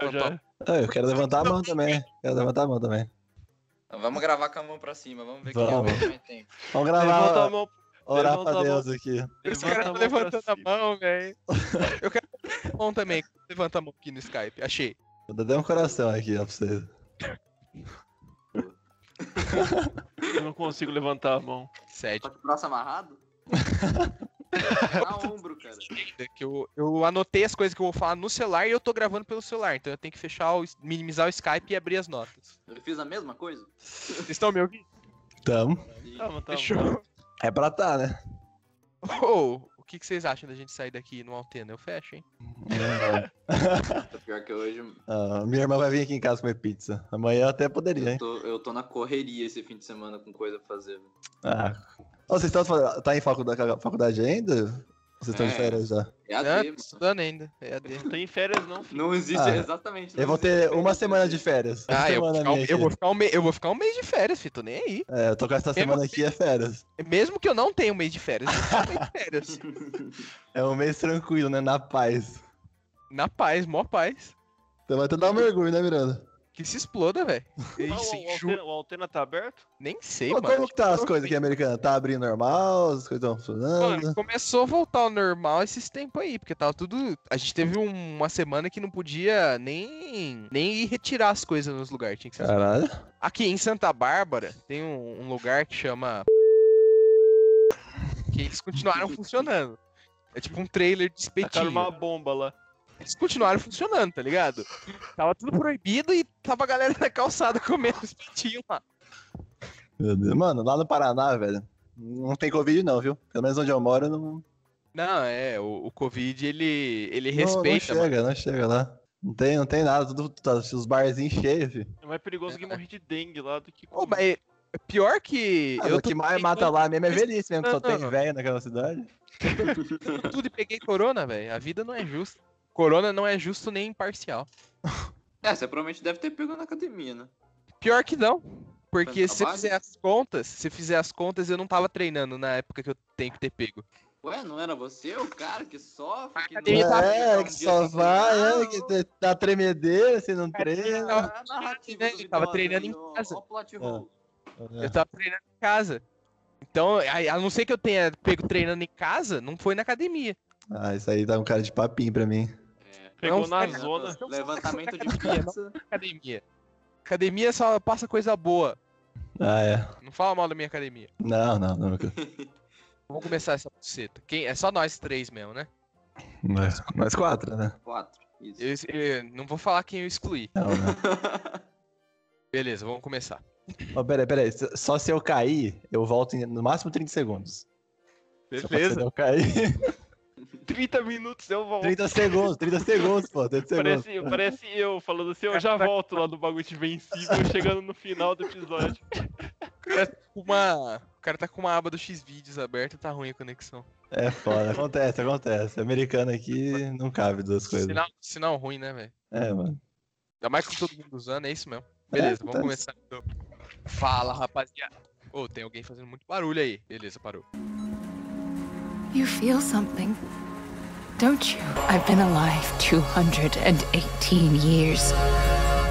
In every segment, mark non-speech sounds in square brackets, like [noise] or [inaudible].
já. Ah, eu quero levantar a mão também. Quero levantar a mão também. Então, vamos gravar com a mão pra cima, vamos ver Vamos. quem é tem. Vamos Levanta a gravar, mão. orar levanta pra Deus aqui. Esse cara tá mão levantando a mão, velho. [laughs] Eu quero levantar a mão também. Levanta a mão aqui no Skype. Achei. Vou dar um coração aqui, ó, pra vocês. Eu não consigo levantar a mão. Só que o braço amarrado? [laughs] [laughs] Ombro, cara. Que eu, eu anotei as coisas que eu vou falar no celular e eu tô gravando pelo celular. Então eu tenho que fechar, o, minimizar o Skype e abrir as notas. Eu fiz a mesma coisa? Vocês estão me ouvindo? Tamo. Tamo, tamo. Fechou. É pra tá, né? Ô, o que, que vocês acham da gente sair daqui no Altena? Eu fecho, hein? Tá [laughs] Pior que hoje Ah, minha irmã vai vir aqui em casa comer pizza. Amanhã eu até poderia, eu hein? tô, eu tô na correria esse fim de semana com coisa pra fazer. velho. Ah. Vocês estão tá em faculdade, faculdade ainda? Ou Vocês estão de É. férias já? É AD, tô mano. estudando ainda. É AD. Não tem férias, não, filho. Não existe, Ah, exatamente. não Eu vou ter férias uma semana de férias. Ah, eu vou, ficar um, eu, vou ficar um me- eu vou ficar um mês de férias, fi. Tô nem aí. É, eu tô com essa Eu semana aqui, é férias. Mesmo que eu não tenha um mês de férias, eu ficar um mês de férias. [laughs] É um mês tranquilo, né? Na paz. Na paz, mó paz. Então vai até dar um mergulho, né, Miranda? Que se exploda, velho. [laughs] O. Altena, tá aberto? Nem sei, Pô, mano. como que tá as coisas aqui, americana? Tá abrindo normal? As coisas estão funcionando? Mano, começou a voltar ao normal esses tempos aí, porque tava tudo. A gente teve um- uma semana que não podia nem, nem ir retirar as coisas nos lugares. Tinha que ser Caralho. Aqui em Santa Bárbara tem um, um lugar que chama. Que eles continuaram funcionando. É tipo um trailer de Tacaram espetinho. uma bomba lá. Eles continuaram funcionando, tá ligado? Tava tudo proibido e tava a galera na calçada comendo espetinho lá. Meu Deus. Mano, lá no Paraná, velho, não tem Covid não, viu? Pelo menos onde eu moro, não, Não, é, o, o Covid ele, ele não, não respeita, mano. chega, não chega lá. Não tem, não tem nada, tudo, tá, os barzinhos cheios, filho. É mais perigoso que morrer de dengue lá do que. Ô, mas é pior que. Ah, eu o que mais mata lá mesmo é velhice mesmo, que só tem Não. velho naquela cidade. [laughs] tudo e peguei corona, velho. A vida não é justa. Corona não é justo nem imparcial. [laughs] É, você provavelmente deve ter pego na academia, né? Pior que não. Porque se você trabalho? fizer as contas, se fizer as contas, eu não tava treinando na época que eu tenho que ter pego. Ué, não era você o cara que sofre? Que academia não É, um que só sem vai, é, que tá tremedeira, você não treina. tava- a narrativa né, dos ele tava treinando em casa. plot hole. Eu tava treinando em casa. Então, a, a não ser que eu tenha pego treinando em casa, não foi na academia. Ah, isso aí tá um cara de papinho pra mim. É. Pegou Não, na não, zona. não. Levantamento de pizza. Academia. Academia só passa coisa boa. Ah, é. Não fala mal da minha academia. Não, não, não. [laughs] Vamos começar essa buceta. Quem, é só nós três mesmo, né? Nós, nós quatro, né? Quatro. Isso. Eu, eu não vou falar quem eu excluí. Não, né? [laughs] Beleza, vamos começar. Ó, peraí, peraí. Só se eu cair, eu volto em no máximo 30 segundos. Só pra se Beleza. eu cair. [laughs] 30 minutos eu volto. 30 segundos, 30 segundos, pô. 30 [laughs] segundos. Parece, parece eu falando assim, eu já volto lá do bagulho de vencível, [laughs] chegando no final do episódio. O cara, tá com uma, o cara tá com uma aba do X-Vídeos aberta e tá ruim a conexão. É foda, acontece, acontece. Americano aqui não cabe duas coisas. Sinal, sinal ruim, né, velho? É, mano. Ainda mais com todo mundo usando, é isso mesmo. Beleza, vamos acontece. começar então. Fala, rapaziada. Ô, tem alguém fazendo muito barulho aí. Beleza, parou. You feel something, don't you? I've been alive 218 years.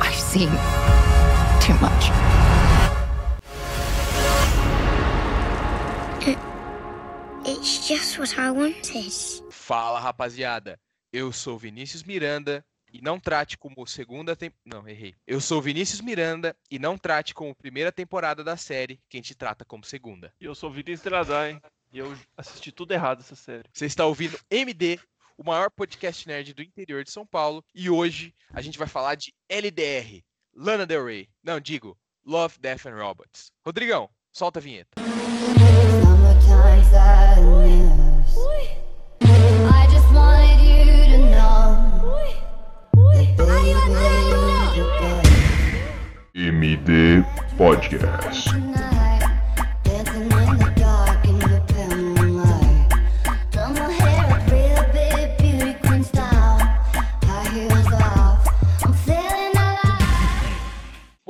I've seen too much. It's just what I wanted. Fala, rapaziada. Eu sou Vinícius Miranda e não trate como segunda tem... Não, errei. Eu sou Vinícius Miranda e não trate como primeira temporada da série quem te trata como segunda. E eu sou Vitor Stradai, e eu assisti tudo errado essa série. Você está ouvindo MD, o maior podcast nerd do interior de São Paulo, e hoje a gente vai falar de LDR, Lana Del Rey. Não, digo, Love, Death and Robots. Rodrigão, solta a vinheta. Summertime sadness.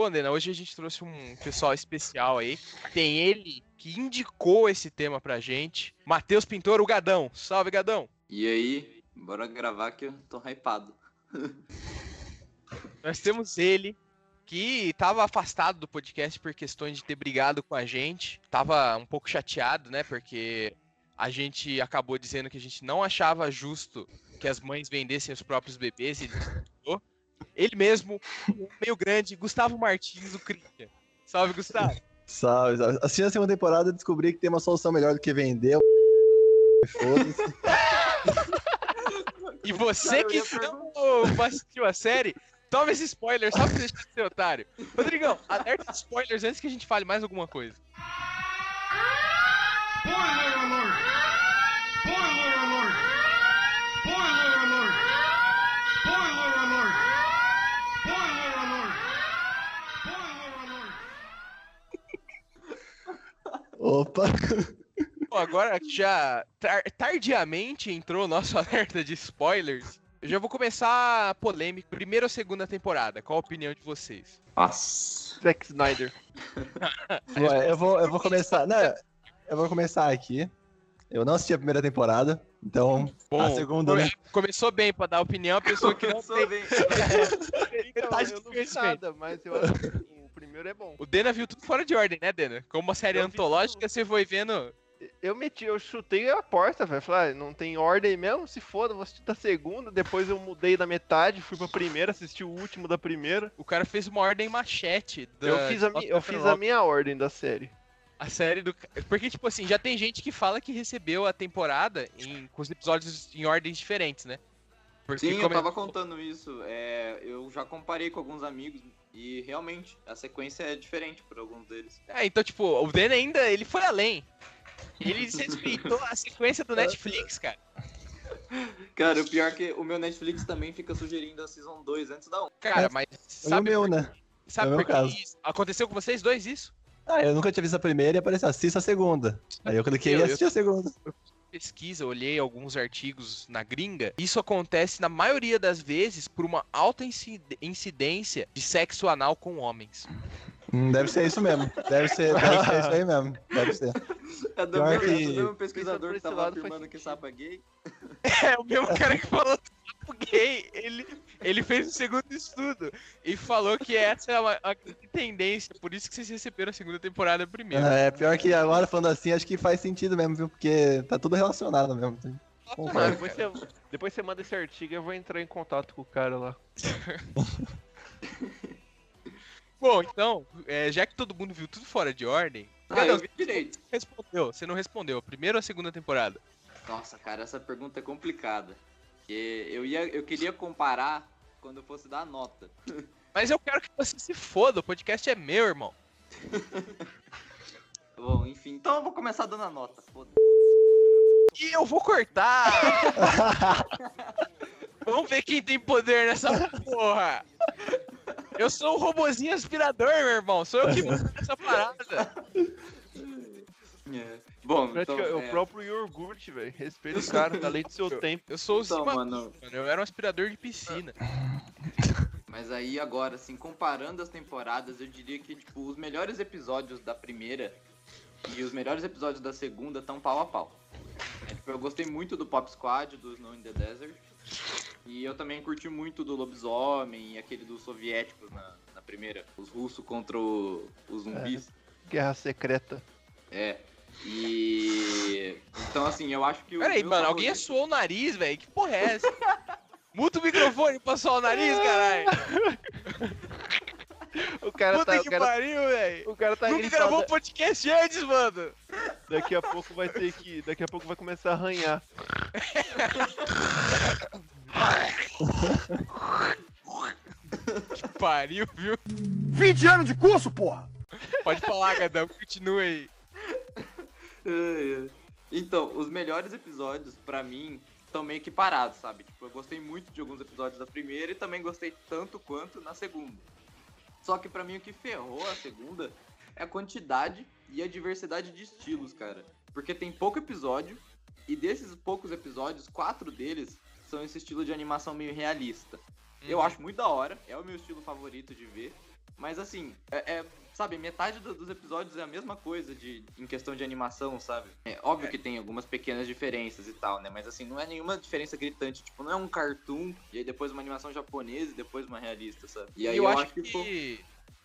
Bom, Andena, hoje a gente trouxe um pessoal especial aí. Tem ele que indicou esse tema pra gente. Matheus Pintor, o Gadão. Salve, Gadão. E aí, bora gravar que eu tô hypado. [laughs] Nós temos ele, que tava afastado do podcast por questões de ter brigado com a gente. Tava um pouco chateado, né? Porque a gente acabou dizendo que a gente não achava justo que as mães vendessem os próprios bebês. Discordou. Ele mesmo, meio grande, Gustavo Martins, o Christian. Salve, Gustavo. Salve, salve. Assistindo a segunda temporada, eu descobri que tem uma solução melhor do que vender. [laughs] Foda-se. E você que não assistiu a série, toma esse spoiler só pra deixar de ser otário. Rodrigão, alerta de spoilers antes que a gente fale mais alguma coisa. Spoiler alert! Opa. Bom, agora que já tar- tardiamente entrou o nosso [laughs] alerta de spoilers, eu já vou começar a polêmica. Primeira ou segunda temporada? Qual a opinião de vocês? Nossa. Zack Snyder. [laughs] Ué, eu vou, eu vou começar. Não, eu vou começar aqui. Eu não assisti a primeira temporada, então a segunda, né? começou bem pra dar opinião, a pessoa que não tem. bem. [laughs] Então, Metade eu não vi nada, mas eu acho que primeiro é bom. O Dena viu tudo fora de ordem, né, Dena? Como uma série Eu antológica, você foi vendo. Eu meti, eu chutei a porta, velho. Falei, ah, não tem ordem mesmo, se foda, vou assistir da segunda. Depois eu mudei da metade, fui pra primeira, assisti o último da primeira. O cara fez uma ordem machete. Da, eu fiz, a, mi- eu fiz a minha ordem da série. A série do. Porque, tipo assim, já tem gente que fala que recebeu a temporada em... com os episódios em ordens diferentes, né? Porque Sim, eu tava contando isso. É, eu já comparei com alguns amigos e realmente a sequência é diferente para alguns deles. É, então, tipo, o Dan ainda, ele foi além. Ele [laughs] desrespeitou a sequência do Netflix, cara. Cara, o pior é que o meu Netflix também fica sugerindo a Season 2 antes da 1. Cara, É, mas o sabe, meu, por... né? sabe É o por meu que caso. isso? Aconteceu com vocês dois isso? Ah, eu nunca tinha visto a primeira e apareceu, assista a segunda. [laughs] Aí eu cliquei Eu- e eu- assisti a segunda. Pesquisa, olhei alguns artigos na gringa. Isso acontece na maioria das vezes por uma alta inci- incidência de sexo anal com homens. Hum, deve ser isso mesmo. Deve ser, deve ser isso aí mesmo. Deve ser. É do mesmo, que- é do mesmo pesquisador que esse tava afirmando que sapo é gay. [laughs] É, o mesmo cara que falou sapo gay, ele, ele fez o segundo estudo e falou que essa é uma, a tendência, por isso que vocês receberam a segunda temporada primeiro. É, pior que agora falando assim, acho que faz sentido mesmo, viu? Porque tá tudo relacionado mesmo. Concordo. depois, você, depois você manda esse artigo e eu vou entrar em contato com o cara lá. [laughs] Bom, então, é, já que todo mundo viu tudo fora de ordem, Ah, eu vi direito. respondeu, você não respondeu, a primeira ou a segunda temporada? Nossa, cara, essa pergunta é complicada. Porque eu, ia, eu queria comparar quando eu fosse dar nota. [laughs] Mas eu quero que você se foda, o podcast é meu, irmão. [laughs] Bom, enfim, então eu vou começar dando a nota. Foda. E eu vou cortar! [laughs] Vamos ver quem tem poder nessa porra! Eu sou o robozinho aspirador, meu irmão. Sou eu que mando essa parada. É. Bom, então, é o é, próprio iogurte, velho. Respeita [laughs] o cara, tá além do seu tempo. Eu sou o então, Zima, mano, mano. Eu era um aspirador de piscina. [laughs] Mas aí agora, assim, comparando as temporadas, eu diria que, tipo, os melhores episódios da primeira e os melhores episódios da segunda estão pau a pau. É, tipo, eu gostei muito do Pop Squad, do Snow in the Desert. E eu também curti muito do Lobisomem e aquele dos soviéticos na, na primeira. Os russos contra o- os zumbis. Guerra secreta. É. E. Então, assim, eu acho que o. Peraí, mano, alguém suou o nariz, velho. Que porra é essa? [laughs] Muta o microfone pra suar o nariz, caralho. O cara Puta tá. O que cara, pariu, velho. o cara tá Nunca gritando. gravou o podcast antes, mano. Daqui a pouco vai ter que. Daqui a pouco vai começar a arranhar. Pariu, viu? 20 anos de curso, porra! Pode falar, Gadão. Continua aí. [laughs] Então, os melhores episódios, pra mim, estão meio que parados, sabe? Tipo, eu gostei muito de alguns episódios da primeira e também gostei tanto quanto na segunda. Só que pra mim o que ferrou a segunda é a quantidade e a diversidade de estilos, cara. Porque tem pouco episódio e desses poucos episódios, quatro deles são esse estilo de animação meio realista. Eu acho muito da hora, é o meu estilo favorito de ver. Mas assim, é, é, sabe, metade do- dos episódios é a mesma coisa de, em questão de animação, sabe? É óbvio que tem algumas pequenas diferenças e tal, né? Mas assim, não é nenhuma diferença gritante. Tipo, não é um cartoon e aí depois uma animação japonesa e depois uma realista, sabe? E E aí eu, acho que, pô,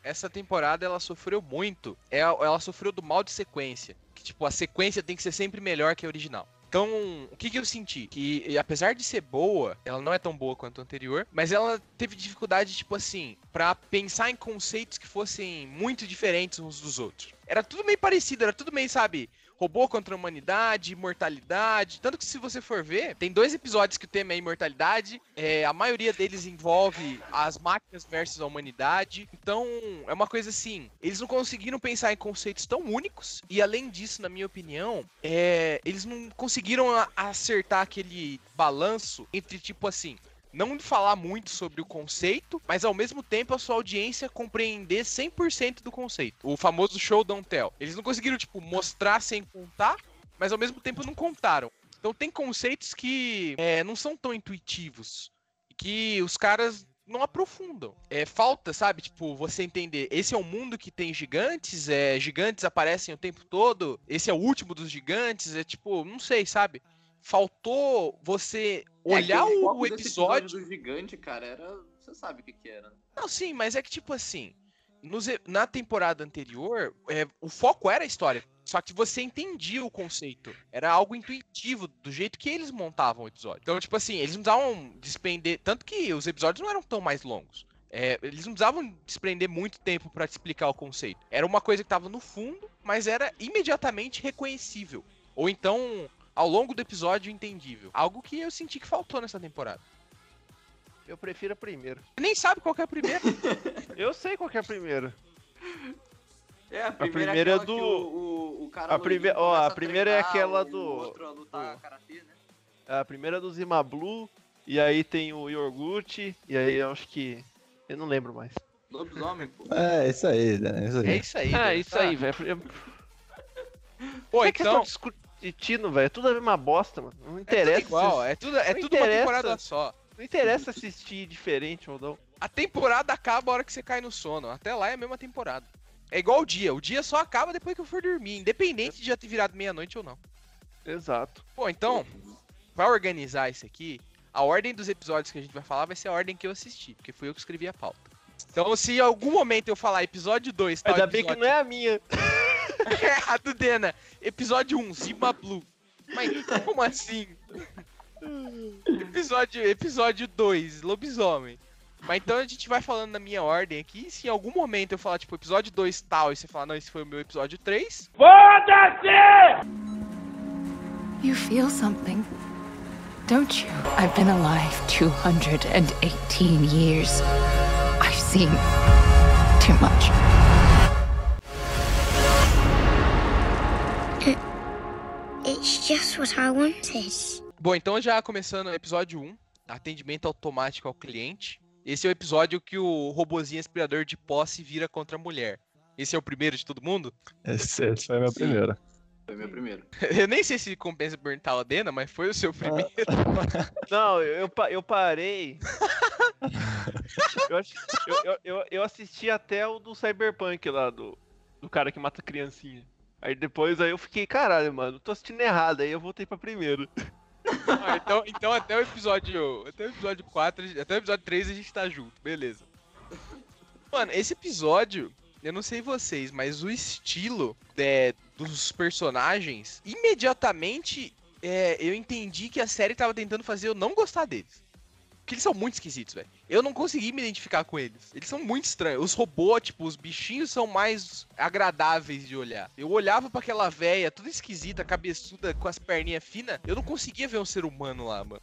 essa temporada ela sofreu muito. É- Ela sofreu do mal de sequência. Que, tipo, a sequência tem que ser sempre melhor que a original. Então, o que, que eu senti? Que e, apesar de ser boa, ela não é tão boa quanto a anterior, mas ela teve dificuldade, tipo assim, pra pensar em conceitos que fossem muito diferentes uns dos outros. Era tudo meio parecido, era tudo meio, sabe, robô contra a humanidade, imortalidade. Tanto que se você for ver, tem dois episódios que o tema é imortalidade. é, a maioria deles envolve as máquinas versus a humanidade. Então, é uma coisa assim. Eles não conseguiram pensar em conceitos tão únicos. E além disso, na minha opinião, é, eles não conseguiram acertar aquele balanço entre, tipo assim. Não falar muito sobre o conceito, mas ao mesmo tempo a sua audiência compreender 100% do conceito. O famoso show don't tell. Eles não conseguiram, tipo, mostrar sem contar, mas ao mesmo tempo não contaram. Então tem conceitos que é, não são tão intuitivos. Que os caras não aprofundam. É falta, sabe? Tipo, você entender. Esse é um mundo que tem gigantes, é, gigantes aparecem o tempo todo. Esse é o último dos gigantes. É tipo, não sei, sabe? Faltou você é olhar que o, foco desse episódio. do gigante, cara, era. Você sabe o que que era. Não, sim, mas é que tipo assim, nos na temporada anterior, é, o foco era a história. Só que você entendia o conceito. Era algo intuitivo, do jeito que eles montavam o episódio. Então, tipo assim, eles não precisavam despender. Tanto que os episódios não eram tão mais longos. É, eles não precisavam desprender muito tempo pra te explicar o conceito. Era uma coisa que tava no fundo, mas era imediatamente reconhecível. Ou então, ao longo do episódio, entendível. Algo que eu senti que faltou nessa temporada. Eu prefiro a primeira. Nem sabe qual que é a primeira. [laughs] Eu sei qual que é a primeira. É, a primeira primeira, é é do- o, o, o cara a loirinho ó, a primeira é treinar aquela o do- outro a lutar karatê, né? A primeira é do Zima Blue, e aí tem o iogurte, e aí eu acho que. Eu não lembro mais. Lobisomem, pô. É, isso aí, né? Isso aí. É isso aí. É, velho. isso aí, velho. Pô, é questão então. discutindo, velho. É tudo a mesma bosta, mano. Não É tudo interessa. igual, é tudo, é tudo uma interessa. temporada só. Não interessa assistir diferente ou não. A temporada acaba a hora que você cai no sono. Até lá é a mesma temporada. É igual o dia. O dia só acaba depois que eu for dormir, independente de já ter virado meia-noite ou não. Exato. Pô, então, pra organizar isso aqui, a ordem dos episódios que a gente vai falar vai ser a ordem que eu assisti, porque fui eu que escrevi a pauta. Então, se em algum momento eu falar episódio 2, tal Ainda bem que episódio... não é a minha. É [laughs] a do Dena. Episódio 1, Zima Blue. Mas como assim? Episódio, episódio 2, Lobisomem. Mas então a gente vai falando na minha ordem aqui. Se em algum momento eu falar, tipo, episódio 2 tal, e você falar, não, esse foi o meu episódio 3, You feel something, don't you? I've been alive 218 years. I've seen too much. It's just what I wanted. Bom, então já começando o episódio 1, atendimento automático ao cliente. Esse é o episódio que o robozinho aspirador de posse vira contra a mulher. Esse é o primeiro de todo mundo? Esse, esse foi meu Sim. primeiro. Foi meu primeiro. [laughs] Eu nem sei se compensa perguntar a Dena, mas foi o seu primeiro. [laughs] Não, eu, eu, pa- eu parei. [laughs] eu, eu, eu, eu assisti até o do Cyberpunk lá, do, do cara que mata criancinha. Aí depois aí eu fiquei, caralho, mano, tô assistindo errado, aí eu voltei pra primeiro. [laughs] Ah, então, então até o episódio. Até o episódio 4, a gente- até o episódio 3 a gente tá junto, beleza. Mano, esse episódio, eu não sei vocês, mas o estilo é, dos personagens, imediatamente é, eu entendi que a série tava tentando fazer eu não gostar deles. Porque eles são muito esquisitos, velho. Eu não consegui me identificar com eles. Eles são muito estranhos. Os robôs, tipo, os bichinhos são mais agradáveis de olhar. Eu olhava pra aquela véia, toda esquisita, cabeçuda, com as perninhas finas. Eu não conseguia ver um ser humano lá, mano.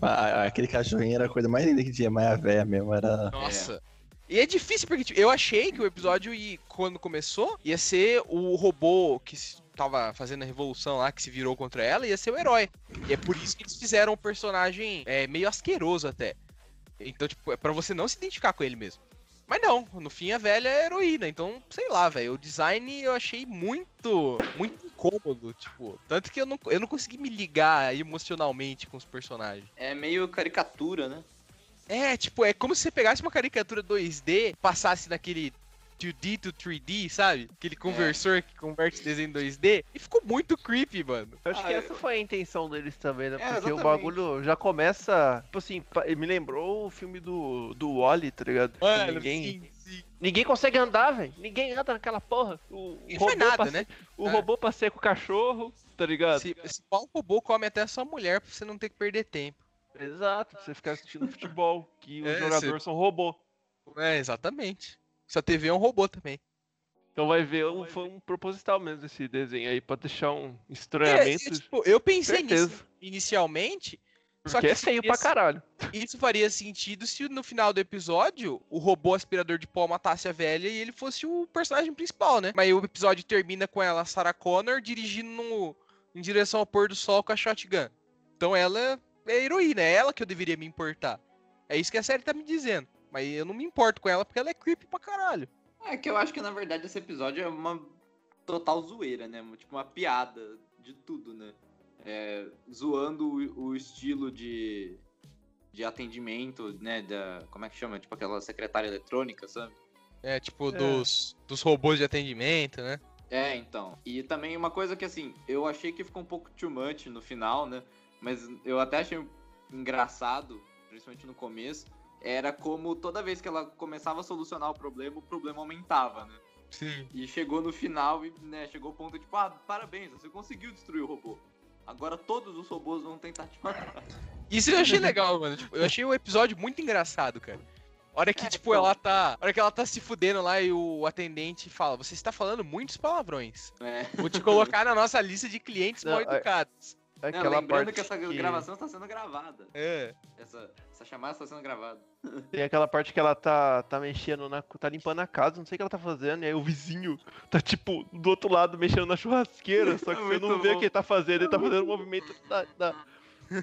Ah, Aquele cachorrinho era a coisa mais linda que tinha, mas a véia mesmo era. Nossa. E é difícil porque tipo, eu achei que o episódio, ia- quando começou, ia ser o robô que s- tava fazendo a revolução lá, que se virou contra ela, ia ser o herói. E é por isso que eles fizeram um personagem é, meio asqueroso até. Então, tipo, é pra você não se identificar com ele mesmo. Mas não, no fim a velha é heroína, então, sei lá, velho. O design eu achei muito, muito incômodo, tipo. Tanto que eu não, eu não consegui me ligar emocionalmente com os personagens. É meio caricatura, né? É, tipo, é como se você pegasse uma caricatura 2D, passasse naquele 2D to 3D, sabe? Aquele conversor que converte desenho em 2D. E ficou muito creepy, mano. Eu acho Ah, que eu- essa foi a intenção deles também, né? É, Porque o exatamente. bagulho já começa. Tipo assim, me lembrou o filme do, do Wally, tá ligado? Que Mano, ninguém, sim, sim. ninguém consegue andar, velho. Ninguém anda naquela porra. O, E o foi nada, passe- né? O É. robô passeia com o cachorro, tá ligado? Se, se pau robô come até a sua mulher pra você não ter que perder tempo. Exato, pra você ficar assistindo futebol, que os É, jogadores são robô. É, exatamente. Sua TV é um robô também. Então vai ver, um, foi um proposital mesmo esse desenho aí, pra deixar um É, estranhamento. é, tipo, eu pensei certeza. nisso inicialmente. Só porque que é feio pra caralho. Isso faria sentido se no final do episódio o robô aspirador de pó matasse a velha e ele fosse o personagem principal, né? Mas aí o episódio termina com ela, Sarah Connor, dirigindo no- em direção ao pôr do sol com a shotgun. Então ela é a heroína, é ela que eu deveria me importar. É isso que a série tá me dizendo. Mas eu não me importo com ela porque ela é creepy pra caralho. É que eu acho que na verdade esse episódio é uma total zoeira, né? Tipo uma piada de tudo, né? É, zoando o, o estilo de, de atendimento, né? Da, como é que chama? Tipo aquela secretária eletrônica, sabe? É, tipo, Dos, dos robôs de atendimento, né? É, então. E também uma coisa que assim, eu achei que ficou um pouco too much no final, né? Mas eu até achei engraçado, principalmente no começo, era como toda vez que ela começava a solucionar o problema, o problema aumentava, né? Sim. E chegou no final e, né, chegou o ponto tipo, ah, parabéns, você conseguiu destruir o robô. Agora todos os robôs vão tentar te matar. Isso eu achei legal, mano. Tipo, eu achei o episódio muito engraçado, cara. A hora que, É, tipo, então. ela tá. Hora que ela tá se fudendo lá e o atendente fala, você está falando muitos palavrões. É. Vou te colocar na nossa lista de clientes Não, mal é- educados. Não, Aquela lembrando parte que essa gravação está sendo gravada. É. Essa, essa chamada está sendo gravada. Tem aquela parte que ela tá, tá mexendo na. tá limpando a casa, não sei o que ela tá fazendo, e aí o vizinho tá tipo do outro lado mexendo na churrasqueira, só que você [laughs] não Muito vê o bom. que ele tá fazendo, ele tá fazendo o movimento da, da,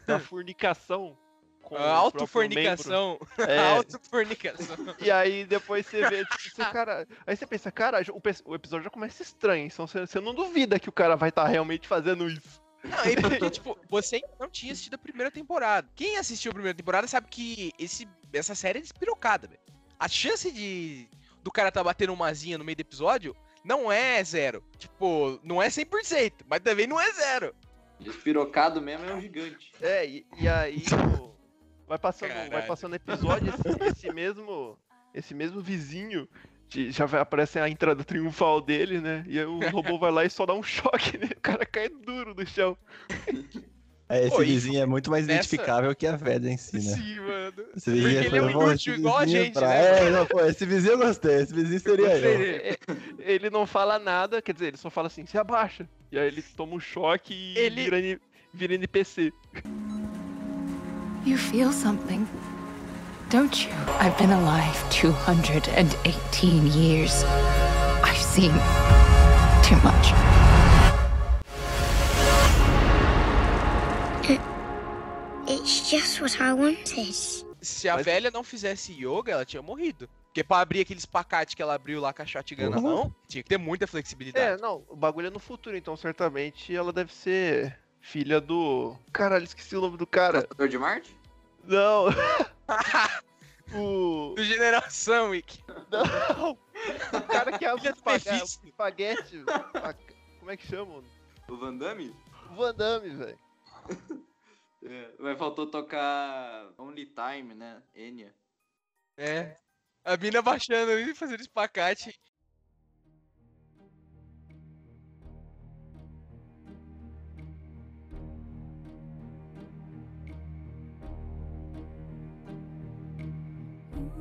da fornicação. com autofornicação. [laughs] É, autofornicação. e aí depois você vê, tipo, você, cara. Aí você pensa, cara, o, o episódio já começa estranho, então você, você não duvida que o cara vai estar realmente fazendo isso. Não, e porque, tipo, você não tinha assistido a primeira temporada. Quem assistiu a primeira temporada sabe que esse, essa série é despirocada, velho. A chance de do cara tá batendo uma asinha no meio do episódio não é zero. Tipo, não é 100%, mas também não é zero. Despirocado mesmo é um gigante. É, e, e aí o- [laughs] vai passando, vai passando episódio, esse, esse mesmo esse mesmo vizinho já vai aparecer a entrada triunfal dele, né? E aí o [laughs] robô vai lá e só dá um choque nele, o cara cai duro no chão. É, esse Pô, vizinho é muito mais nessa- identificável que a velha em si, né? Sim, mano. Esse vizinho Porque ele é um "Pô, inútil esse igual a vizinho gente, pra- né? É, não, pô, esse vizinho eu gostei, esse vizinho seria eu. Ele, ele não fala nada, quer dizer, ele só fala assim, se abaixa. E aí ele toma um choque e Ele- vira, vira NPC. You feel something, don't you? I've been alive 218 years. I've seen too much. It's just what I wanted. Se a velha não fizesse yoga, ela tinha morrido. Porque pra abrir aqueles pacates que ela abriu lá com a shotgun na mão, tinha que ter muita É, flexibilidade. não, o bagulho é no futuro, então certamente ela deve ser filha do. Caralho, esqueci o nome do cara. Caçador de Marte? Não. [laughs] o. Do General Sunwick. Não! O cara que abre Filha o espaguete. pa- Como é que chama? O Van Damme? O Van Damme, velho. [laughs] É, mas faltou tocar Only Time, né? Enya. É. A mina baixando e fazendo espacate.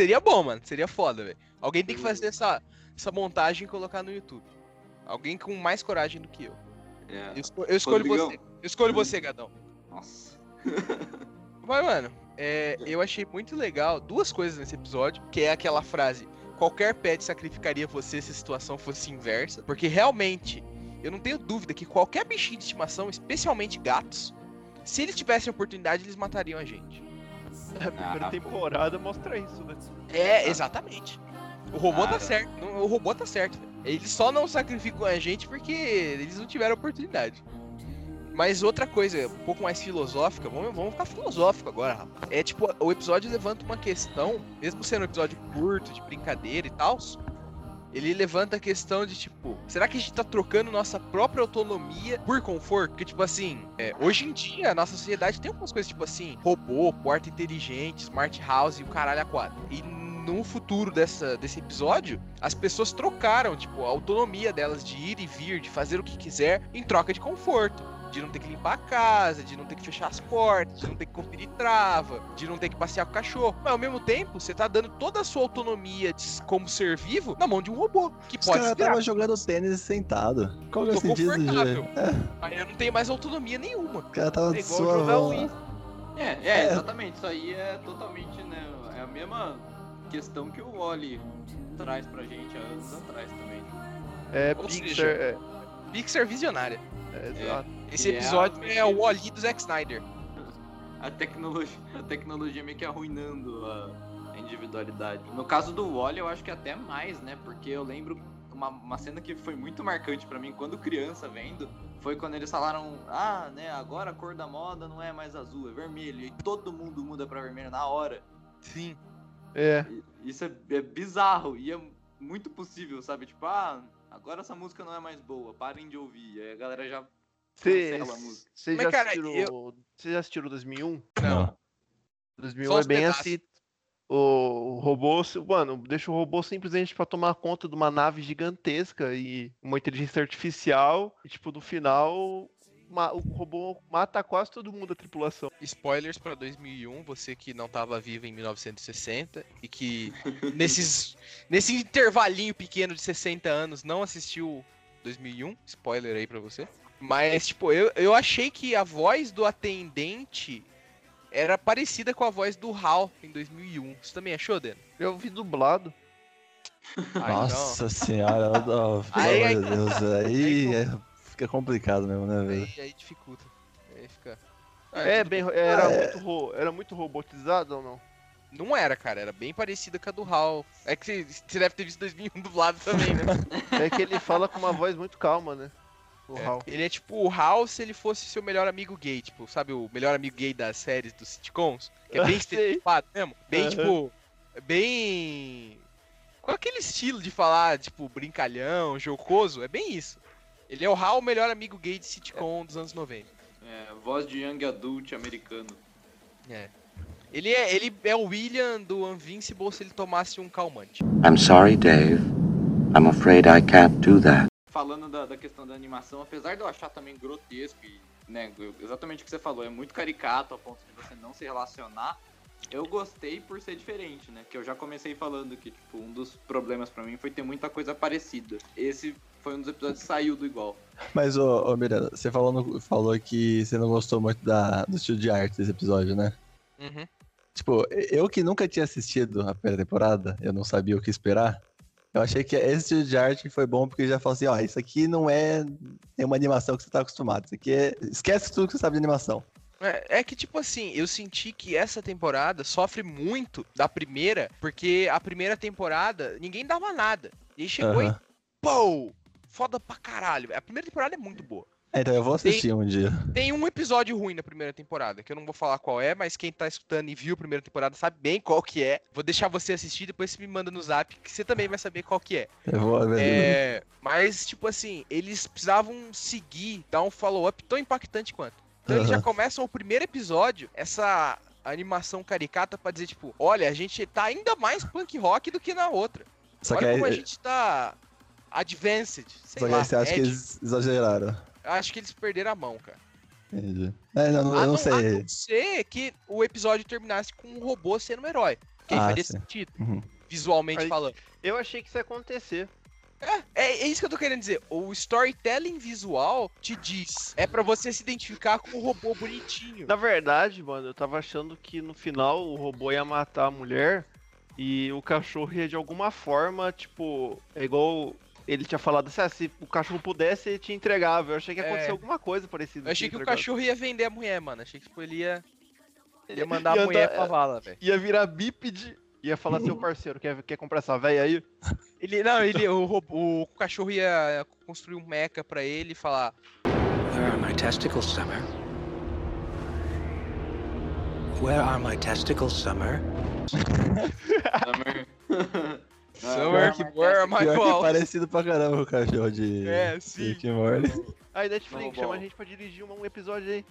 Seria bom, mano. Seria foda, velho. Alguém tem que fazer essa, essa montagem e colocar no YouTube. Alguém com mais coragem do que eu. É. Eu, esco- eu escolho Rodrigão. você. Eu escolho você, Gadão. Nossa. [laughs] Mas, mano, é, eu achei muito legal duas coisas nesse episódio, que é aquela frase: qualquer pet sacrificaria você se a situação fosse inversa. Porque realmente, eu não tenho dúvida que qualquer bichinho de estimação, especialmente gatos, se eles tivessem oportunidade, eles matariam a gente. A primeira Ah, temporada mostra isso, né? É, exatamente. O robô tá Cara. certo. O robô tá certo. Eles só não sacrificam a gente porque eles não tiveram oportunidade. Mas outra coisa, um pouco mais filosófica, vamos, vamos ficar filosófico agora, rapaz. É tipo, o episódio levanta uma questão, mesmo sendo um episódio curto, de brincadeira e tal, ele levanta a questão de tipo, será que a gente tá trocando nossa própria autonomia por conforto? Porque, tipo assim, é, hoje em dia a nossa sociedade tem algumas coisas tipo assim, robô, porta inteligente, smart house e o caralho a quatro. E no futuro dessa, desse episódio, as pessoas trocaram, tipo, a autonomia delas de ir e vir, de fazer o que quiser, em troca de conforto. De não ter que limpar a casa, de não ter que fechar as portas, de não ter que conferir trava, de não ter que passear com o cachorro. Mas ao mesmo tempo, você tá dando toda a sua autonomia de- como ser vivo na mão de um robô, que Os pode virar. estavam jogando tênis sentado. Qual que é o sentido de. confortável. É, Aí eu não tenho mais autonomia nenhuma. o cara tava É igual jogar suavão. Wii. É, é, É. exatamente. Isso aí é totalmente, né? É a mesma questão que o Wally traz pra gente há anos atrás também. É Ou Pixar. seja, É, Pixar visionária. é, exato. Esse E é episódio é, a- o Wally do Zack Snyder. A tecnologia, a tecnologia meio que arruinando a, a individualidade. No caso do Wally, eu acho que até mais, né? Porque eu lembro uma, uma cena que foi muito marcante pra mim quando criança vendo. Foi quando eles falaram, ah, né, agora a cor da moda não é mais azul, é vermelho. E todo mundo muda pra vermelho na hora. Sim. É. E- Isso é, é bizarro e é muito possível, sabe? Tipo, ah, agora essa música não é mais boa, parem de ouvir. Aí a galera já Você já cara, assistiu. Você já assistiu 2001? Não. 2001 Só é bem pedaços. assim. O, o robô, mano, deixa o robô simplesmente pra tomar conta de uma nave gigantesca e uma inteligência artificial. E, tipo, no final, ma- o robô mata quase todo mundo da tripulação. Spoilers pra 2001, você que não tava vivo em 1960 e que [laughs] nesses, nesse intervalinho pequeno de 60 anos não assistiu 2001. Spoiler aí pra você. Mas, tipo, eu, eu achei que a voz do atendente era parecida com a voz do HAL em 2001. Você também achou, Dan? Eu vi dublado. Ai, Nossa senhora, [laughs] pelo Aí- amor de Deus, aí é- fica complicado mesmo, né, velho? Aí, aí dificulta. Aí fica. É, bem, era, Ah, é. muito ro- era muito robotizado ou não? Não era, cara. Era bem parecida com a do HAL. É que você deve ter visto 2001 dublado também, né? [laughs] É que ele fala com uma voz muito calma, né? O É, Hal. Ele é tipo o Hal se ele fosse seu melhor amigo gay, tipo, sabe o melhor amigo gay das séries dos sitcoms? Que é bem [laughs] [laughs] estereotipado mesmo. Bem, Aham. tipo, bem... Com aquele estilo de falar, tipo, brincalhão, jocoso, é bem isso. Ele é o Hal, o melhor amigo gay de sitcom dos anos 90. É, voz de young adult americano. É. Ele é, ele é o William do Invincible se ele tomasse um calmante. I'm sorry, Dave. I'm afraid I can't do that. Falando da, da questão da animação, apesar de eu achar também grotesco e, né, exatamente o que você falou, é muito caricato a ponto de você não se relacionar. Eu gostei por ser diferente, né? Que eu já comecei falando que, tipo, um dos problemas pra mim foi ter muita coisa parecida. Esse foi um dos episódios que saiu do igual. Mas, ô, ô Miranda, você falou, no- falou que você não gostou muito da, do estilo de arte desse episódio, né? Uhum. Tipo, eu que nunca tinha assistido a primeira temporada, eu não sabia o que esperar. Eu achei que esse estilo de arte foi bom porque já falou assim, ó, isso aqui não é, é uma animação que você tá acostumado. Isso aqui é. Esquece tudo que você sabe de animação. É, é que, tipo assim, eu senti que essa temporada sofre muito da primeira, porque a primeira temporada ninguém dava nada. E aí chegou Aham. e. Pô! Foda pra caralho. A primeira temporada é muito boa. É, Então eu vou assistir um dia. Tem um episódio ruim na primeira temporada, que eu não vou falar qual é, mas quem tá escutando e viu a primeira temporada sabe bem qual que é. Vou deixar você assistir, depois você me manda no zap, que você também vai saber qual que é. Eu vou ver. É, mas, tipo assim, eles precisavam seguir, dar um follow-up tão impactante quanto. Então eles já começam o primeiro episódio, essa animação caricata pra dizer, tipo, olha, a gente tá ainda mais punk rock do que na outra. Só olha que como a gente tá advanced. Sei só que lá, aí você acha que eles exageraram. Acho que eles perderam a mão, cara. Entendi. É, não, A eu não A sei. não ser que o episódio terminasse com um robô sendo um herói. Que aí Ah, faria sim. sentido, Uhum. visualmente Aí- falando. Eu achei que isso ia acontecer. É, é isso que eu tô querendo dizer. O storytelling visual te diz. É pra você se identificar com o robô bonitinho. Na verdade, mano, eu tava achando que no final o robô ia matar a mulher e o cachorro ia de alguma forma, tipo, é igual ele tinha falado assim, ah, se o cachorro pudesse, ele te entregava. Eu achei que ia acontecer É. alguma coisa parecida. Eu achei assim, que o cachorro ia vender a mulher, mano. Achei que tipo, ele ia. Ia [laughs] mandar Ia a mulher andar- pra vala, velho. Ia virar bípede. Ia falar, seu parceiro, quer, quer comprar essa véia aí? Ele, não, ele, o, robô- o cachorro ia construir um mecha pra ele e falar: Where are my testicles, Summer? Where are my testicles, Summer? [laughs] Summer. [laughs] Summer, que where are my Pior que é balls? parecido pra caramba o cachorro de É, sim. Rick and Morty. Aí, Netflix, Vamos, chama a gente pra dirigir um, um episódio aí.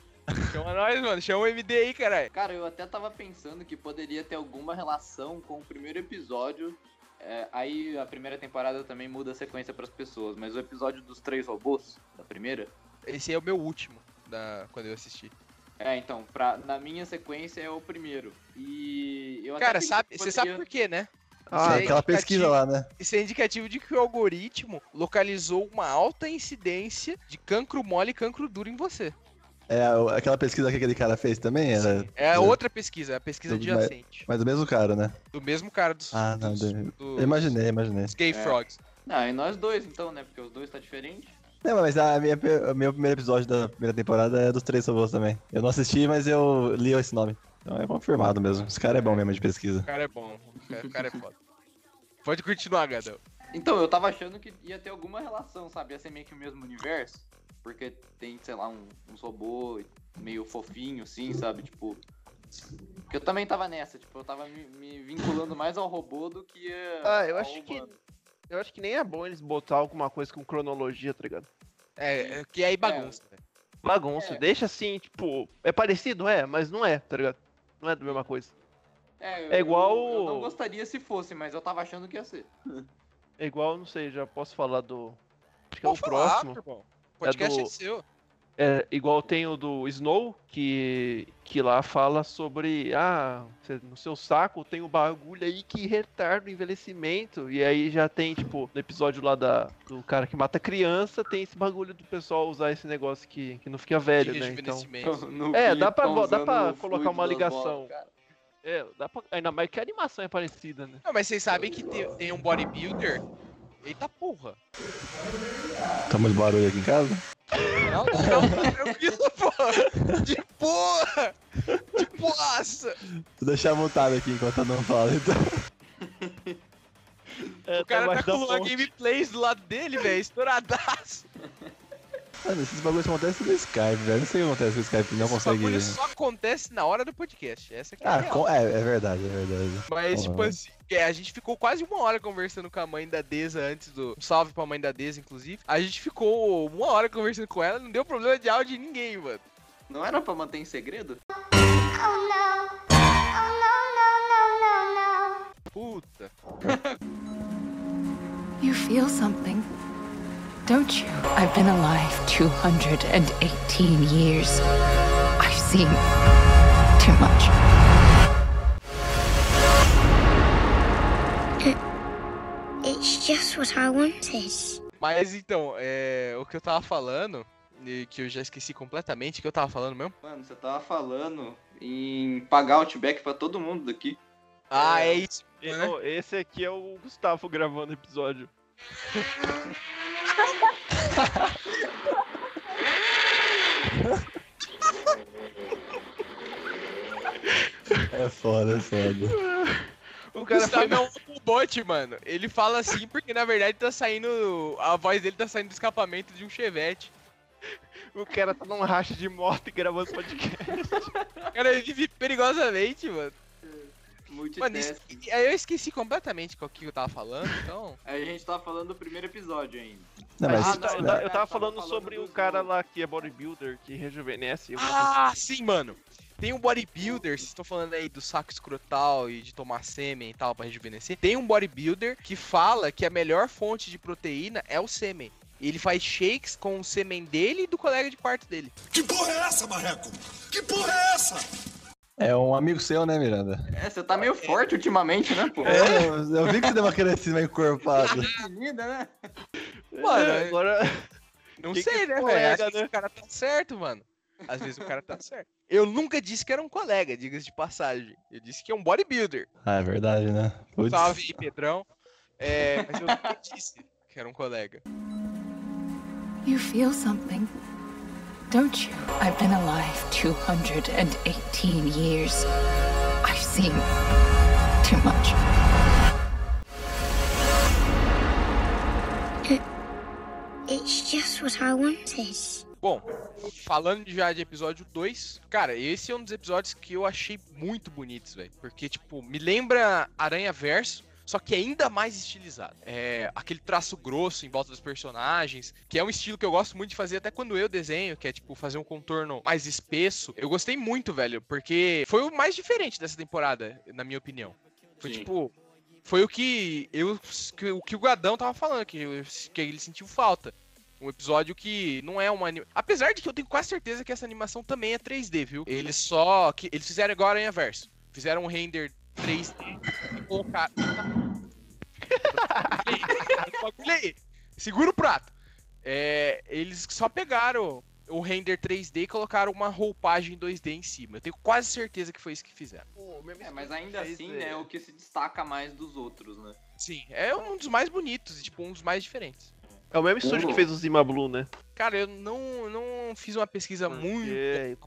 Chama nós, mano. Chama o MD aí, caralho. Cara, eu até tava pensando que poderia ter alguma relação com o primeiro episódio. É, aí a primeira temporada também muda a sequência pras pessoas, mas o episódio dos três robôs, da primeira, Esse é o meu último, da, quando eu assisti. é, então, pra, na minha sequência é o primeiro. E eu até Cara, pensei sabe, que você sabe por quê, né? Ah, é aquela pesquisa lá, né? Isso é indicativo de que o algoritmo localizou uma alta incidência de cancro mole e cancro duro em você. É, aquela pesquisa que aquele cara fez também era. É do- outra pesquisa, é a pesquisa bem. adjacente. Mas do mesmo cara, né? Do mesmo cara dos, Ah, não. dos, dos- Eu imaginei, imaginei. dos gay É. frogs. Ah, e nós dois então, né? Porque os dois tá diferente. Não, mas a minha, o meu primeiro episódio da primeira temporada é dos três robôs também. Eu não assisti, mas eu li esse nome. Então é confirmado mesmo. Esse cara é bom mesmo de pesquisa. O cara é bom, o cara, é foda. Pode continuar, Gadão. Então, eu tava achando que ia ter alguma relação, sabe? Ia ser meio que o mesmo universo. Porque tem, sei lá, um, uns robôs meio fofinho, assim, sabe? Tipo. Porque eu também tava nessa, tipo, eu tava me, me vinculando mais ao robô do que a, Ah, eu acho que. Eu acho que nem é bom eles botar alguma coisa com cronologia, tá ligado? É, é que aí bagunça, velho. Bagunça. É. Deixa assim, tipo. É parecido? É, mas não é, tá ligado? Não é da mesma coisa. É, eu- É igual- Eu, eu não gostaria se fosse, mas eu tava achando que ia ser. É igual, não sei, já posso falar do. Acho que é o falar, próximo. O podcast é, do- seu. É, igual tem o do Snow, que, que lá fala sobre. Ah, no seu saco tem um bagulho aí que retarda o envelhecimento. E aí já tem, tipo, no episódio lá da, do cara que mata criança, tem esse bagulho do pessoal usar esse negócio que, que não fica velho, de né? Então. [laughs] No É, dá pra, dá pra colocar uma ligação. cara. É, dá pra, ainda mais que a animação é parecida, né? Não, mas vocês sabem que tem, tem um bodybuilder. Eita porra. Tá muito barulho aqui em casa? Não, não, tá tranquilo, porra. De porra. De porraça. Vou deixar mutado aqui enquanto eu não falo, então. É, O cara tá embaixo da com ponte. gameplays do lado dele, velho. Estouradaço. Mano, esses bagulhos acontecem no Skype, velho. Não sei o que acontece com o Skype, não Esse consegue. bagulho só acontece na hora do podcast. Essa aqui é a Ah, com- é, é verdade, é verdade. Mas, tipo assim, é, a gente ficou quase uma hora conversando com a mãe da Deza antes do. Um salve pra mãe da Deza, inclusive. A gente ficou uma hora conversando com ela, não deu problema de áudio de ninguém, mano. Não era pra manter em segredo? Oh no. Oh no, no, no, no, no. Puta. You feel something, don't you? I've been alive 218 years. I've seen too much. It's just what I wanted. Mas então, é, o que eu tava falando, e que eu já esqueci completamente, o que eu tava falando mesmo? Mano, você tava falando em pagar outback pra todo mundo daqui. Ah, é isso. E- né? Esse aqui é o Gustavo gravando o episódio. [laughs] foda, é foda. O O cara Gustavo foi... é um bot, mano. Ele fala assim porque na verdade tá saindo. A voz dele tá saindo do escapamento de um chevette. O cara tá num racha de moto e gravando podcast. O cara vive perigosamente, mano. Mano, e aí eu esqueci completamente qual que eu tava falando, então. Aí a gente tava falando do primeiro episódio ainda. Não, Ah, mas. eu, eu não, ta- não. eu tava Tava falando falando sobre o cara lá que é bodybuilder, que rejuvenesce. eu- Ah, sim, mano. Tem um bodybuilder, vocês estão falando aí do saco escrotal e de tomar sêmen e tal pra rejuvenescer. Tem um bodybuilder que fala que a melhor fonte de proteína é o sêmen. Ele faz shakes com o sêmen dele e do colega de quarto dele. Que porra é essa, Marreco? Que porra é essa? É um amigo seu, né, Miranda? É, você tá meio forte ultimamente, né, pô? É, eu, vi que você deu uma crescida meio encorpada. [laughs] Né? Mano, É, agora. Não Que que sei, é né, velho? colega, Às vezes né? o cara tá certo, mano. Às vezes o cara tá certo. Eu nunca disse que era um colega, diga-se de passagem. Eu disse que é um bodybuilder. Ah, é verdade, né? Putz. Salve aí, Pedrão. É, mas eu nunca [laughs] disse que era um colega. You feel something, don't you? I've been alive 218 years. I've seen too much. It's just what I wanted. Bom, falando já de episódio 2, cara, esse é um dos episódios que eu achei muito bonitos, velho. Porque, tipo, me lembra Aranha Verso, só que ainda mais estilizado. É aquele traço grosso em volta dos personagens, que é um estilo que eu gosto muito de fazer até quando eu desenho, que é, tipo, fazer um contorno mais espesso. Eu gostei muito, velho, porque foi o mais diferente dessa temporada, na minha opinião. Foi, Sim. tipo, foi o que eu que, o que o Gadão tava falando, que, que ele sentiu falta. Um episódio que não é uma anima... Apesar de que eu tenho quase certeza que essa animação também é 3D, viu? Eles só. que Eles fizeram agora Aranha Verso. Fizeram um render 3D e colocaram. Segura o prato. É, eles só pegaram o render 3D e colocaram uma roupagem 2D em cima. Eu tenho quase certeza que foi isso que fizeram. É, mas ainda assim, é. né, é o que se destaca mais dos outros, né? Sim, é um dos mais bonitos e tipo um dos mais diferentes. É o mesmo estúdio que fez o Zima Blue, né? Cara, eu não, não fiz uma pesquisa muito É, É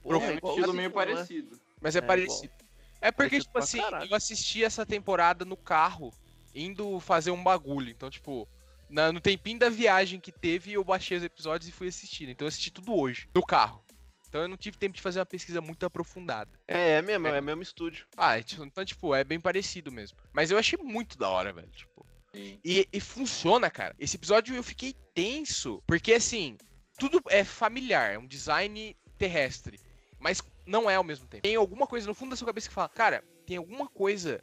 um estilo meio né? parecido. Mas é, É, parecido. É porque, Parecido tipo assim, caralho. eu assisti essa temporada no carro, indo fazer um bagulho. Então, tipo, na- no tempinho da viagem que teve, eu baixei os episódios e fui assistindo. Então eu assisti tudo hoje, no carro. Então eu não tive tempo de fazer uma pesquisa muito aprofundada. É, é mesmo, é o mesmo estúdio. Ah, é, tipo, então, tipo, é bem parecido mesmo. Mas eu achei muito da hora, velho. Tipo. E, e funciona, cara. Esse episódio eu fiquei tenso. Porque, assim, tudo é familiar, é um design terrestre. Mas não é ao mesmo tempo. Tem alguma coisa no fundo da sua cabeça que fala, cara, tem alguma coisa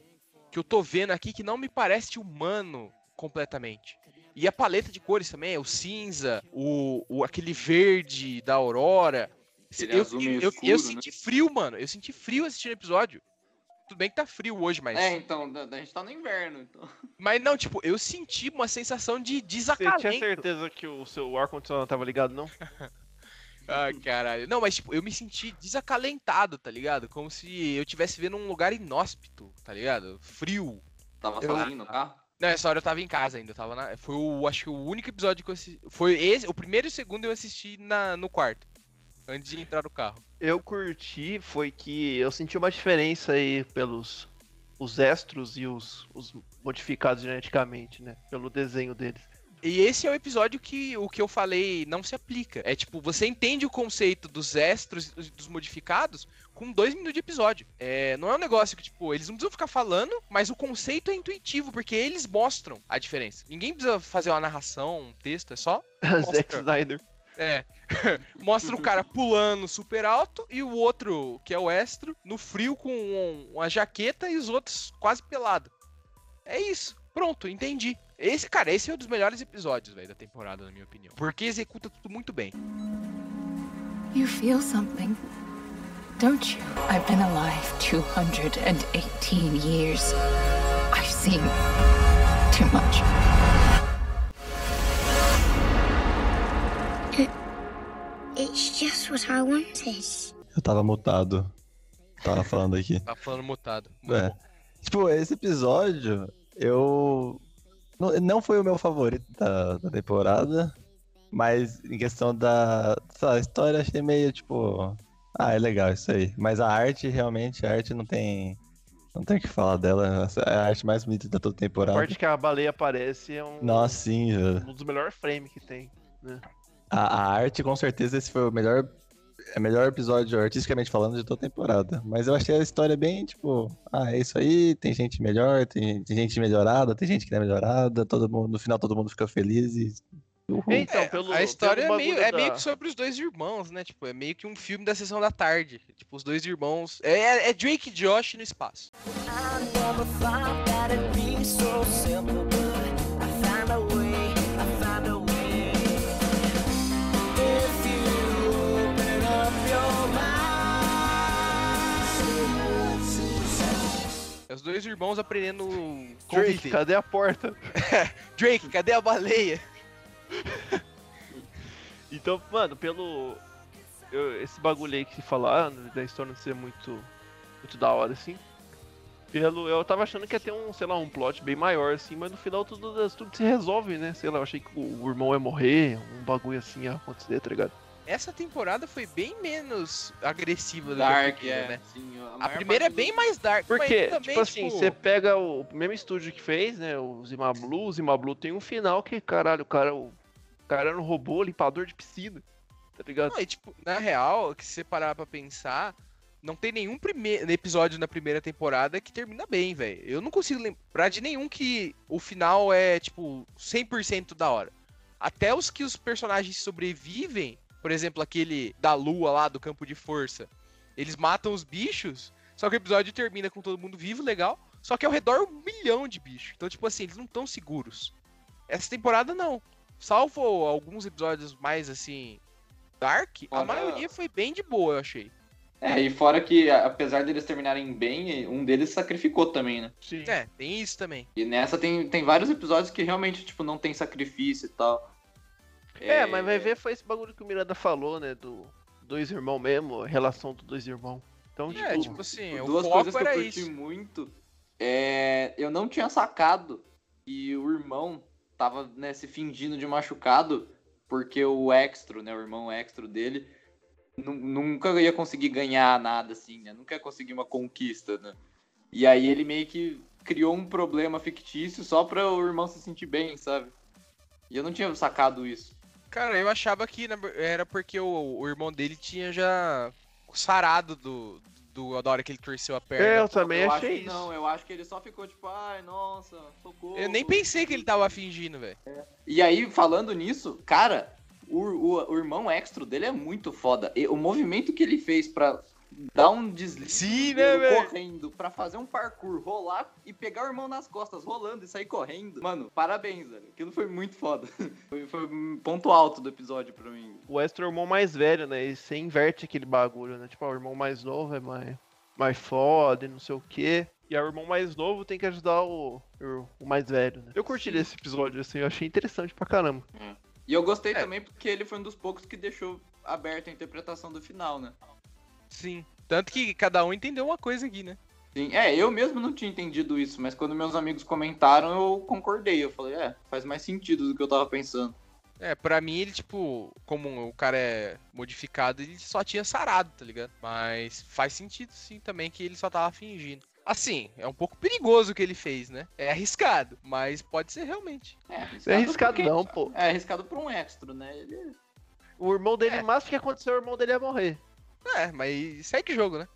que eu tô vendo aqui que não me parece humano completamente. E a paleta de cores também, o cinza, o, o aquele verde da aurora. Eu, eu, escuro, eu né? senti frio, mano. Eu senti frio assistindo o episódio. Tudo bem que tá frio hoje, mas. É, então, a gente tá no inverno, então. [laughs] Mas não, tipo, eu senti uma sensação de Você desacalento. tinha certeza que o seu ar-condicionado tava ligado, não? [laughs] Ah, caralho. Não, mas tipo, eu me senti desacalentado, tá ligado? Como se eu tivesse vendo um lugar inóspito, tá ligado? Frio. Tava Eu- sozinho no carro? Não, essa hora eu tava em casa ainda, eu tava na... Foi o, acho que o único episódio que eu assisti... Foi esse, o primeiro e o segundo eu assisti na, no quarto. Antes de entrar no carro. Eu curti, foi que eu senti uma diferença aí pelos os extros e os, os modificados geneticamente, né? Pelo desenho deles. E esse é o episódio que o que eu falei não se aplica. É tipo, você entende o conceito dos extras e dos- dos modificados com dois minutos de episódio. É, não é um negócio que, tipo, eles não precisam ficar falando, mas o conceito é intuitivo, porque eles mostram a diferença. Ninguém precisa fazer uma narração, um texto, é só. [laughs] Zack Snyder. É. [laughs] Mostra o cara pulando super alto e o outro, que é o Estro, no frio com um- uma jaqueta e os outros quase pelado. É isso. Pronto, entendi. Esse, cara, esse é um dos melhores episódios, velho, da temporada, na minha opinião. Porque executa tudo muito bem. You feel something, don't you? I've been alive 218 years. I've seen too much. It's just what I wanted. Eu tava mutado. Tava falando aqui. Tá falando mutado. É. Tipo, esse episódio, eu. Não, não foi o meu favorito da, da temporada, mas em questão da. lá, a história, achei meio tipo. Ah, é legal isso aí. Mas a arte, realmente, a arte não tem. Não tem o que falar dela. É a arte mais bonita da toda A temporada. parte que a baleia aparece é um, Nossa, sim, velho. um dos melhores frames que tem. A, a arte, com certeza, esse foi o melhor. É o melhor episódio, artisticamente falando, de toda a temporada. Mas eu achei a história bem, tipo, ah, é isso aí, tem gente melhor, tem, tem gente melhorada, tem gente que não é melhorada, todo mundo, no final todo mundo fica feliz e. Então, É, pelo, a história é pelo meio, bagulho é meio da- que sobre os dois irmãos, né? Tipo, é meio que um filme da sessão da tarde. Tipo, os dois irmãos. É, é- é Drake e Josh no espaço. I never thought that it'd be so simple, but dois irmãos aprendendo Drake, conviver. cadê a porta? [laughs] Drake, cadê a baleia? [laughs] Então, mano, pelo. eu- esse bagulho aí que se falar, da história não ser muito. Muito da hora, assim. Pelo. Eu tava achando que ia ter um, sei lá, um plot bem maior, assim, mas no final tudo, tudo se resolve, né? Sei lá, eu achei que o, o irmão ia morrer, um bagulho assim ia acontecer, tá ligado? Essa temporada foi bem menos agressiva do que Dark, a primeira, é. né? Sim, A maior primeira é bem dos- mais dark. Porque, também, tipo assim, tipo, você pega o mesmo estúdio que fez, né? O Zimablu, o Zimablu tem um final que, caralho, o cara, o cara era um robô limpador de piscina. Tá ligado? Não, e, tipo, na real, que se você parar pra pensar, não tem nenhum prime... episódio na primeira temporada que termina bem, velho. Eu não consigo lembrar de nenhum que o final é, tipo, 100% da hora. Até os que os personagens sobrevivem, por exemplo, aquele da lua lá, do campo de força, eles matam os bichos, só que o episódio termina com todo mundo vivo, legal, só que ao redor um milhão de bichos. Então, tipo assim, eles não estão seguros. Essa temporada não. Salvo alguns episódios mais, assim, dark, a Fora- maioria foi bem de boa, eu achei. É, e fora que, a- apesar deles terminarem bem, um deles sacrificou também, né? Sim. É, tem isso também. E nessa tem, tem vários episódios que realmente, tipo, não tem sacrifício e tal. É, mas vai ver foi esse bagulho que o Miranda falou, né? Do dois irmãos mesmo, a relação dos dois irmãos. Então, É, tipo, tipo assim, o Duas coisas que eu curti isso. muito. É, eu não tinha sacado que o irmão tava né, se fingindo de machucado porque o extra, né, o irmão extra dele, nu- nunca ia conseguir ganhar nada assim, né? Nunca ia conseguir uma conquista, né? E aí ele meio que criou um problema fictício só pra o irmão se sentir bem, sabe? E eu não tinha sacado isso. Cara, eu achava que era porque o, o irmão dele tinha já sarado do, do da hora que ele torceu a perna. É, eu também eu achei acho que isso. não, eu acho que ele só ficou tipo, ai, nossa, socorro. Eu nem pensei que ele tava fingindo, velho. E aí, falando nisso, cara, o, o, o irmão extra dele é muito foda. E o movimento que ele fez pra dar um deslize Sim, né, correndo, pra fazer um parkour, rolar e pegar o irmão nas costas, rolando e sair correndo. Mano, parabéns, velho. Aquilo foi muito foda. [laughs] Foi, foi um ponto alto do episódio pra mim. o Extra é o irmão mais velho, né? E você inverte aquele bagulho, né? Tipo, ó, o irmão mais novo é mais, mais foda e não sei o quê. E o irmão mais novo tem que ajudar o, o, mais velho, né? Eu curti desse episódio, assim, eu achei interessante pra caramba. E eu gostei É. também porque ele foi um dos poucos que deixou aberta a interpretação do final, né? Sim. Tanto que cada um entendeu uma coisa aqui, né? Sim, é, eu mesmo não tinha entendido isso, mas quando meus amigos comentaram, eu concordei. Eu falei, é, faz mais sentido do que eu tava pensando. É, pra mim ele, tipo, como o cara é modificado, ele só tinha sarado, tá ligado? Mas faz sentido sim também que ele só tava fingindo. Assim, é um pouco perigoso o que ele fez, né? É arriscado, mas pode ser realmente. É Não é arriscado porque- não, pô. É arriscado pra um extra, né? Ele... O irmão dele, É. o máximo que aconteceu, o irmão dele ia morrer. É, mas segue o jogo, né?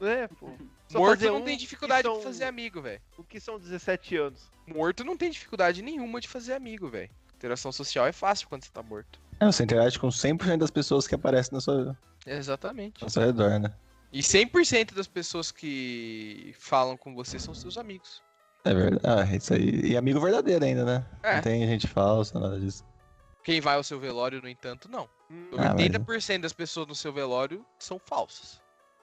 É, pô. Só Morto não um tem dificuldade são- de fazer amigo, velho. O que são 17 anos? Morto não tem dificuldade nenhuma de fazer amigo, velho. Interação social é fácil quando você tá morto. É, você interage com 100% das pessoas que aparecem na sua, Exatamente. ao seu redor, né? E 100% das pessoas que falam com você são seus amigos. É verdade. Ah, isso aí. E amigo verdadeiro ainda, né? É. Não tem gente falsa, nada disso. Quem vai ao seu velório, no entanto, não. Ah, mas- 80% das pessoas no seu velório são falsas.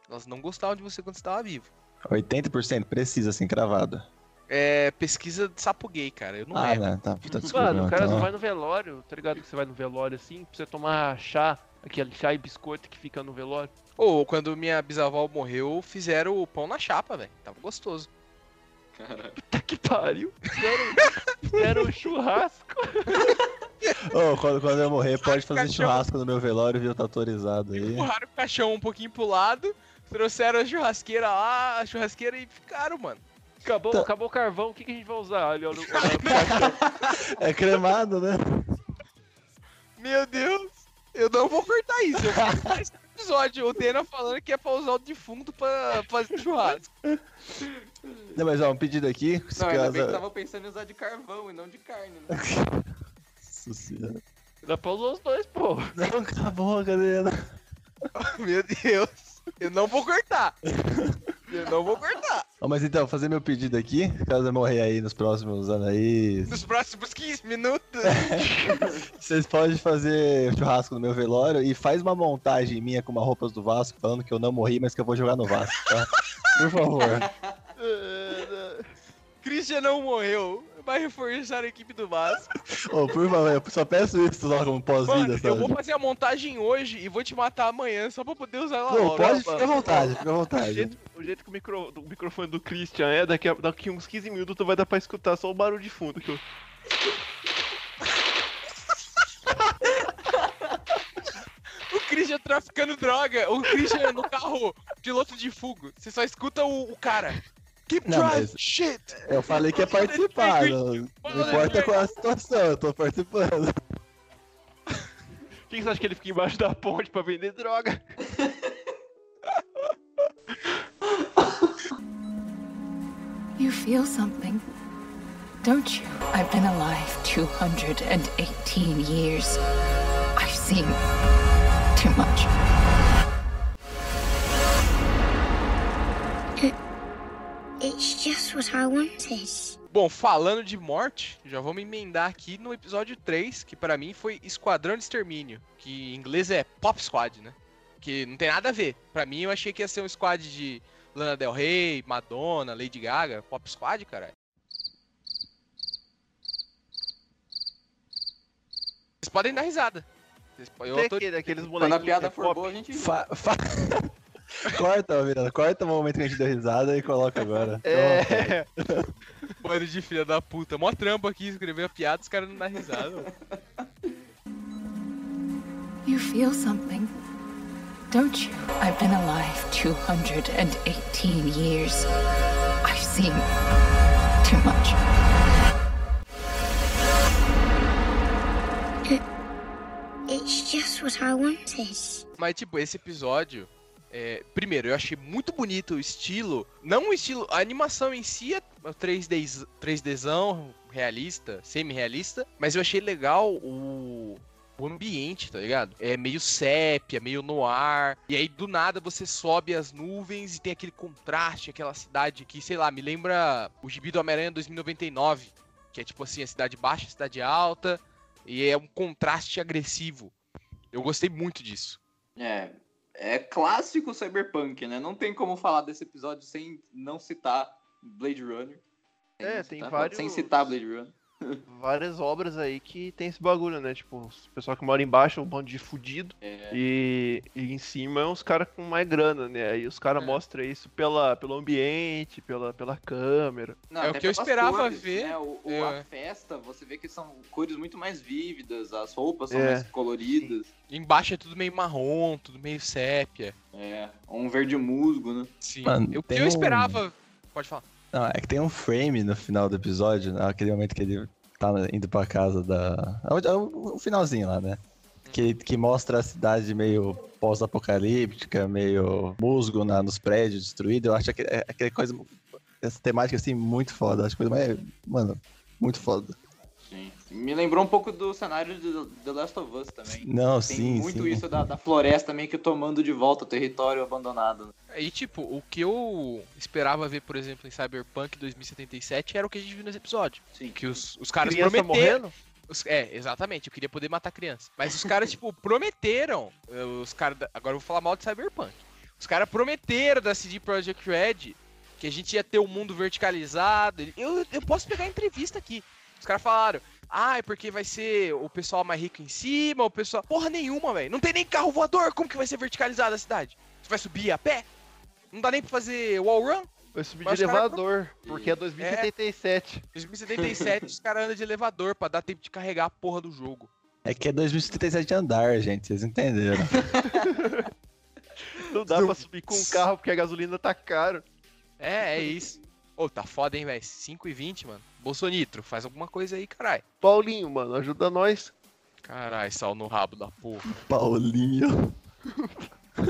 Elas não gostavam de você quando você estava vivo. 80% precisa, assim, cravado. É pesquisa de sapo gay, cara. Eu não ah, lembro. né? Tá, tá desculpa. Mano, o cara então. não vai no velório, tá ligado? Que você vai no velório assim, pra você tomar chá, aquele chá e biscoito que fica no velório. Ou quando minha bisavó morreu, fizeram o pão na chapa, velho. Tava gostoso. Caralho. [laughs] Puta que pariu. Fizeram, fizeram um churrasco. [laughs] [laughs] Ô, quando, quando eu morrer, pode fazer Cachorro. churrasco no meu velório, viu? Tá autorizado aí. Empurraram o caixão um pouquinho pro lado, trouxeram a churrasqueira lá, a churrasqueira e ficaram, mano. Acabou, Tá. acabou o carvão, o que, que a gente vai usar? Olha, olha, olha [laughs] caixão. É cremado, né? Meu Deus! Eu não vou cortar isso. Eu vou cortar esse episódio. O Dena falando que é pra usar o defunto pra fazer churrasco. Não, mas ó, um pedido aqui. Não, ainda bem que tava pensando em usar de carvão e não de carne, né? [laughs] Nossa senhora. Dá pra usar os dois, pô. Não, acabou a cadeira. [laughs] Meu Deus! Eu não vou cortar. Eu não vou cortar. Ó, mas então, fazer meu pedido aqui, caso eu morrer aí nos próximos anos aí, Nos próximos 15 minutos. [laughs] vocês podem fazer churrasco no meu velório e faz uma montagem minha com uma roupas do Vasco, falando que eu não morri, mas que eu vou jogar no Vasco, tá? Por favor. [laughs] Christian não morreu. Vai reforçar a equipe do Vasco. Ô, por favor, eu só peço isso lá como pós-vida, eu sabe? vou fazer a montagem hoje e vou te matar amanhã só pra poder usar ela Não, logo. pode ficar à vontade, fica à O vontade. jeito, o jeito que o, micro- o microfone do Christian é, daqui a daqui uns 15 minutos vai dar pra escutar só o barulho de fundo. Que eu... [laughs] O Christian traficando droga. O Christian no carro, piloto de fuga. Você só escuta o, o cara. Keep Não, driving, mas- shit. Eu falei que ia participar, não, não importa qual a situação, eu tô participando. Por que que você acha que ele fica embaixo da ponte pra vender droga? You feel something, don't you? I've been alive 218 years. I've seen too much. It's just what I wanted. Bom, falando de morte, já vamos emendar aqui no episódio 3, que pra mim foi Esquadrão de Extermínio, que em inglês é Pop Squad, né? Que não tem nada a ver. Pra mim eu achei que ia ser um squad de Lana Del Rey, Madonna, Lady Gaga, Pop Squad, caralho. Vocês podem dar risada. Vocês po- eu Tem autor- aquele, aqueles Quando a piada for boa, a gente. Fa- fa- [laughs] corta, Miranda, corta o momento que a gente deu risada e coloca agora. É, Mano de filha da puta. Mó trampo aqui escrever a piada, os caras não dão risada. You feel something, don't you? I've been alive 218 years. I've seen too much. It's just what I wanted. Mas, tipo, esse episódio. É, primeiro, eu achei muito bonito o estilo. Não o estilo. A animação em si é 3D, 3Dzão, realista, semi-realista. Mas eu achei legal o. O ambiente, tá ligado? É meio sépia, meio no ar. E aí, do nada, você sobe as nuvens e tem aquele contraste, aquela cidade que, sei lá, me lembra o Gibi do Homem-Aranha 2099. Que é tipo assim, a cidade baixa, a cidade alta. E é um contraste agressivo. Eu gostei muito disso. É, é clássico cyberpunk, né? Não tem como falar desse episódio sem não citar Blade Runner. Sem É, não tem citar- vários- Sem citar Blade Runner. Várias obras aí que tem esse bagulho, né? Tipo, o pessoal que mora embaixo é um bando de fudido. É, E, e em cima é uns caras com mais grana, né? Aí os caras É. mostram isso pela, pelo ambiente, pela, pela câmera. Não, É o que eu esperava cores, ver. né? O, o- É. A festa, você vê que são cores muito mais vívidas, as roupas são É. mais coloridas. Embaixo é tudo meio marrom, tudo meio sépia. É, um verde musgo, né? Sim. Mano, Eu- que eu um- esperava. Pode falar. Não, é que tem um frame no final do episódio, né? aquele momento que ele tá indo pra casa da. é o- é o, finalzinho lá, né? Que, que mostra a cidade meio pós-apocalíptica, meio musgo na, nos prédios destruídos. Eu acho que é aquela coisa. Essa temática assim, muito foda. Acho coisa mais. Mano, muito foda. Sim. Me lembrou um pouco do cenário de The Last of Us também. Não, Tem sim, muito sim. isso da, da floresta meio que tomando de volta o território abandonado. E tipo, o que eu esperava ver, por exemplo, em Cyberpunk 2077 era o que a gente viu nesse episódio. Sim. Que os, os caras Criança prometeram. morrendo? os- é, exatamente, eu queria poder matar criança. Mas os caras, [laughs] tipo, prometeram. eh, Os caras. Agora eu vou falar mal de Cyberpunk. Os caras prometeram da CD Projekt Red que a gente ia ter um mundo verticalizado. Eu, eu posso pegar a entrevista aqui. Os caras falaram, ah, é porque vai ser o pessoal mais rico em cima, o pessoal. Porra nenhuma, velho. Não tem nem carro voador. Como que vai ser verticalizada a cidade? Você vai subir a pé? Não dá nem pra fazer wall run? Vai subir Mas de cara elevador, porque é 2077. 2077 os caras andam de elevador pra dar tempo de carregar a porra do jogo. É que é 2077 andar, gente, vocês entenderam. [laughs] Não dá pra subir com um carro porque a gasolina tá caro. É, é isso. Ô, tá foda, hein, velho? 5 e 20, mano. Bolsonitro, faz alguma coisa aí, caralho. Paulinho, mano, ajuda nós. Caralho, sal no rabo da porra. [laughs] Paulinho.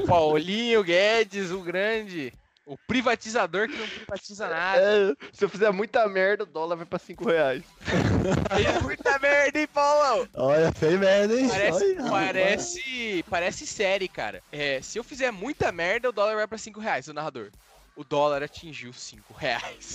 Paulinho Guedes, o grande. O privatizador que não privatiza nada. É, se eu fizer muita merda, o dólar vai pra 5 reais. Fez muita merda, hein, Paulão? Olha, fez merda, hein? Parece, Olha, parece, parece série, cara. É, se eu fizer muita merda, o dólar vai pra 5 reais, o narrador. O dólar atingiu 5 reais.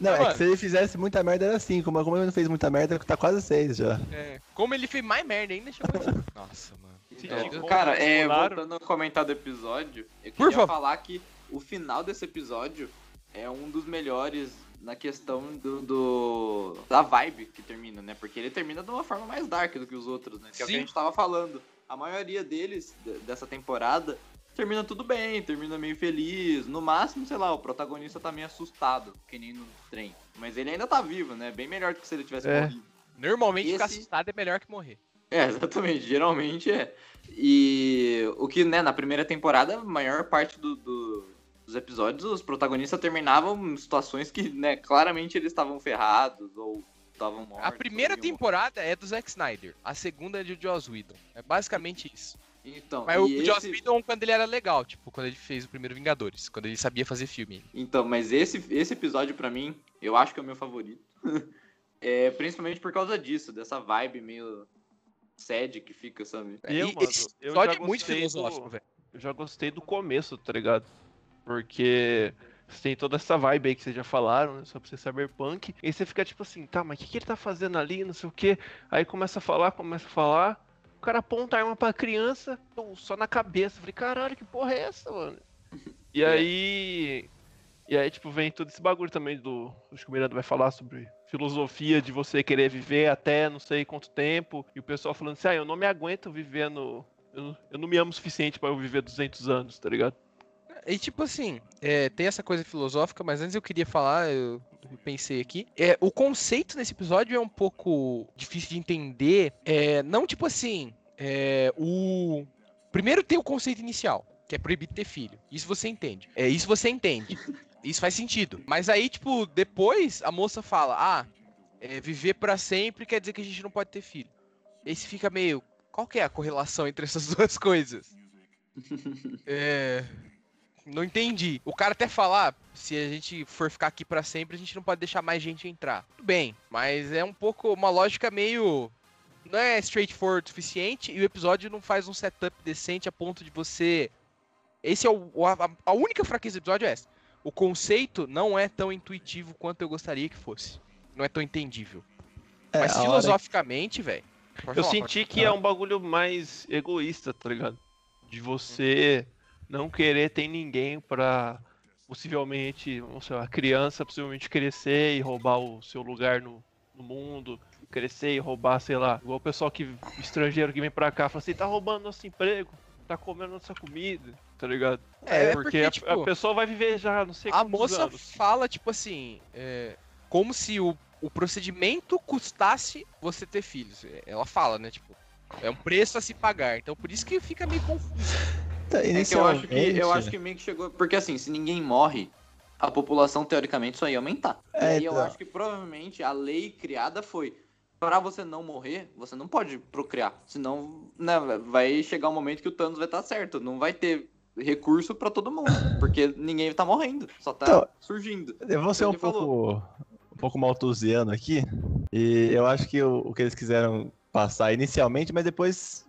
Não, é Mano. que se ele fizesse muita merda era 5, mas como ele não fez muita merda, tá quase 6 já. É, como ele fez mais merda ainda, chamou [laughs] de... Nossa, mano. Então, Sim, cara, é, voltando a comentar do episódio, eu Por queria favor. falar que o final desse episódio é um dos melhores na questão do, do- da vibe que termina, né? Porque ele termina de uma forma mais dark do que os outros, né? Que é o que Sim. a gente tava falando. A maioria deles, dessa temporada, termina tudo bem, termina meio feliz. No máximo, sei lá, o protagonista tá meio assustado, que nem no trem. Mas ele ainda tá vivo, né? Bem melhor do que se ele tivesse É. morrido. Normalmente ficar Esse- assustado é melhor que morrer. É, exatamente, geralmente é. E o que, né, na primeira temporada, a maior parte do- do- dos episódios, os protagonistas terminavam em situações que, né, claramente eles estavam ferrados ou estavam mortos. A primeira temporada é do Zack Snyder, a segunda é de Joss Whedon. É basicamente isso. Então, Mas o e Joss esse- Whedon quando ele era legal, tipo, quando ele fez o primeiro Vingadores, quando ele sabia fazer filme. Então, mas esse, esse episódio, pra mim, eu acho que é o meu favorito. [laughs] é, principalmente por causa disso, dessa vibe meio sad que fica, sabe? Eu, E mano, eu episódio já é muito gostei filosófico, do- velho. Eu já gostei do começo, tá ligado? Porque você tem toda essa vibe aí que vocês já falaram, né? Sobre ser cyberpunk. E aí você fica tipo assim, tá, mas o que, que ele tá fazendo ali? Não sei o quê. Aí começa a falar, começa a falar. O cara aponta a arma pra criança, eu só na cabeça. Falei, caralho, que porra é essa, mano? E aí. E aí, tipo, vem todo esse bagulho também do. Acho que o Miranda vai falar sobre filosofia de você querer viver até não sei quanto tempo. E o pessoal falando assim, ah, eu não me aguento vivendo. Eu, eu não me amo o suficiente pra eu viver 200 anos, tá ligado? E tipo assim, é, tem essa coisa filosófica, mas antes eu queria falar, eu pensei aqui. É, o conceito desse episódio é um pouco difícil de entender. É, não tipo assim, é, o. Primeiro tem o conceito inicial, que é proibido ter filho. Isso você entende. É, isso você entende. Isso faz sentido. Mas aí, tipo, depois a moça fala: Ah, é, viver pra sempre quer dizer que a gente não pode ter filho. Você fica meio. Qual que é a correlação entre essas [laughs] duas coisas? [laughs] É. Não entendi. O cara até falar, se a gente for ficar aqui pra sempre, a gente não pode deixar mais gente entrar. Tudo bem, mas é um pouco uma lógica meio não é straightforward o suficiente e o episódio não faz um setup decente a ponto de você esse é o a, a única fraqueza do episódio é essa. O conceito não é tão intuitivo quanto eu gostaria que fosse. Não é tão entendível. É, Mas filosoficamente, velho. pode Eu falar, senti pode que é um bagulho mais egoísta, tá ligado? De você não querer ter ninguém pra possivelmente, vamos sei lá, a criança possivelmente crescer e roubar o seu lugar no, no mundo, crescer e roubar, sei lá, igual o pessoal que estrangeiro que vem pra cá, fala assim, tá roubando nosso emprego, tá comendo nossa comida, tá ligado? É, é porque, porque, a, tipo, a pessoa vai viver já, não sei A moça anos. fala, tipo assim, é, como se o, o procedimento custasse você ter filhos. É, Ela fala, né? Tipo, é um preço a se pagar. Então por isso que fica meio confuso. Tá, É que eu acho que, eu acho que meio que chegou. Porque assim, se ninguém morre, a população teoricamente só ia aumentar. É, e eu acho que provavelmente a lei criada foi. Pra você não morrer, você não pode procriar. Senão, né, vai chegar um momento que o Thanos vai estar certo. Não vai ter recurso pra todo mundo. [laughs] Porque ninguém tá morrendo. Só tá Então, surgindo. Eu vou ser um falou. pouco, um pouco maltusiano aqui. E eu acho que o, o que eles quiseram passar inicialmente, mas depois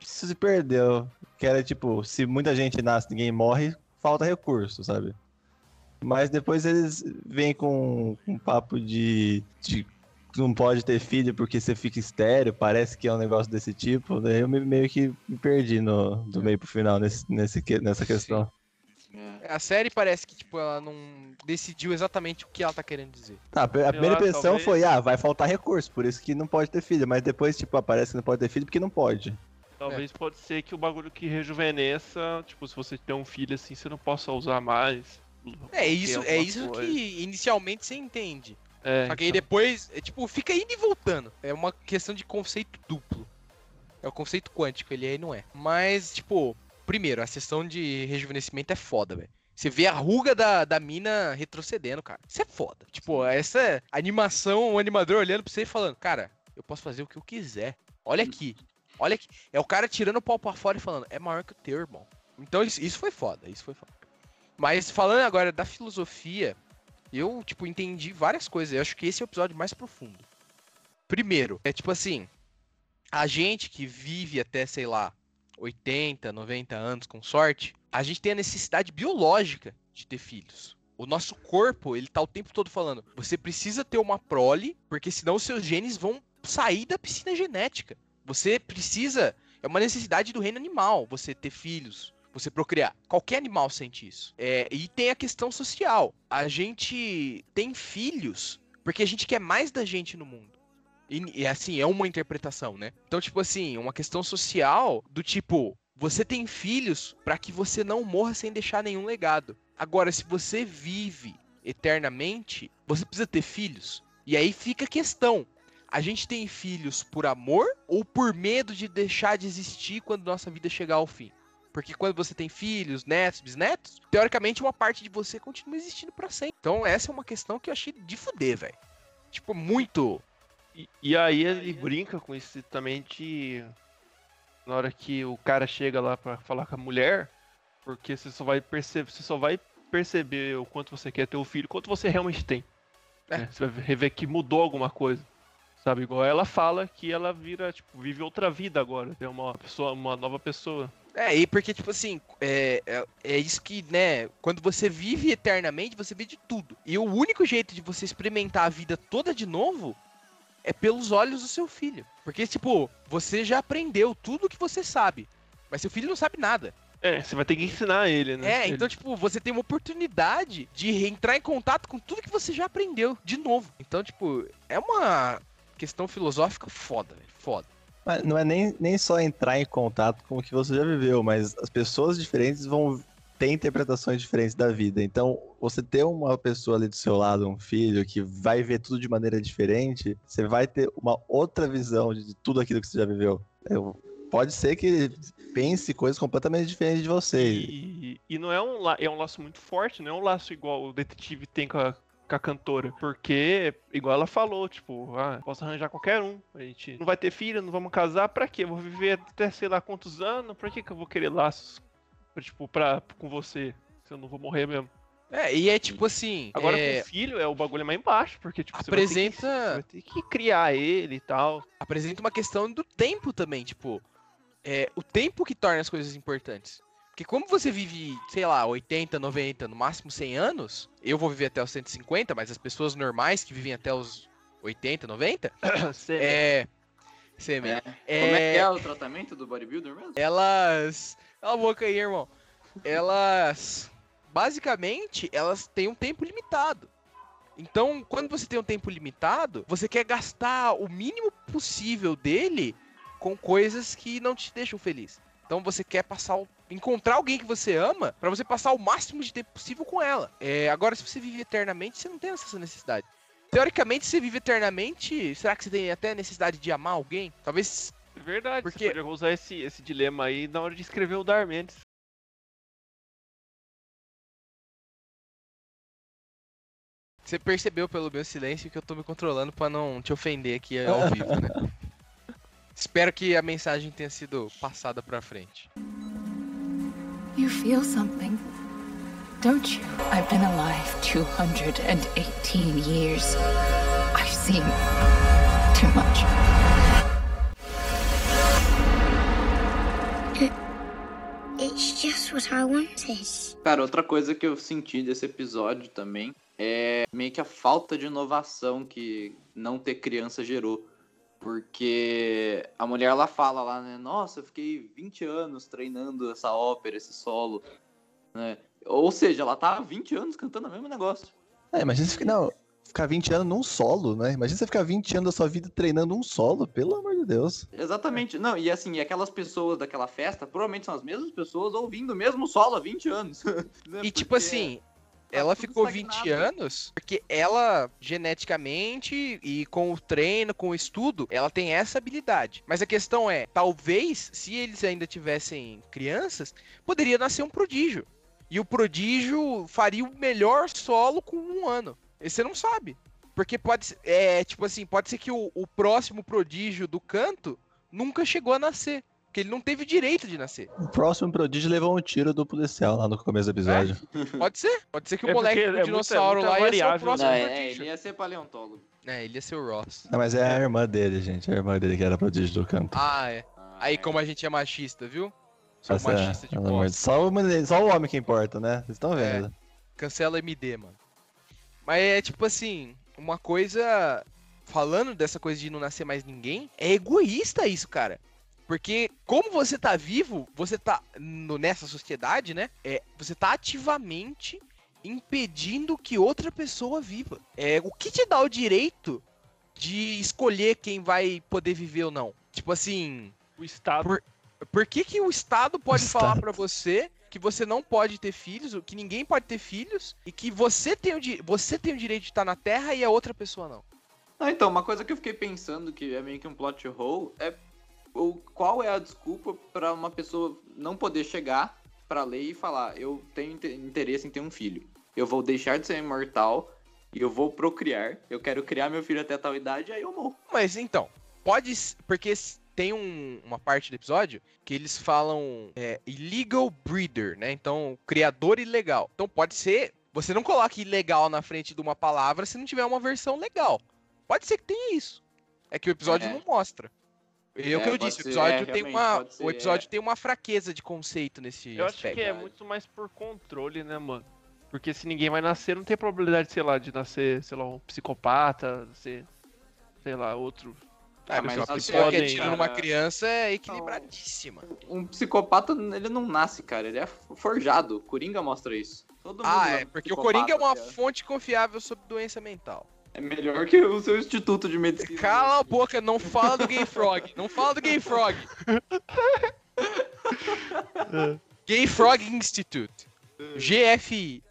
se perdeu. Que era tipo, se muita gente nasce e ninguém morre, falta recurso, sabe? Mas depois eles vêm com um papo de, de que não pode ter filho porque você fica estéreo, parece que é um negócio desse tipo. Daí eu me- meio que me perdi no, do meio pro final nesse, nesse, nessa questão. É. A série parece que, tipo, ela não decidiu exatamente o que ela tá querendo dizer. Ah, a primeira impressão talvez- foi, ah, vai faltar recurso, por isso que não pode ter filho. Mas depois, tipo, aparece que não pode ter filho porque não pode. Talvez pode ser que o bagulho que rejuvenesça, tipo, se você tem um filho assim, você não possa usar mais. É isso, é isso coisa. que inicialmente você entende. É, Só que aí então. depois, é, tipo, fica indo e voltando. É uma questão de conceito duplo. É o conceito quântico, ele aí não é. Mas, tipo, primeiro, a sessão de rejuvenescimento é foda, velho. Você vê a ruga da, da mina retrocedendo, cara. Isso é foda. Tipo, essa animação, o animador olhando pra você e falando, cara, eu posso fazer o que eu quiser. Olha aqui. Olha aqui. É o cara tirando o pau pra fora e falando, é maior que o teu, irmão. Então isso, isso foi foda, isso foi foda. Mas falando agora da filosofia, eu, tipo, entendi várias coisas. Eu acho que esse é o episódio mais profundo. Primeiro, é tipo assim, a gente que vive até, sei lá, 80, 90 anos com sorte, a gente tem a necessidade biológica de ter filhos. O nosso corpo, ele tá o tempo todo falando, você precisa ter uma prole, porque senão os seus genes vão sair da piscina genética. Você precisa, é uma necessidade do reino animal, você ter filhos. Você procriar. Qualquer animal sente isso. É, e tem a questão social. A gente tem filhos porque a gente quer mais da gente no mundo. E, e, assim, é uma interpretação, né? Então, tipo assim, uma questão social do tipo, você tem filhos para que você não morra sem deixar nenhum legado. Agora, se você vive eternamente, você precisa ter filhos. E aí fica a questão. A gente tem filhos por amor ou por medo de deixar de existir quando nossa vida chegar ao fim? Porque quando você tem filhos, netos, bisnetos, teoricamente uma parte de você continua existindo pra sempre. Então essa é uma questão que eu achei de fuder, velho. Tipo, muito. E, e aí ele brinca com isso também de. Na hora que o cara chega lá pra falar com a mulher, porque você só vai perceber, você só vai perceber o quanto você quer ter o filho, quanto você realmente tem. É. né? Você vai ver que mudou alguma coisa. Sabe, igual ela fala que ela vira, tipo, vive outra vida agora, é uma pessoa, uma nova pessoa. É, e porque, tipo assim, é, é, é isso que, né, quando você vive eternamente, você vê de tudo. E o único jeito de você experimentar a vida toda de novo é pelos olhos do seu filho. Porque, tipo, você já aprendeu tudo que você sabe, mas seu filho não sabe nada. É, você vai ter que ensinar ele, né? É, Ele- então, tipo, você tem uma oportunidade de entrar em contato com tudo que você já aprendeu de novo. Então, tipo, é uma questão filosófica foda, velho. Foda. Mas não é nem, nem só entrar em contato com o que você já viveu, mas as pessoas diferentes vão ter interpretações diferentes da vida. Então, você ter uma pessoa ali do seu lado, um filho, que vai ver tudo de maneira diferente, você vai ter uma outra visão de tudo aquilo que você já viveu. Eu- pode ser que ele pense coisas completamente diferentes de você. E, e não é um, é um laço muito forte, não é um laço igual o detetive tem com a, com a cantora. Porque, igual ela falou, tipo, ah, posso arranjar qualquer um. A gente não vai ter filho, não vamos casar, pra quê? Eu vou viver até sei lá quantos anos, pra que, que eu vou querer laços, tipo, pra, com você? Se eu não vou morrer mesmo. É, e é tipo assim. Agora é, com filho é o bagulho mais embaixo, porque, tipo, você vai ter que- apresenta. você vai ter que criar ele e tal. apresenta uma questão do tempo também, tipo, é o tempo que torna as coisas importantes. Porque como você vive, sei lá, 80, 90, no máximo 100 anos, eu vou viver até os 150, mas as pessoas normais que vivem até os 80, 90, Você- é... Sêmen. É. Como é que é o tratamento do bodybuilder mesmo? Elas... Cala a boca aí, irmão. Elas... Basicamente, elas têm um tempo limitado. Então, quando você tem um tempo limitado, você quer gastar o mínimo possível dele com coisas que não te deixam feliz. Então você quer passar o... encontrar alguém que você ama pra você passar o máximo de tempo possível com ela. É, agora, se você vive eternamente, você não tem essa necessidade. Teoricamente, se você vive eternamente, será que você tem até a necessidade de amar alguém? Talvez. É verdade, Porque- você podia usar esse, esse dilema aí na hora de escrever o Dar Mendes. Você percebeu pelo meu silêncio que eu tô me controlando pra não te ofender aqui ao vivo, né? [laughs] Espero que a mensagem tenha sido passada pra frente. You feel something, don't you? I've been alive 218 years. I've seen too much. It's just what I wanted. Cara, outra coisa que eu senti desse episódio também é meio que a falta de inovação que não ter criança gerou. Porque a mulher ela fala lá, né? Nossa, eu fiquei 20 anos treinando essa ópera, esse solo. Né? Ou seja, ela tá há 20 anos cantando o mesmo negócio. É, imagina você ficar, não, ficar 20 anos num solo, né? Imagina você ficar 20 anos da sua vida treinando um solo, pelo amor de Deus. Exatamente. Não, e assim, aquelas pessoas daquela festa provavelmente são as mesmas pessoas ouvindo o mesmo solo há 20 anos. [laughs] né? E tipo Porque assim, tá ela ficou 20 estagnado. anos porque ela, geneticamente e com o treino, com o estudo, ela tem essa habilidade. Mas a questão é, talvez, se eles ainda tivessem crianças, poderia nascer um prodígio. E o prodígio faria o melhor solo com um ano. E você não sabe. Porque pode ser, é, tipo assim, pode ser que o, o próximo prodígio do canto nunca chegou a nascer. Porque ele não teve direito de nascer. O próximo prodígio levou um tiro do policial lá no começo do episódio. Pode ser. Pode ser que o É moleque porque do é muita- dinossauro muita lá ia ser o próximo Não, é, é, prodígio. ele ia ser paleontólogo. É, ele ia ser o Ross. Não, mas é a irmã dele, gente. É a irmã dele que era prodígio do canto. Ah, é. Ah, Aí é. como a gente é machista, viu? É- machista de só, só o homem que importa, né? Vocês estão É. vendo. Cancela MD, mano. Mas é tipo assim, uma coisa. Falando dessa coisa de não nascer mais ninguém, é egoísta isso, cara. Porque como você tá vivo, você tá no- nessa sociedade, né? É, você tá ativamente impedindo que outra pessoa viva. É, o que te dá o direito de escolher quem vai poder viver ou não? Tipo assim, O Estado. Por, por que, que o Estado pode falar Estado. pra você que você não pode ter filhos, que ninguém pode ter filhos, e que você tem o, você tem o direito de estar na Terra e a outra pessoa não? Ah, então, uma coisa que eu fiquei pensando que é meio que um plot hole é o, qual é a desculpa pra uma pessoa não poder chegar pra lei e falar: eu tenho inte- interesse em ter um filho. Eu vou deixar de ser imortal e eu vou procriar. Eu quero criar meu filho até tal idade, aí eu morro. Mas então, pode. Porque tem um- uma parte do episódio que eles falam é, illegal breeder, né? Então, criador ilegal. Então pode ser. Você não coloca ilegal na frente de uma palavra se não tiver uma versão legal. Pode ser que tenha isso. É que o episódio É. não mostra. É, o É, que eu disse, o episódio, é, tem, uma, ser, o episódio é. tem uma fraqueza de conceito nesse Eu acho aspecto. que é muito mais por controle, né, mano? Porque se ninguém vai nascer, não tem probabilidade, sei lá, de nascer, sei lá, um psicopata, ser, sei lá, outro. Ah, mas uma pessoa que podem, atira numa criança é equilibradíssima. Um psicopata, ele não nasce, cara. Ele é forjado. Coringa mostra isso. Todo mundo Ah, é é, porque o Coringa é uma cara. fonte confiável sobre doença mental. É melhor que o seu instituto de medicina. Cala a boca, não fala do Gay Frog. Não fala do Gay Frog. [laughs] Gay Frog Institute. GFI.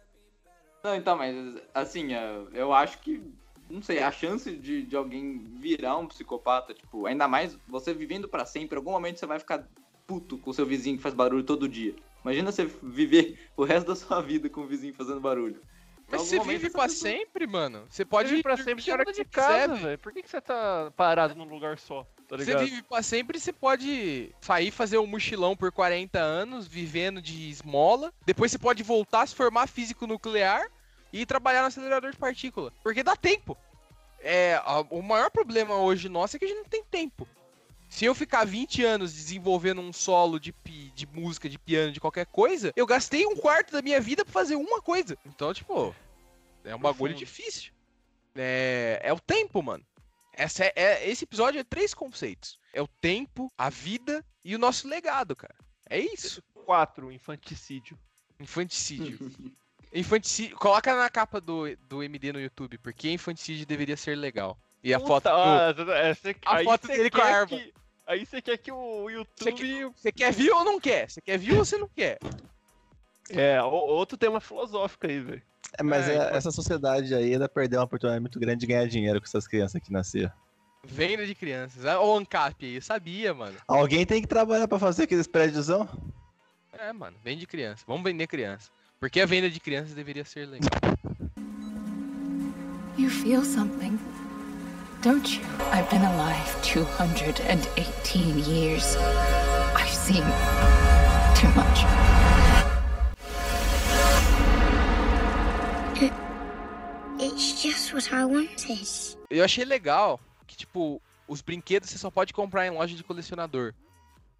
Não, então, mas assim, é, eu acho que, não sei, a chance de, de alguém virar um psicopata, tipo, ainda mais você vivendo pra sempre, em algum momento você vai ficar puto com o seu vizinho que faz barulho todo dia. Imagina você viver o resto da sua vida com o vizinho fazendo barulho. Mas você vive essa pra sempre, mano. Você Pode ir pra dormir sempre a fora hora de que quiser, casa, velho. Por que, que você tá parado num lugar só? Tá Você vive pra sempre, você pode sair fazer um mochilão por 40 anos, vivendo de esmola. Depois você pode voltar, se formar físico nuclear e trabalhar no acelerador de partícula. Porque dá tempo. É, a- o maior problema hoje nosso é que a gente não tem tempo. Se eu ficar 20 anos desenvolvendo um solo de, pi- de música, de piano, de qualquer coisa, eu gastei um quarto da minha vida pra fazer uma coisa. Então, tipo, é um bagulho difícil. É, é o tempo, mano. Essa é, é- esse episódio é três conceitos. É o tempo, a vida e o nosso legado, cara. É isso. 4, infanticídio. Infanticídio. [laughs] Infanticídio. Coloca na capa do, do MD no YouTube, porque infanticídio deveria ser legal. E a foto. Puta, do- ah, é, cê- a aí foto dele com a quer arma. que- Aí você quer que o YouTube. quer, você quer view ou não quer? Você quer view ou você não quer? É, o- outro tema filosófico aí, velho. É, mas É, é- essa sociedade aí ainda perdeu uma oportunidade muito grande de ganhar dinheiro com essas crianças que nasceram. Venda de crianças. Ah, O ANCAP aí, eu sabia, mano. Alguém tem que trabalhar pra fazer aqueles prédiozão? É, mano, vende criança. Vamos vender criança. Porque a venda de crianças deveria ser legal. You feel something, don't you? I've been alive 218 years. I've seen too much. It's just what I wanted. Eu achei legal que, tipo, os brinquedos você só pode comprar em loja de colecionador.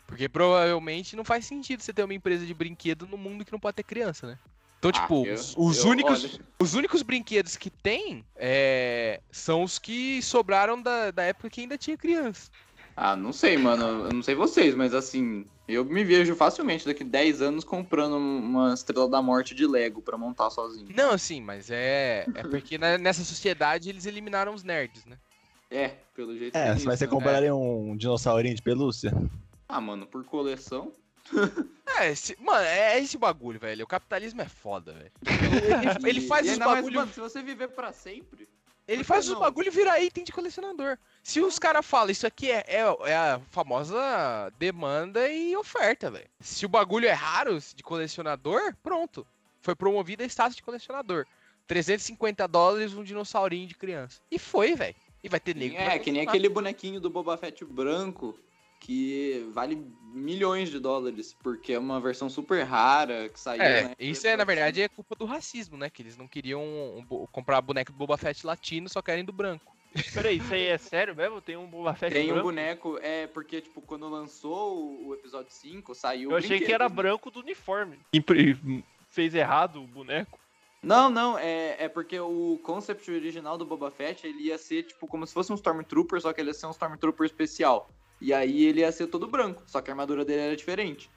Porque provavelmente não faz sentido você ter uma empresa de brinquedo no mundo que não pode ter criança, né? Então, Ah, tipo, eu- os, os eu- únicos, olha. os únicos brinquedos que tem é, são os que sobraram da, da época que ainda tinha criança. Ah, não sei, mano. Eu não sei vocês, mas assim, eu me vejo facilmente daqui 10 anos comprando uma Estrela da Morte de Lego pra montar sozinho. Não, sim, mas é, é porque na- nessa sociedade eles eliminaram os nerds, né? É, pelo jeito É, que mas você isso, né? compraria um dinossaurinho de pelúcia? Ah, mano, por coleção. [laughs] É, esse, mano, é esse bagulho, velho. O capitalismo é foda, velho. Ele, ele faz os bagulho. mano, se você viver pra sempre. Ele faz os bagulho virar item de colecionador. Se os caras falam, isso aqui é, é, é a famosa demanda e oferta, velho. Se o bagulho é raro de colecionador, pronto. Foi promovida a status de colecionador. 350 dólares um dinossaurinho de criança. E foi, velho. E vai ter nego. É, que nem aquele bonequinho do Boba Fett branco que vale milhões de dólares, porque é uma versão super rara que saiu, É, né? isso é, na verdade, é culpa do racismo, né? Que eles não queriam um comprar boneco do Boba Fett latino, só querem do branco. Peraí, isso aí é sério mesmo? Tem um Boba Fett Tem um branco? boneco, é, porque, tipo, quando lançou o, o episódio 5, saiu Eu achei que era né? branco do uniforme. Impre- Fez errado o boneco. Não, não, é, é porque o concept original do Boba Fett, ele ia ser, tipo, como se fosse um Stormtrooper, só que ele ia ser um Stormtrooper especial. E aí ele ia ser todo branco, só que a armadura dele era diferente.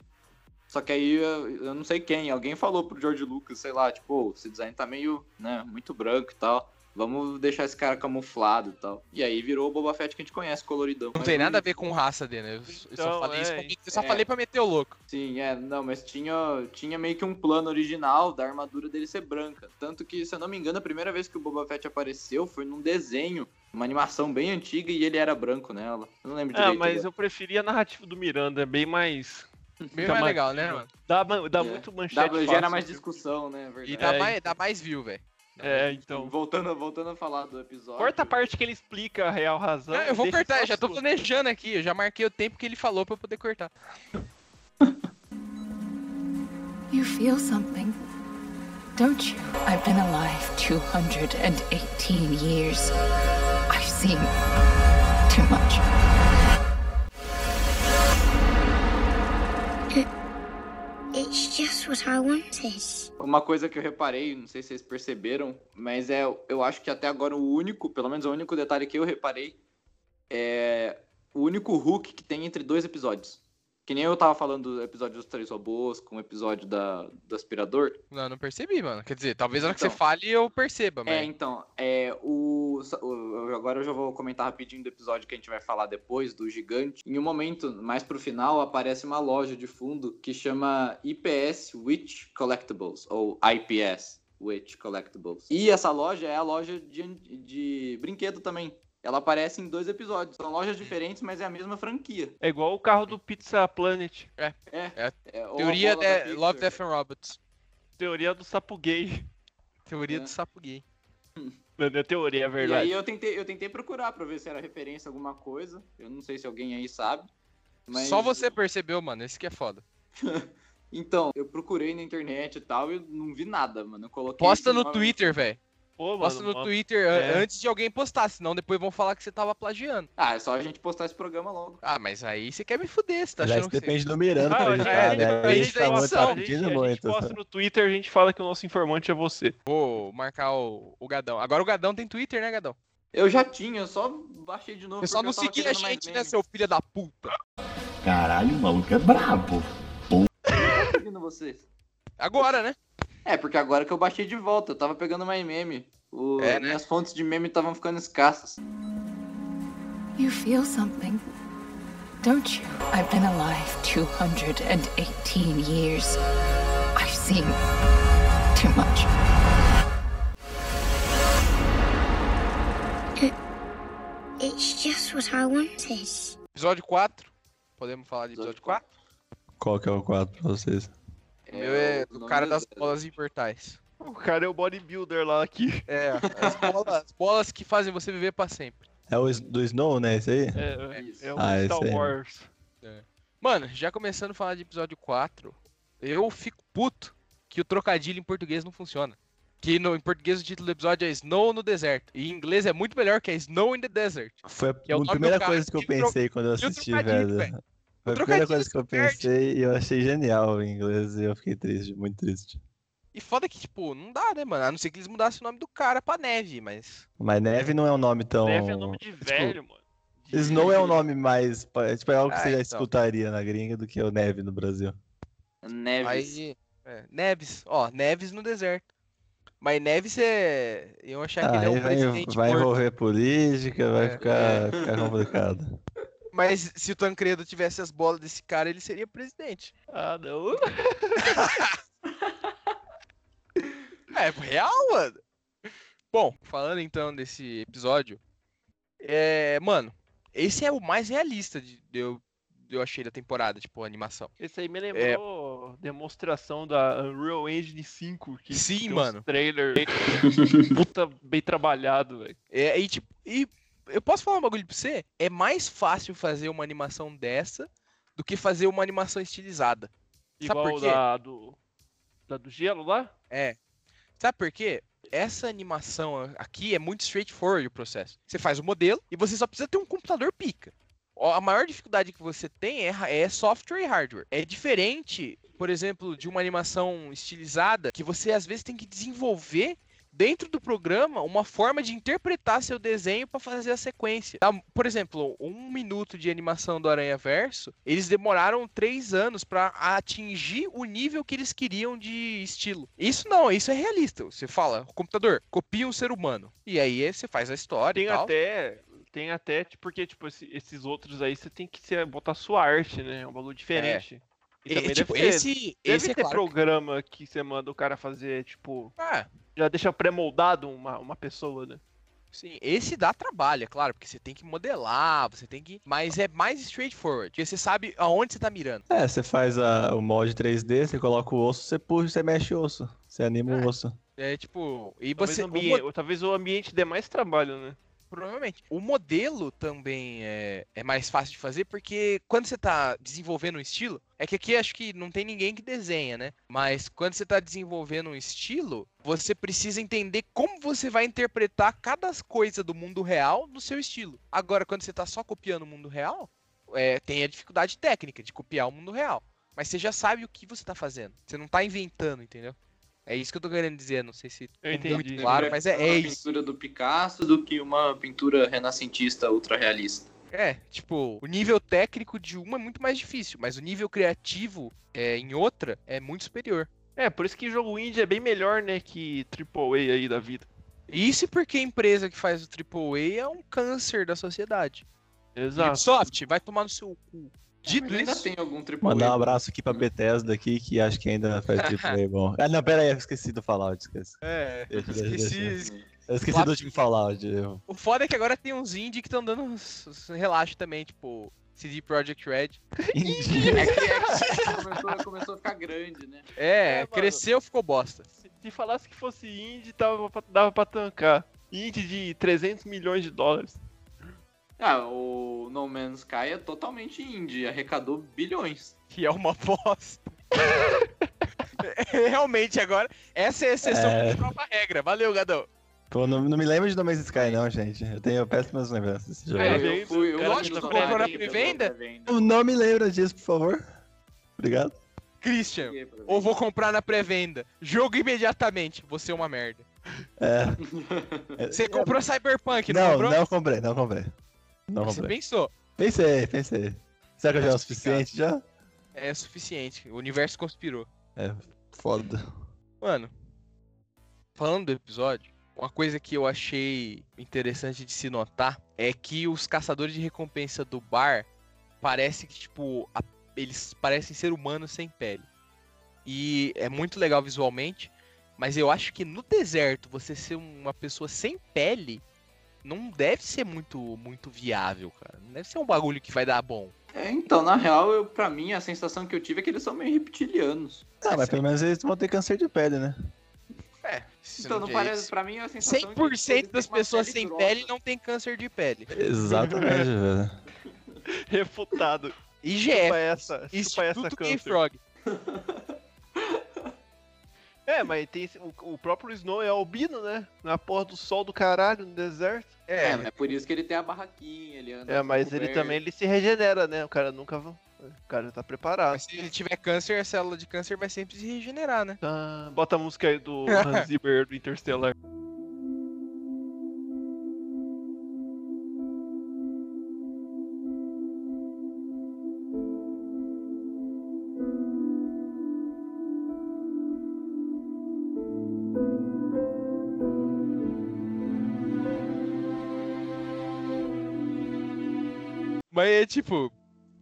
Só que aí eu, não sei quem, alguém falou pro George Lucas, sei lá, tipo, "Ô, esse design tá meio, né, muito branco e tal. Vamos deixar esse cara camuflado e tal. E aí virou o Boba Fett que a gente conhece, coloridão. Não tem nada a ver com raça dele, né? Eu, eu só Então, falei isso é, pra, eu só é. falei pra meter o louco. Sim, é, não, mas tinha, tinha meio que um plano original da armadura dele ser branca. Tanto que, se eu não me engano, a primeira vez que o Boba Fett apareceu foi num desenho, uma animação bem antiga e ele era branco nela. Eu não lembro É, direito. mas agora. eu preferia a narrativa do Miranda, é bem mais. Bem mais legal, né, mano? Dá, dá É. muito manchete. Dá, gera fácil, mais assim. discussão, né? Verdade. E dá, É, mais, dá mais view, velho. É, então. Voltando, voltando a falar do episódio. Corta a parte que ele explica a real razão. Não, eu vou cortar, já tô planejando aqui, eu já marquei o tempo que ele falou pra eu poder cortar. You feel something, don't you? I've been alive 218 years. I've seen too much. It's just what I wanted. Uma coisa que eu reparei, não sei se vocês perceberam, mas é, eu acho que até agora o único, pelo menos o único detalhe que eu reparei, é o único hook que tem entre dois episódios. Que nem eu tava falando do episódio dos três robôs com o episódio da, do aspirador. Não, não percebi, mano. Quer dizer, talvez na hora que você Então. fale eu perceba, mas. É, então, é, o, o- agora eu já vou comentar rapidinho do episódio que a gente vai falar depois, do gigante. Em um momento, mais pro final, aparece uma loja de fundo que chama IPS Witch Collectibles, ou IPS Witch Collectibles. E essa loja é a loja de, de brinquedo também. Ela aparece em dois episódios. São lojas diferentes, mas é a mesma franquia. É igual o carro do Pizza Planet. É. É. é a Teoria de. Love, Death and Robots. Teoria do sapo gay. Teoria É. do sapo gay. Não é teoria, é E aí verdade. eu tentei, eu tentei procurar pra ver se era referência a alguma coisa. Eu não sei se alguém aí sabe. Mas... Só você percebeu, mano. Esse que é foda. [laughs] Então, eu procurei na internet e tal e não vi nada, mano. Eu coloquei Posta no nome- Twitter, velho. Pô, Posta mano, no mano. Twitter É. antes de alguém postar, senão depois vão falar que você tava plagiando. Ah, é só a gente postar esse programa logo. Ah, mas aí você quer me fuder, você tá Já achando que você... depende do Miranda Ah, pra é, editar, é, né? a A gente tá muito posta- tá a gente- pedindo a gente muito. posta no Twitter, a gente fala que o nosso informante é você. Vou marcar o, o Gadão. Agora o Gadão tem Twitter, né, Gadão? Eu já tinha, eu só baixei de novo. Você só porque não seguia a gente, né, seu filho da puta? Caralho, o maluco é brabo. Tô seguindo vocês. Agora, né? É, porque agora que eu baixei de volta, eu tava pegando mais meme. O- É, né? Minhas fontes de meme estavam ficando escassas. You feel something, don't you? I've been alive 218 years. I've seen too much. It's just what I wanted. Episódio 4. Podemos falar de episódio 4? Qual que é o quadro pra vocês? O meu é o do nome cara das bolas imortais. O cara é o bodybuilder lá aqui. É, as [laughs] bolas, as bolas que fazem você viver pra sempre. É o do Snow, né? Esse aí? É, Isso. é o Ah, Star. Wars. Mano, já começando a falar de episódio 4, eu fico puto que o trocadilho em português não funciona. Que no, em português o título do episódio é Snow no Deserto. E em inglês é muito melhor que é Snow in the Desert. Foi a é o nome primeira coisa que eu pensei quando eu o assisti, velho. velho. Foi a primeira coisa que eu pensei e eu achei genial em inglês e eu fiquei triste, muito triste. E foda que, tipo, não dá, né, mano? A não ser que eles mudassem o nome do cara pra Neve, mas. Mas Neve não é um nome tão. Neve é nome de velho, mano. De- Snow é um nome mais. pa- Tipo, é algo que Ah, você já então. escutaria na gringa do que o Neve no Brasil. Neves. Aí. é, Neves, ó, Neves no deserto. Mas Neves é. Eu achar que Ah, ele é um vai, presidente vai morto. envolver política, vai É. ficar, ficar complicado. [laughs] Mas se o Tancredo tivesse as bolas desse cara, ele seria presidente. Ah, não. [laughs] É real, mano. Bom, falando então desse episódio, é, mano, esse é o mais realista de, de eu, de eu achei da temporada, tipo, a animação. Esse aí me É. lembrou demonstração da Unreal Engine 5. Que Sim, mano. Trailer [laughs] puta bem trabalhado, velho. É, e tipo, e eu posso falar um bagulho pra você? É mais fácil fazer uma animação dessa do que fazer uma animação estilizada. Sabe Igual por quê? da do, da do gelo lá? É. Sabe por quê? Essa animação aqui é muito straightforward o processo. Você faz o modelo e você só precisa ter um computador pica. A maior dificuldade que você tem é, é software e hardware. É diferente, por exemplo, de uma animação estilizada que você às vezes tem que desenvolver dentro do programa uma forma de interpretar seu desenho para fazer a sequência. Tá? Por exemplo, um minuto de animação do Aranha Verso, eles demoraram três anos para atingir o nível que eles queriam de estilo. Isso não, isso é realista. Você fala, computador, copia um ser humano. E aí você faz a história Tem e tal. até. Tem até, tipo, porque, tipo, esse- esses outros aí você tem que ser, botar sua arte, né? É um bagulho diferente. E E, também tipo, deve ter, esse, deve esse é ter claro que- programa que você manda o cara fazer, tipo. Ah, Já deixa pré-moldado uma, uma pessoa, né? Sim, esse dá trabalho, é claro, porque você tem que modelar, você tem que. Mas é mais straightforward, porque você sabe aonde você tá mirando. É, você faz a- o molde 3D, você coloca o osso, você puxa, você mexe o osso. Você anima o osso. É tipo. E Talvez, você. o o ambiente, talvez o ambiente dê mais trabalho, né? Provavelmente. O modelo também é, é mais fácil de fazer, porque quando você tá desenvolvendo um estilo, é que aqui acho que não tem ninguém que desenha, né? Mas quando você tá desenvolvendo um estilo, você precisa entender como você vai interpretar cada coisa do mundo real no seu estilo. Agora, quando você tá só copiando o mundo real, é, tem a dificuldade técnica de copiar o mundo real. Mas você já sabe o que você tá fazendo. Você não tá inventando, entendeu? É isso que eu tô querendo dizer, não sei se Eu ficou muito entendi. claro, mas é, é uma isso. pintura do Picasso do que uma pintura renascentista ultra realista. É, tipo, o nível técnico de uma é muito mais difícil, mas o nível criativo é, em outra é muito superior. É, por isso que jogo indie é bem melhor, né, que AAA aí da vida. Isso porque a empresa que faz o AAA é um câncer da sociedade. Exato. Ubisoft, vai tomar no seu cu. Dito Mas ainda isso, tem algum triple Mandar um abraço aqui pra Bethesda aqui, que acho que ainda faz triple bom. [laughs] Ah, não, pera aí, eu esqueci do Fallout, esqueci. é, deixa, esqueci. Eu esqueci do último Fallout. eu- O foda é que agora tem uns indie que estão dando uns, uns relaxo também, tipo CD Projekt Red. [laughs] É que, é que começou, começou a ficar grande, né? É, É, mano. cresceu, ficou bosta. Se, se falasse que fosse indie, tava, pra- dava pra tancar. Indie de 300 milhões de dólares. Ah, o No Man's Sky é totalmente indie, arrecadou bilhões. Que é uma bosta. [laughs] Realmente, agora, essa é a exceção É. que prova a regra. Valeu, Gadão. Pô, não, não me lembro de No Man's Sky, não, gente. Eu tenho péssimas lembranças desse jogo. É, eu fui, eu tu no comprou na pré-venda? Não me lembra disso, por favor. Obrigado. Christian, ou vou comprar na pré-venda. Jogo imediatamente. Você é uma merda. É. [laughs] Você comprou Cyberpunk, não, Não, comprou? não comprei, não comprei. Não Você comprei. pensou. Pensei, pensei. Será que eu já é o suficiente já? É suficiente. O universo conspirou. É, foda. Mano, falando do episódio, uma coisa que eu achei interessante de se notar é que os caçadores de recompensa do bar parece que, tipo, a- eles parecem ser humanos sem pele. E é muito legal visualmente, mas eu acho que no deserto você ser uma pessoa sem pele não deve ser muito muito viável, cara. Não deve ser um bagulho que vai dar bom. É, então, na real, eu, pra mim, a sensação que eu tive é que eles são meio reptilianos. Ah, mas pelo menos eles vão ter câncer de pele, né? É, Então, não é parece, pra mim, a sensação de que 100% eles das pessoas pele sem grossa. pele não tem câncer de pele. [laughs] Exatamente, velho. [laughs] Refutado. Chupa IGF, essa, chupa essa Gay câncer. Frog. É, mas tem o, o próprio Snow é albino, né? Na porra do sol do caralho, no deserto. É, é por isso que ele tem a barraquinha, ele anda É, mas ele coberto. também ele se regenera, né? O cara nunca. O cara tá preparado. Mas se ele tiver câncer, a célula de câncer vai sempre se regenerar, né? Tá, Bota a música aí do Hans [laughs] Zimmer do Interstellar. Mas é tipo.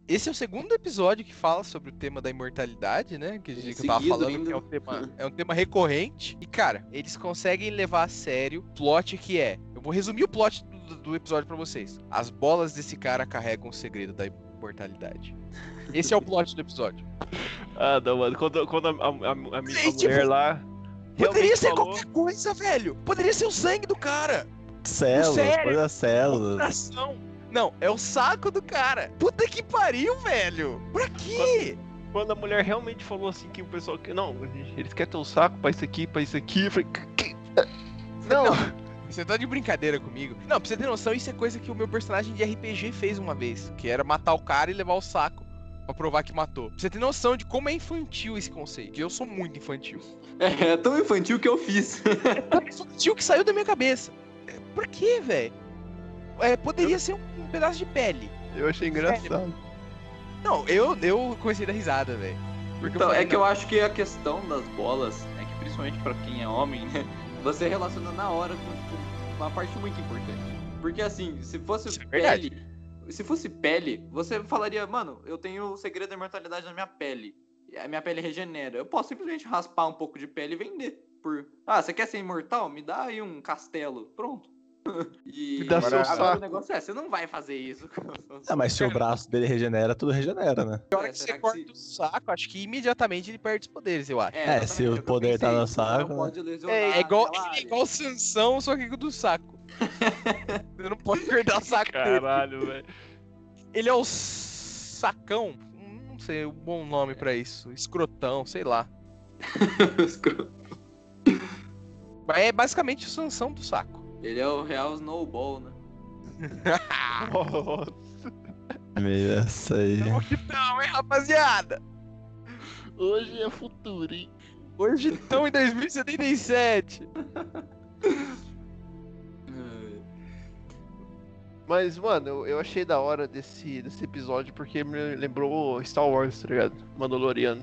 Esse é o segundo episódio que fala sobre o tema da imortalidade, né? Que, a gente- tava falando ainda. que é um, tema, é um tema recorrente. E, cara, eles conseguem levar a sério o plot que é. Eu vou resumir o plot do, do episódio pra vocês. As bolas desse cara carregam o segredo da imortalidade. Esse é o plot do episódio. [laughs] Ah, não, mano. Quando, quando a, a, a, a- E, tipo, mulher lá. Poderia ser falou- qualquer coisa, velho. Poderia ser o sangue do cara. Células, sério? coisa células. Coração. Não, é o saco do cara. Puta que pariu, velho. Pra quê? Quando a mulher realmente falou assim que o pessoal. que- Não, eles querem ter o saco pra isso aqui, pra isso aqui. Eu falei, "Que- que- Não, [laughs] Você tá de brincadeira comigo? Não, pra você ter noção, isso é coisa que o meu personagem de RPG fez uma vez. Que era matar o cara e levar o saco. Pra provar que matou. Pra você ter noção de como é infantil esse conceito. E eu sou muito infantil. É, é tão infantil que eu fiz. [laughs] É infantil que saiu da minha cabeça. É, Por quê, velho? É, poderia ser um, um pedaço de pele. Eu achei engraçado. Não, eu, eu comecei a dar risada, velho. Então, eu falei, é que eu não, acho que a questão das bolas, é que principalmente pra quem é homem, né? [laughs] Você relaciona na hora com uma parte muito importante. Porque assim, se fosse Isso é pele. Se fosse pele, você falaria, mano, eu tenho o segredo da imortalidade na minha pele. A minha pele regenera. Eu posso simplesmente raspar um pouco de pele e vender. Por. Ah, você quer ser imortal? Me dá aí um castelo. Pronto. [laughs] e dá seu agora saco. o negócio é, você não vai fazer isso. o Ah, mas se o braço dele regenera, tudo regenera, né? Na hora É, que você que corta se- o saco, acho que imediatamente ele perde os poderes, eu acho. É, exatamente, se o poder tá no saco, né? É, é igual, é igual Sansão, só que do saco. [laughs] Você não pode perder o saco. Caralho, velho. Ele é o sacão. Não sei o bom nome pra isso. Escrotão, sei lá. [laughs] Mas é basicamente o Sansão do saco. Ele é o real snowball, né? Nossa. [laughs] Meio essa aí. Como que tão, hein, rapaziada? Hoje é futuro, hein? Hoje estão em 2077. Mas, mano, eu, eu achei da hora desse, desse episódio porque me lembrou Star Wars, tá ligado? Mandaloriano.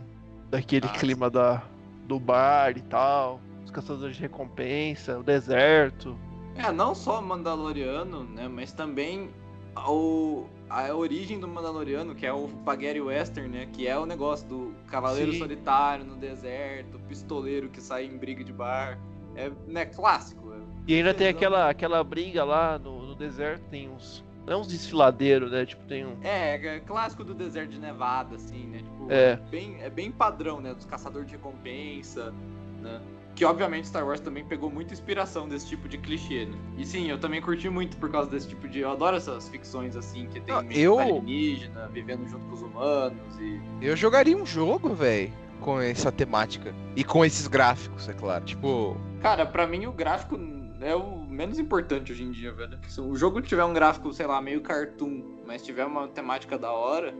Daquele Ah, clima da, do bar e tal. Os caçadores de recompensa, o deserto. É, não só Mandaloriano, né? Mas também o, a origem do Mandaloriano, que é o Spaghetti Western, né? Que é o negócio do cavaleiro Sim. solitário no deserto, pistoleiro que sai em briga de bar. É, né, clássico. é. E ainda tem aquela, aquela briga lá no, no deserto, tem uns. Não é uns desfiladeiros, né? Tipo, tem um. É, é clássico do deserto de Nevada, assim, né? Tipo, É. bem, é bem padrão, né? Dos caçadores de recompensa, né? Que obviamente Star Wars também pegou muita inspiração desse tipo de clichê, né? E sim, eu também curti muito por causa desse tipo de. Eu adoro essas ficções assim, que tem meio eu- alienígena, vivendo junto com os humanos e. Eu jogaria um jogo, velho, com essa temática. E com esses gráficos, é claro. Tipo, Cara, pra mim o gráfico é o menos importante hoje em dia, velho. Se o jogo tiver um gráfico, sei lá, meio cartoon, mas tiver uma temática da hora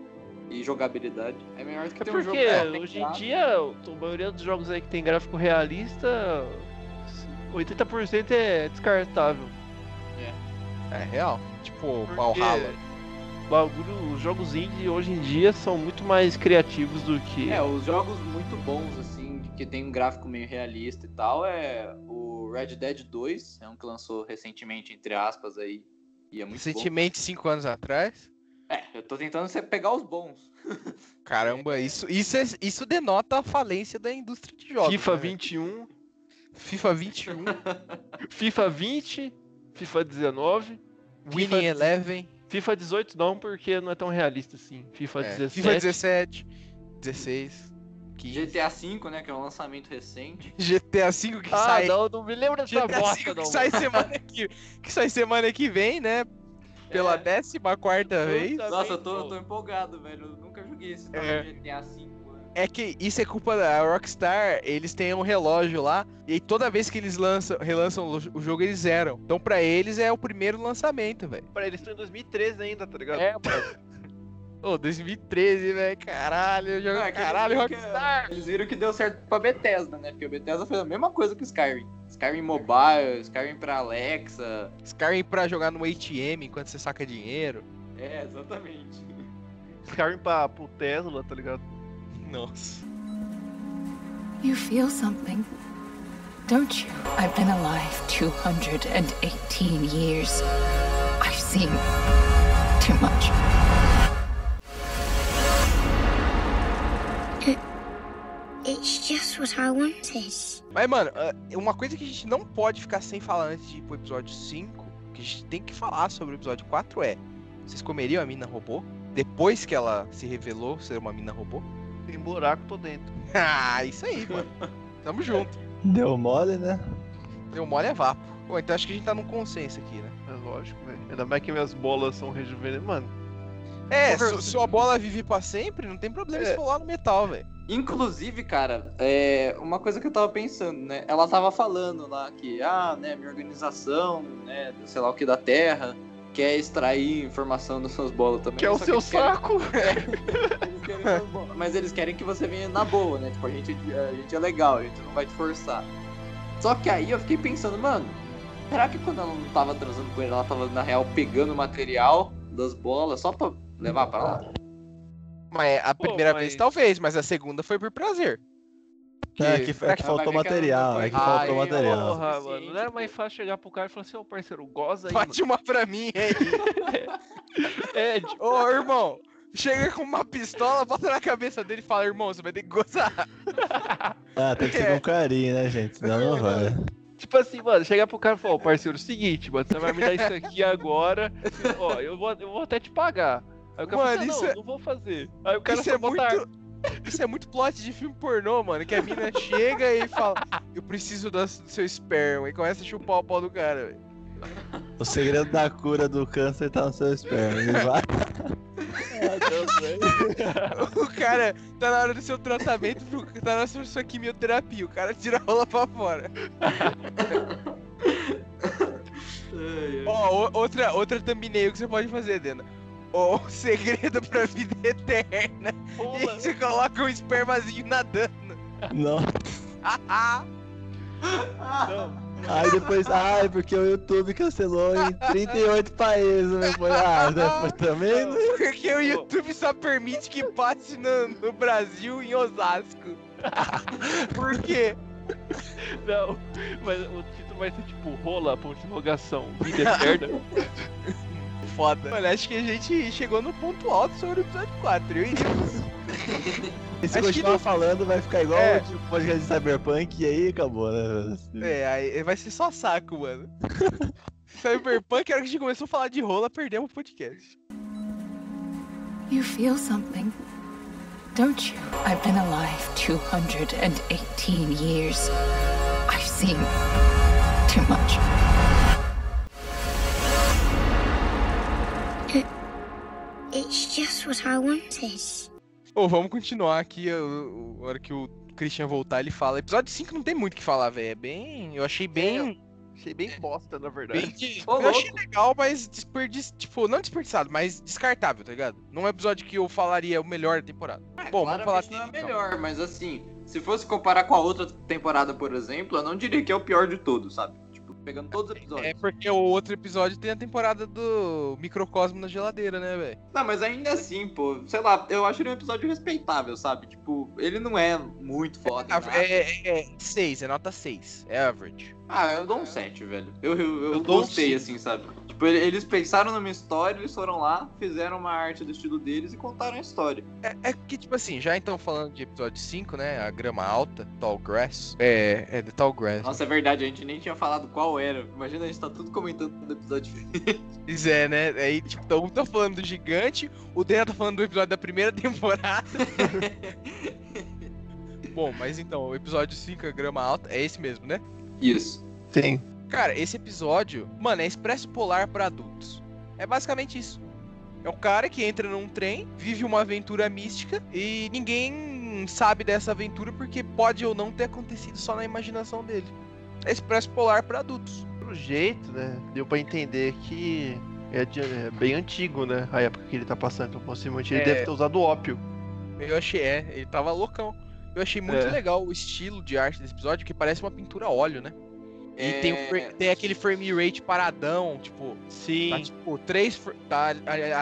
e jogabilidade, é melhor do que É ter um jogo porque hoje em dia, a maioria dos jogos aí que tem gráfico realista, 80% é descartável. é real. Tipo, Porque Valhalla. Bagulho, os jogos indie hoje em dia são muito mais criativos do que. É, os jogos muito bons, assim, que tem um gráfico meio realista e tal, é o Red Dead 2, é um que lançou recentemente, entre aspas, aí, e é muito Recentemente, cinco anos atrás. É, eu tô tentando ser- pegar os bons. [laughs] Caramba, isso, isso, é- isso denota a falência da indústria de jogos. FIFA né, velho? 21, FIFA 21, [laughs] FIFA 20, FIFA 19, Winning Eleven, FIFA 18 não, porque não é tão realista assim. FIFA é, 17. FIFA 17, 16, 15. GTA V, né, que é um lançamento recente. GTA V que Ah, sai. não, não me lembro dessa GTA bosta, V que não. sai semana que, que sai semana que vem, né? Pela É. décima quarta vez. Nossa, eu tô, eu tô empolgado, velho. Eu nunca joguei esse tal É. de GTA V. né? É que isso é culpa da Rockstar, eles têm um relógio lá, e toda vez que eles lançam, relançam o o jogo, eles zeram. Então pra eles é o primeiro lançamento, velho. Pra eles estão em 2013 ainda, tá ligado? É, mano. [laughs] Ô, 2013, velho, caralho, jogo, Não, é que caralho, Rockstar. Eles viram que deu certo pra Bethesda, né? Porque a Bethesda fez a mesma coisa que o Skyrim. Skyrim Mobile, Skyrim pra Alexa. Skyrim pra jogar no ATM enquanto você saca dinheiro. É, exatamente. [laughs] Skyrim pra, pro Tesla, tá ligado? Nossa. You feel something, don't you? I've been alive 218 years. I've seen too much. It's just what I wanted. Mas, mano, ah, uma coisa que a gente não pode ficar sem falar antes de ir pro episódio 5, que a gente tem que falar sobre o episódio 4 é: vocês comeriam a mina robô? Depois que ela se revelou ser uma mina robô? Tem buraco, tô dentro. [laughs] Ah, isso aí, mano. Tamo junto. Deu mole, né? Deu mole é vapo. Pô, então acho que a gente tá num consenso aqui, né? É lógico, velho. Ainda mais que minhas bolas são rejuvenescidas. Mano, É, se sua bola vive pra sempre, não tem problema se É. for lá no metal, velho. Inclusive, cara, é uma coisa que eu tava pensando, né? Ela tava falando lá que, ah, né, minha organização, né, sei lá o que da Terra, quer extrair informação das suas bolas também. Que é o seu querem- saco. [laughs] eles querem bolas. Mas eles querem que você venha na boa, né? Tipo, a gente, a gente é legal, a gente não vai te forçar. Só que aí eu fiquei pensando, mano, será que quando ela não tava transando com ele, ela tava, na real, pegando o material das bolas só pra levar pra lá? Mas a Pô, primeira mas- vez talvez, mas a segunda foi por prazer. É Que- é que faltou ver que ela material, é que foi- faltou Ai, material. Porra, mano. Não era mais fácil chegar pro cara e falar assim, ô parceiro, goza aí. Bate uma pra mim aí. mano. [laughs] É, tipo, Ô, irmão, chega com uma pistola, bota na cabeça dele e fala, irmão, você vai ter que gozar. Ah, tem que ser É. com carinho, né, gente? Senão não vai. tipo assim, mano, chegar pro cara e falar, ô parceiro, seguinte, mano, você vai me dar isso aqui agora. Ó, eu vou, eu vou até te pagar. Aí o cara Mano, assim, isso não, é- não vou fazer. Aí o cara Isso é muito... [laughs] Isso é muito plot de filme pornô, mano. Que a mina [laughs] chega e fala, eu preciso da- do seu esperma. E começa a chupar o pau do cara, velho. O segredo da cura do câncer tá no seu esperma. Ele vai. [laughs] O cara tá na hora do seu tratamento, pro- tá na sua, sua quimioterapia. O cara tira a rola pra fora. Ó, o- outra, outra thumbnail que você pode fazer, Dena. O [laughs] segredo pra vida eterna. E Rola. você coloca um espermazinho nadando. Não. Não. [laughs] Aí depois, ai, porque o YouTube cancelou em 38 países. Depois, ah, depois também. né? Porque o YouTube só permite que passe no, no Brasil em Osasco. [laughs] Por quê? Não, mas o título vai ser tipo rola, ponto de interrogação, vida eterna. Foda. Mano, acho que a gente chegou no ponto alto sobre o episódio 4. Eu iria. E [laughs] se Acho continuar não- falando, vai ficar igual É. o de podcast de Cyberpunk e aí acabou, né? É, aí vai ser só saco, mano. [laughs] Cyberpunk, a hora que a gente começou a falar de rola, perdemos o podcast. You feel something, don't you? I've been alive 218 years. I've seen too much. It's just what I wanted. Ô, vamos continuar aqui. A hora que o Christian voltar, ele fala. Episódio 5 não tem muito o que falar, velho. É bem. Eu achei bem. Achei bem bosta, na bem verdade. Ô, eu achei legal, mas desperdiçado. Tipo, não desperdiçado, mas descartável, tá ligado? Não é um episódio que eu falaria o melhor da temporada. Bom, vamos falar Claramente não é então. melhor, mas assim, se fosse comparar com a outra temporada, por exemplo, eu não diria que é o pior de todos, sabe? Pegando todos os episódios. É porque o outro episódio tem a temporada do microcosmo na geladeira, né, velho? Não, mas ainda assim, pô, sei lá, eu acho ele um episódio respeitável, sabe? Tipo, ele não é muito foda. Ah, nada. É 6, é, nota 6. É average. Ah, eu dou um 7, velho. Eu, eu, eu Eu dou um gostei, cinco. assim, sabe? Tipo, ele- eles pensaram numa história, eles foram lá, fizeram uma arte do estilo deles e contaram a história. É, é que, tipo assim, já então falando de episódio 5, né? A grama alta, Tall Grass. É, é The Tall Grass. Nossa, é verdade, a gente nem tinha falado qual era. Imagina a gente tá tudo comentando do episódio. [laughs] Pois é, né? Aí, tipo, então um tá falando do gigante, o Dena tá falando do episódio da primeira [laughs] temporada. [laughs] Bom, mas então, o episódio 5, a grama alta, é esse mesmo, né? Isso. Sim. Cara, esse episódio, mano, é expresso polar pra adultos. É basicamente isso. É um cara que entra num trem, vive uma aventura mística e ninguém sabe dessa aventura porque pode ou não ter acontecido só na imaginação dele. É expresso polar pra adultos. Pelo jeito, né? Deu pra entender que é, de- é bem antigo, né? A época que ele tá passando. Então, possivelmente ele É. deve ter usado ópio. Eu achei, é, ele tava loucão. Eu achei muito É. legal o estilo de arte desse episódio, que parece uma pintura a óleo, né? E É. tem, o tem aquele frame rate paradão, tipo, Sim, tá tipo, três, tá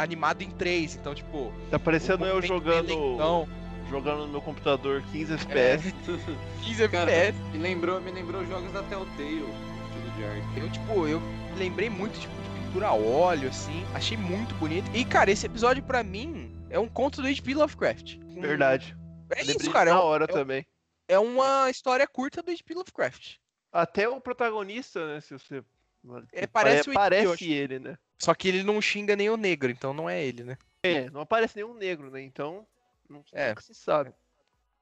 animado em 3, então, tipo. tá parecendo eu movimento jogando, bem lentão, jogando no meu computador 15 FPS. 15 Cara, FPS. me lembrou, me lembrou jogos da Telltale, o estilo de arte. Eu, tipo, eu lembrei muito, tipo, de pintura a óleo, assim. Achei muito bonito. E, cara, esse episódio, pra mim, é um conto do H.P. Lovecraft. Verdade. É Lembrei isso, cara. É, Na um- hora é, também. é uma história curta do H.P. Lovecraft. Até o protagonista, né? Se você. É, parece o Pare- H.P., eu Parece ele, né? Só que ele não xinga nem o negro, então não é ele, né? É, não aparece nenhum negro, né? Então. Não, É. se sabe.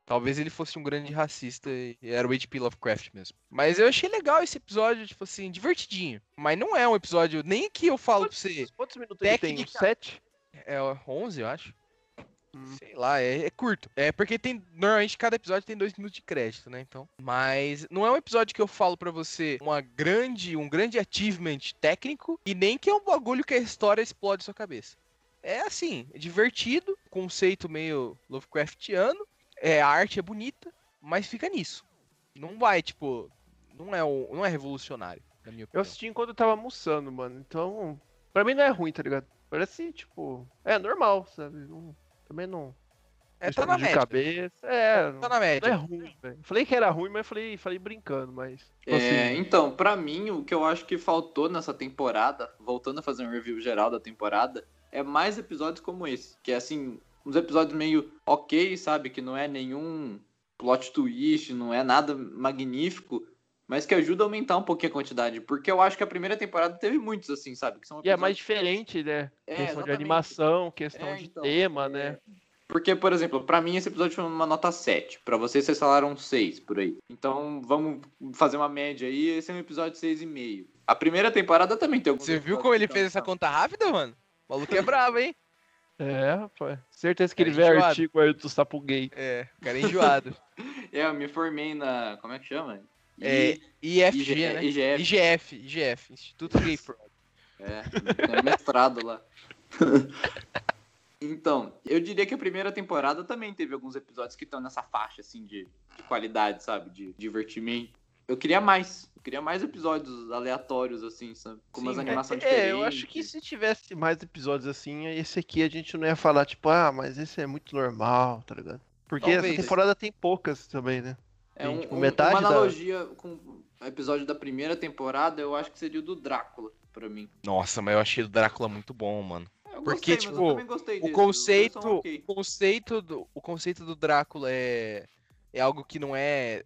Talvez ele fosse um grande racista e era o H.P. Lovecraft mesmo. Mas eu achei legal esse episódio, tipo assim, divertidinho. Mas não é um episódio, nem que eu falo pra você. Quantos minutos ele tem? Técnica- 7? É 11, eu acho. Sei lá, é, é curto. É porque tem. Normalmente cada episódio tem dois minutos de crédito, né? Então. Mas não é um episódio que eu falo pra você uma grande, um grande achievement técnico e nem que é um bagulho que a história explode sua cabeça. É assim, é divertido, conceito meio Lovecraftiano, é, a arte é bonita, mas fica nisso. Não vai, tipo, não é, um- não é revolucionário, na minha Eu opinião. assisti enquanto eu tava almoçando, mano. Então, pra mim não é ruim, tá ligado? Parece, tipo, é normal, sabe? Não- também não. É, tá na de média. cabeça. É, Tá na média. é ruim, velho. Falei que era ruim, mas falei, falei brincando, mas. tipo É, assim, então, pra mim, o que eu acho que faltou nessa temporada, voltando a fazer um review geral da temporada, é mais episódios como esse. Que é assim, uns episódios meio ok, sabe? Que não é nenhum plot twist, não é nada magnífico, mas que ajuda a aumentar um pouquinho a quantidade. Porque eu acho que a primeira temporada teve muitos, assim, sabe? Que são E é episódios- mais diferente, né? É, questão de exatamente. animação, questão É, de então, tema, né? Porque, por exemplo, pra mim esse episódio foi uma nota 7. Pra vocês, vocês falaram 6 por aí. Então, vamos fazer uma média aí. Esse é um episódio 6,5. A primeira temporada também tem alguns Você viu episódios como ele fez essa conta rápida, mano? O maluco é bravo, hein? É, rapaz. Certeza que Cara ele vê enjoado. artigo aí do Sapo Gay. É, o cara é enjoado. [laughs] É, eu me formei na. Como é que chama? É, IFG, IG, né? IGF. IGF, IGF, Instituto Gay Fraud. É, tem mestrado lá. [laughs] Então, eu diria que a primeira temporada também teve alguns episódios que estão nessa faixa, assim, de, de qualidade, sabe? De divertimento. Eu queria mais. Eu queria mais episódios aleatórios, assim, sabe? Com umas Sim, animações É, diferentes. eu acho que se tivesse mais episódios assim, esse aqui a gente não ia falar, tipo, ah, mas esse é muito normal, tá ligado? Porque Talvez. essa temporada tem poucas também, né? É um, tipo, metade uma da- analogia com o episódio da primeira temporada, eu acho que seria o do Drácula, pra mim. Nossa, mas eu achei o Drácula muito bom, mano. Eu Porque, gostei, mas eu tipo, também gostei O desse, os dois conceito, são ok. o conceito do, o conceito do Drácula é é algo que não é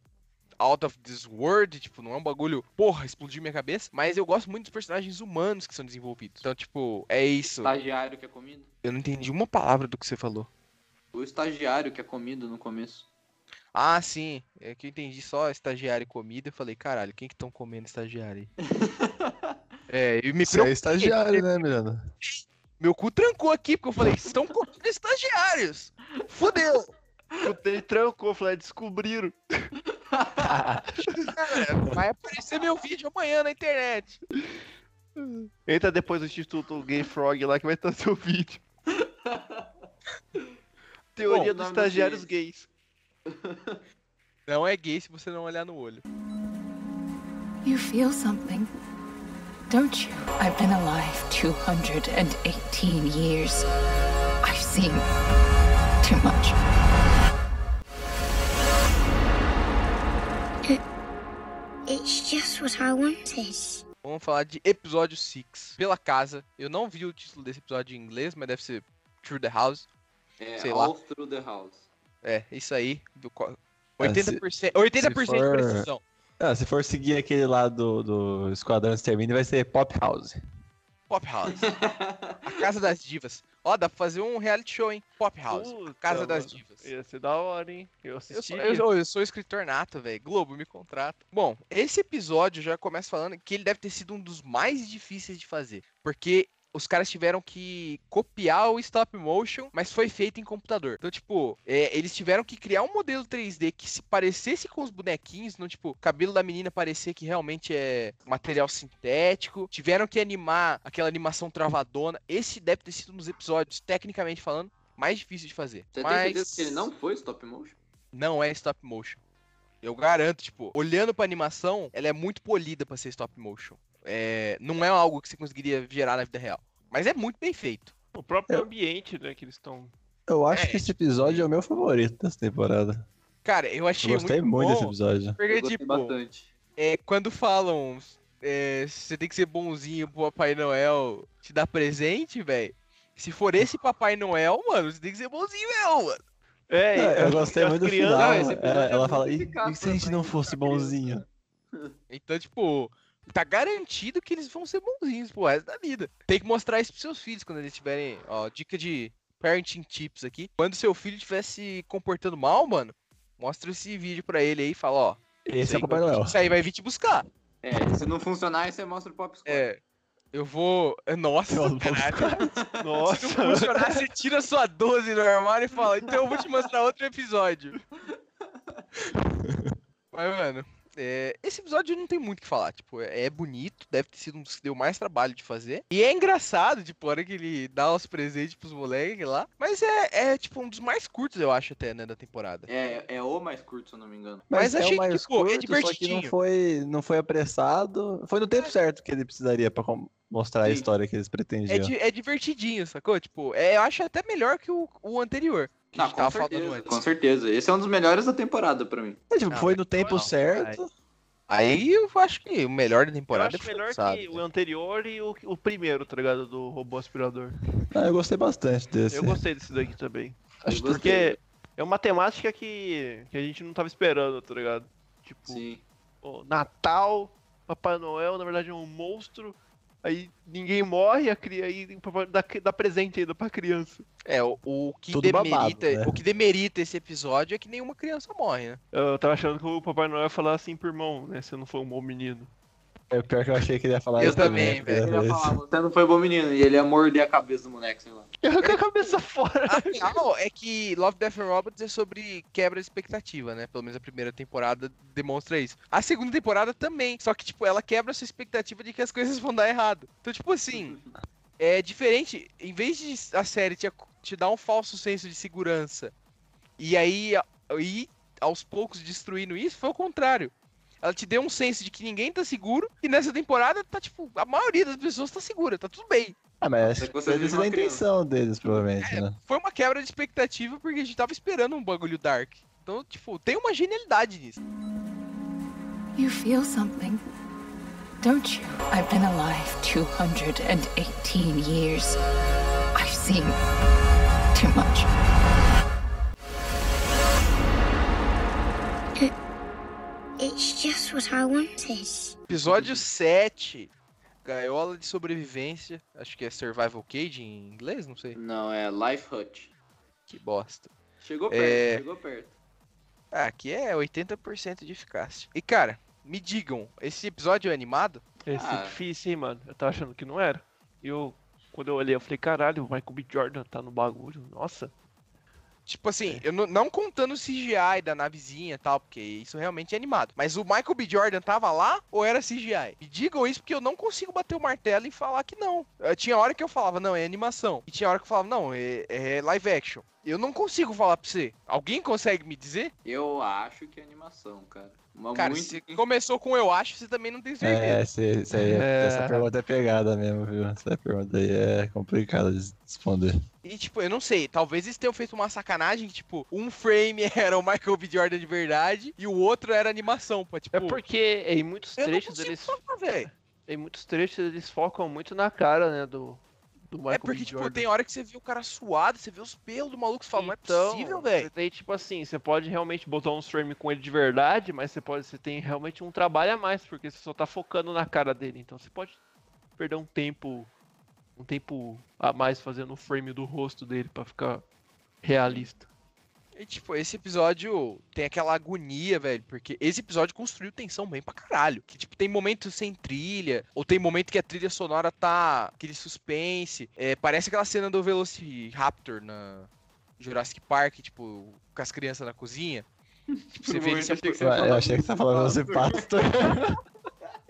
out of this world, tipo, não é um bagulho, porra, explodiu minha cabeça, mas eu gosto muito dos personagens humanos que são desenvolvidos. Então, tipo, é isso. Estagiário que é comido. Eu não entendi uma palavra do que você falou. O estagiário que é comido no começo. Ah, sim. É que eu entendi só estagiário e comida. Eu falei, caralho, quem que estão comendo estagiário aí? [laughs] é, e me Você é estagiário, né, Miranda? Meu cu trancou aqui, porque eu falei, estão comendo estagiários. Fudeu. Ele trancou, falei, "Ah, descobriram. Cara, [laughs] vai aparecer meu vídeo amanhã na internet. Entra depois do Instituto Gay Frog lá que vai estar seu vídeo. Teoria Bom, dos estagiários gays. Não é gay se você não olhar no olho. You feel something, don't you? I've been alive 218 years. I've seen too much. It's just what I wanted. Vamos falar de episódio 6. Pela casa. Eu não vi o título desse episódio em inglês, mas deve ser Through the House. É, Sei lá. All Through the House. É, isso aí. Do co- É, 80%, se- 80% se for- de precisão. Ah, se for seguir aquele lá do, do Esquadrão Extermínio, vai ser Pop House. Pop House. [laughs] A Casa das Divas. Ó, dá pra fazer um reality show, hein? Pop House. Puta, Casa das mano. Divas. Ia ser da hora, hein? Eu Eu assisti. sou, eu, sou- eu sou escritor nato, velho. Globo, me contrata. Bom, esse episódio já começa falando que ele deve ter sido um dos mais difíceis de fazer. Porque os caras tiveram que copiar o stop motion, mas foi feito em computador. Então, tipo, é, eles tiveram que criar um modelo 3D que se parecesse com os bonequinhos, não, tipo, o cabelo da menina parecer que realmente é material sintético. Tiveram que animar aquela animação travadona. Esse deve ter sido um dos episódios, tecnicamente falando, mais difíceis de fazer. Você tem mas... certeza que ele não foi stop motion? Não é stop motion. Eu garanto, tipo, olhando pra animação, ela é muito polida pra ser stop motion. É, não é algo que você conseguiria gerar na vida real. Mas é muito bem feito. O próprio Eu- ambiente, né, que eles estão. Eu acho É, que esse episódio é o meu favorito dessa temporada. Cara, eu Eu achei gostei muito, muito bom, desse episódio. Porque, Eu gostei tipo, bastante. é, quando falam é, você tem que ser bonzinho pro Papai Noel te dar presente, velho. Se for esse Papai Noel, mano, você tem que ser bonzinho mesmo, mano. É, É, eu gostei muito do crianças- final. esse episódio é, é ela fala, e, e se a gente não fosse bonzinho? Então, tipo, tá garantido que eles vão ser bonzinhos pro resto da vida. Tem que mostrar isso pros seus filhos quando eles tiverem, ó, dica de parenting tips aqui. Quando seu filho estiver se comportando mal, mano, mostra esse vídeo pra ele aí e fala, ó, Esse é o Papai Noel. Isso aí vai vir te buscar. É, se não funcionar, aí você mostra o Pop Squad. É. Eu vou. Nossa, Eu vou caralho. [laughs] Se Nossa. não funcionar, você tira sua 12 do armário e fala, então eu vou te mostrar outro episódio. [laughs] Mas, mano, é, esse episódio não tem muito o que falar. Tipo, é, é bonito, deve ter sido um dos que deu mais trabalho de fazer. E é engraçado, tipo, a hora que ele dá os presentes pros moleques lá. Mas é, é, tipo, um dos mais curtos, eu acho, até, né, da temporada. É, é o mais curto, se eu não me engano. Mas é achei o mais que, pô, é curto, só que não divertidinho. foi, não foi apressado. Foi no tempo certo que ele precisaria pra mostrar a Sim. história que eles É, pretendiam. di- é divertidinho, sacou? Tipo, é, eu acho até melhor que o, o anterior. Não, com certeza, antes. com certeza. Esse é um dos melhores da temporada pra mim. É, tipo, Ah, foi no tempo não, certo. Aí eu acho que o melhor da Eu temporada acho foi melhor forçado, que né? o anterior e o, o primeiro, tá ligado? Do robô aspirador. Ah, eu gostei bastante desse. Eu gostei desse daqui também. Acho que Porque é uma temática que, que a gente não tava esperando, tá ligado? Tipo, Sim. Natal, Papai Noel, na verdade é um monstro. Aí ninguém morre, a cria aí o papai dá, dá presente ainda pra criança. É, o, o que Tudo babado, demerita, né? o que demerita esse episódio é que nenhuma criança morre, né? Eu tava achando que o Papai Noel ia falar assim pro irmão, né? Se eu não for um bom menino. É o pior que eu achei que ele ia falar Eu isso também, velho. primeira Ele ia falar, você não foi bom menino, e ele ia morder a cabeça do moleque, sei lá. [laughs] Com a cabeça fora. A real é que Love, Death and Robots é sobre quebra de expectativa, né? Pelo menos a primeira temporada demonstra isso. A segunda temporada também, só que, tipo, ela quebra a sua expectativa de que as coisas vão dar errado. Então, tipo assim, [laughs] é diferente. Em vez de a série te, te dar um falso senso de segurança e aí ir aos poucos destruindo isso, foi o contrário. Ela te deu um senso de que ninguém tá seguro e nessa temporada tá, tipo, a maioria das pessoas tá segura, tá tudo bem. Ah, mas acho que que foi a intenção deles, provavelmente, né? Foi uma quebra de expectativa porque a gente tava esperando um bagulho dark. Então, tipo, tem uma genialidade nisso. You feel something, don't you? I've been alive 218 years. I've seen too much. It's just what I wanted. Episódio 7. Gaiola de sobrevivência. Acho que é Survival Cage em inglês, não sei. Não, é Life Hut. Que bosta. Chegou perto, É. chegou perto. Ah, aqui é 80% de eficácia. E cara, me digam, esse episódio é animado? Esse Ah. é difícil, hein, mano. Eu tava achando que não era. E eu, quando eu olhei, eu falei, caralho, o Michael B. Jordan tá no bagulho. Nossa. Tipo assim, eu não, não contando o CGI da navezinha e tal, porque isso realmente é animado. Mas o Michael B. Jordan tava lá ou era CGI? Me digam isso porque eu não consigo bater o martelo e falar que não. Eh, tinha hora que eu falava, não, é animação. E tinha hora que eu falava, não, é, é live action. Eu não consigo falar pra você. Alguém consegue me dizer? Eu acho que é animação, cara. Uma Cara, muito... se começou com eu acho, você também não tem certeza. É, esse, esse aí, É. essa pergunta é pegada mesmo, viu? Essa pergunta aí é complicada de responder. E, tipo, eu não sei, talvez eles tenham feito uma sacanagem que, tipo, um frame [laughs] era o Michael B. Jordan de verdade e o outro era animação, pô. Tipo, É porque em muitos trechos eles. falar. Em muitos trechos eles focam muito na cara, né? Do, do Michael É porque, B. tipo, tem hora que você vê o cara suado, você vê os pelos do maluco, você fala, não é Então, possível, velho. Daí, tipo assim, você pode realmente botar um frame com ele de verdade, mas você pode, você tem realmente um trabalho a mais, porque você só tá focando na cara dele. Então você pode perder um tempo, um tempo a mais fazendo o frame do rosto dele pra ficar realista. E, tipo, esse episódio tem aquela agonia, velho, porque esse episódio construiu tensão bem pra caralho. Que, tipo, tem momentos sem trilha, ou tem momento que a trilha sonora tá aquele suspense. É, parece aquela cena do Velociraptor na Jurassic Park, tipo, com as crianças na cozinha. Tipo, você [laughs] vê se Achei que você Eu, achei que você tá falando do você pastor.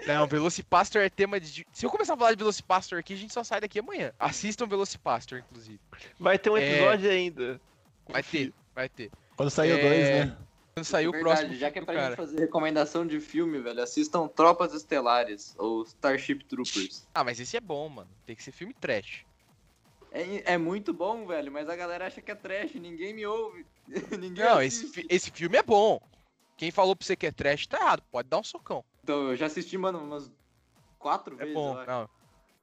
Não, Velocipastor é tema de. Se eu começar a falar de Velocipastor aqui, a gente só sai daqui amanhã. Assistam Velocipastor, inclusive. Vai ter um É. episódio ainda. Vai ter, vai ter. Quando saiu É, dois, né? Quando sair o Verdade, próximo. já que é pra do gente cara. fazer recomendação de filme, velho, assistam Tropas Estelares ou Starship Troopers. Ah, mas esse é bom, mano. Tem que ser filme trash. É, é muito bom, velho, mas a galera acha que é trash, ninguém me ouve. [laughs] ninguém Não, esse, assiste. esse filme é bom. Quem falou pra você que é trash tá errado. Pode dar um socão. Então, eu já assisti, mano, umas quatro É vezes. bom, eu acho. não.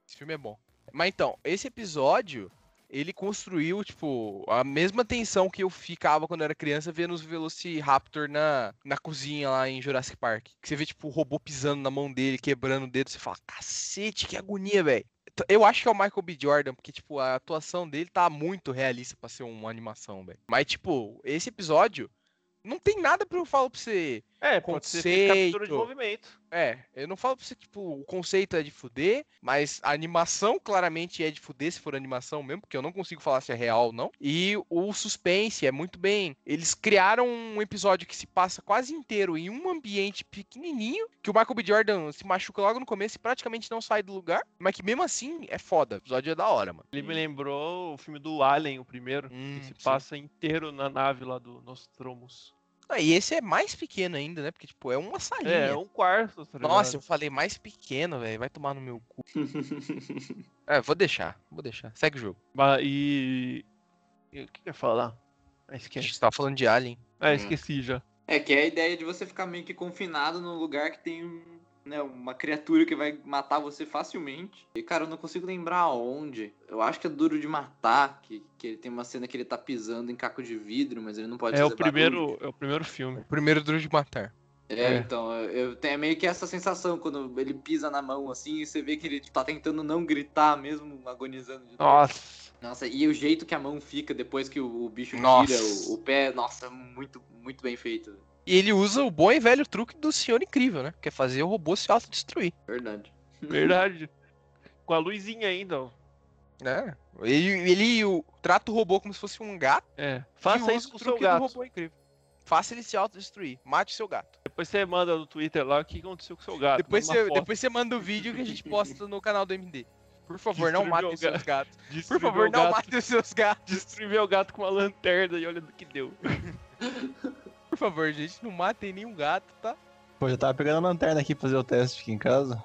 Esse filme é bom. Mas então, esse episódio, ele construiu, tipo, a mesma tensão que eu ficava quando eu era criança vendo os Velociraptor na, na cozinha lá em Jurassic Park. Que você vê, tipo, o robô pisando na mão dele, quebrando o dedo, você fala, cacete, que agonia, velho. Eu acho que é o Michael B. Jordan, porque, tipo, a atuação dele tá muito realista pra ser uma animação, velho. Mas, tipo, esse episódio, não tem nada pra eu falar pra você É, pode ser feito captura de Conceito. movimento. É, eu não falo pra você, tipo, o conceito é de fuder, mas a animação claramente é de fuder, se for animação mesmo, porque eu não consigo falar se é real ou não. E o suspense é muito bem. Eles criaram um episódio que se passa quase inteiro em um ambiente pequenininho, que o Michael B. Jordan se machuca logo no começo e praticamente não sai do lugar, mas que mesmo assim é foda. O episódio é da hora, mano. Ele me lembrou o filme do Alien, o primeiro, Hum, que se sim. passa inteiro na nave lá do Nostromus. Ah, e esse é mais pequeno ainda, né? Porque, tipo, é uma salinha. É, um quarto, tá Nossa, eu falei mais pequeno, velho. Vai tomar no meu cu. [laughs] É, vou deixar, vou deixar. Segue o jogo. Ba- E... e o que que eu ia falar? Ah, A esqueci. gente tava falando de Alien. Ah, Hum. esqueci já. É que é a ideia de você ficar meio que confinado num lugar que tem um, né, uma criatura que vai matar você facilmente. E, cara, eu não consigo lembrar aonde. Eu acho que é duro de matar, que, que ele tem uma cena que ele tá pisando em caco de vidro, mas ele não pode É o fazer barulho. primeiro, é o primeiro filme. Primeiro duro de matar. É, É. então, eu eu tenho meio que essa sensação quando ele pisa na mão assim e você vê que ele tá tentando não gritar, mesmo agonizando de. Nossa. Nossa, e o jeito que a mão fica depois que o, o bicho Nossa. tira o, o pé, nossa, muito, muito bem feito. E ele usa o bom e velho truque do Senhor Incrível, né? Que é fazer o robô se autodestruir. Verdade. [laughs] Verdade. Com a luzinha ainda, ó. né? Ele, ele o- trata o robô como se fosse um gato. É. Faça isso o com o seu gato. robô incrível. Faça ele se autodestruir. Mate o seu gato. Depois você manda no Twitter lá o que aconteceu com o seu gato. Depois você, foto. depois você manda o vídeo que a gente posta no canal do MD. Por favor, não Destruiu matem o seus gato. gatos. Por Destruiu favor, não gato. matem os seus gatos. Destruí meu gato com uma lanterna e olha do que deu. [laughs] Por favor, gente, não matem nenhum gato, tá? Pô, já tava pegando a lanterna aqui pra fazer o teste aqui em casa.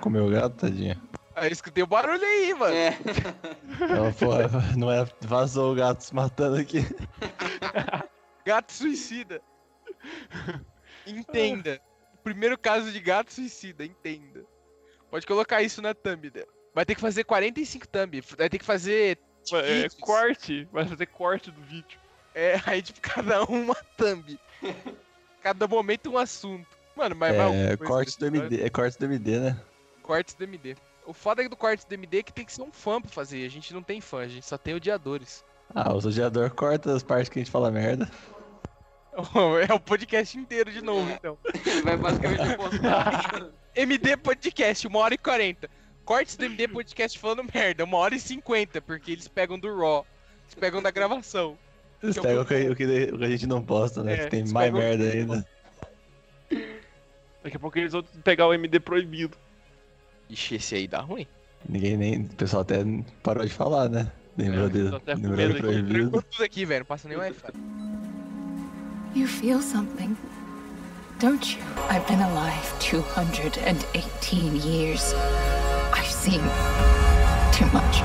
Com o meu gato, tadinho. Aí eu escutei o barulho aí, mano. É. [laughs] Não, pô, não é. Vazou o gato se matando aqui. [laughs] Gato suicida. Entenda. Primeiro caso de gato suicida, entenda. Pode colocar isso na thumb dela. Vai ter que fazer 45 thumb. Vai ter que fazer. É, corte. Vai fazer corte do vídeo. É, [laughs] aí tipo, cada um uma thumb. cada momento um assunto. Mano, mas vai É, cortes do? MD, é cortes do MD, né? Cortes do MD. O foda do cortes do MD é que tem que ser um fã pra fazer. A gente não tem fã, a gente só tem odiadores. Ah, o odiador corta as partes que a gente fala merda. [laughs] É o podcast inteiro de novo, então. Ele [laughs] vai basicamente postar. MD Podcast, 1 hora e 40. Cortes do MD Podcast falando merda, 1 hora e 50, porque eles pegam do Raw. Eles pegam da gravação. Eles pegam o que- o que- o que a gente não posta, né? É, que tem mais merda ainda. Daqui a pouco eles vão pegar o MD proibido. Ixi, esse aí dá ruim. Ninguém nem. O pessoal até parou de falar, né? Lembrou É, com Lembrou aqui. proibido. Tudo aqui, velho. Não passa nem Wi-Fi. You feel something, don't you? I've been alive 218 years. I've seen too much.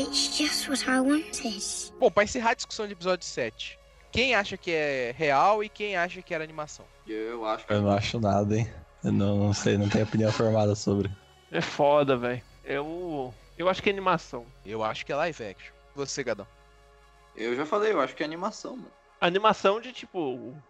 It's just what I wanted. Bom, pra encerrar a discussão de episódio 7. Quem acha que é real e quem acha que era animação? Eu acho que Eu não acho nada, hein? Eu não, não sei, não tenho opinião formada sobre. É foda, velho. Eu. Eu acho que é animação. Eu acho que é live action. Você, Gadão. eu já falei, eu acho que é animação, mano. Animação de tipo,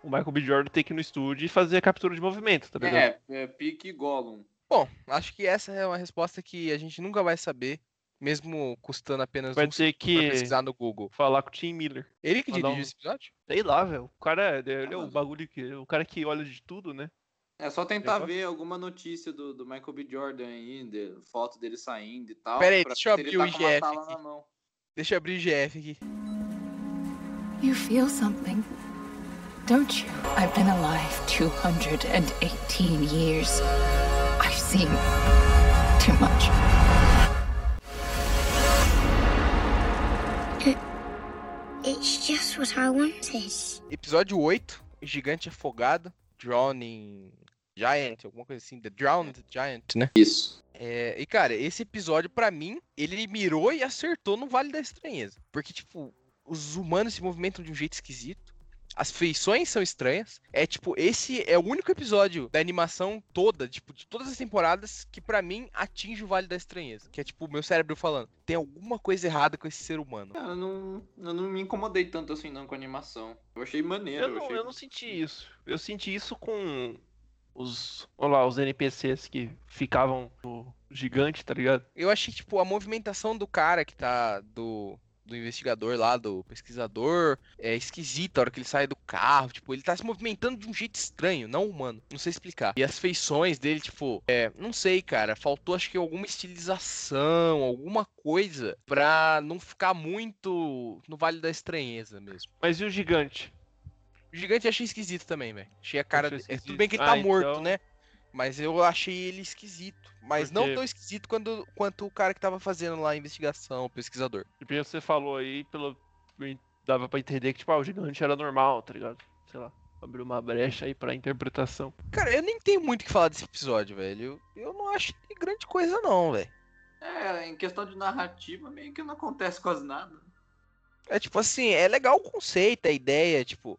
o Michael B. Jordan ter que ir no estúdio e fazer a captura de movimento, tá ligado? É, é pique Gollum. Bom, acho que essa é uma resposta que a gente nunca vai saber, mesmo custando apenas Vai um ter que pesquisar no Google. falar com o Tim Miller. Ele que dirigiu um- esse episódio? Sei lá, velho. O cara ele é Ah, o bagulho que. O cara que olha de tudo, né? É só tentar Eu- ver alguma notícia do, do Michael B. Jordan ainda, foto dele saindo e tal. Pera aí, pra deixa eu abrir o tá IGF mão. Deixa eu abrir o GF aqui. You feel something, don't you? I've been alive 218 years. I've seen too much. It's just what I wanted. Episódio 8, Gigante Afogado, Drowning Giant, alguma coisa assim, The Drowned Giant, né? Isso. É, e cara, esse episódio pra mim, ele mirou e acertou no Vale da Estranheza. Porque, tipo, os humanos se movimentam de um jeito esquisito. As feições são estranhas. É tipo, esse é o único episódio da animação toda, tipo, de todas as temporadas, que pra mim atinge o Vale da Estranheza. Que é tipo, o meu cérebro falando, tem alguma coisa errada com esse ser humano. Cara, eu não, eu não me incomodei tanto assim não com a animação. Eu achei maneiro. Eu não, achei... eu não senti isso. Eu senti isso com os. Olha lá, os NPCs que ficavam no gigante, tá ligado? Eu achei, tipo, a movimentação do cara que tá. do. Do investigador lá, do pesquisador, é esquisita a hora que ele sai do carro. Tipo, ele tá se movimentando de um jeito estranho, não humano. Não sei explicar. E as feições dele, tipo, é, não sei, cara. Faltou acho que alguma estilização, alguma coisa pra não ficar muito no Vale da Estranheza mesmo. Mas e o gigante? O gigante eu achei esquisito também, velho. Achei a cara. De- é, tudo bem que ele Ah, tá morto, então- né? Mas eu achei ele esquisito. Mas não tão esquisito quanto, quanto o cara que tava fazendo lá a investigação, o pesquisador. Porque você falou aí, pelo. Dava pra entender que, tipo, ah, o gigante era normal, tá ligado? Sei lá. Abriu uma brecha aí pra interpretação. Cara, eu nem tenho muito o que falar desse episódio, velho. Eu, eu não acho que grande coisa, não, velho. É, em questão de narrativa, meio que não acontece quase nada. É tipo assim, é legal o conceito, a ideia, tipo,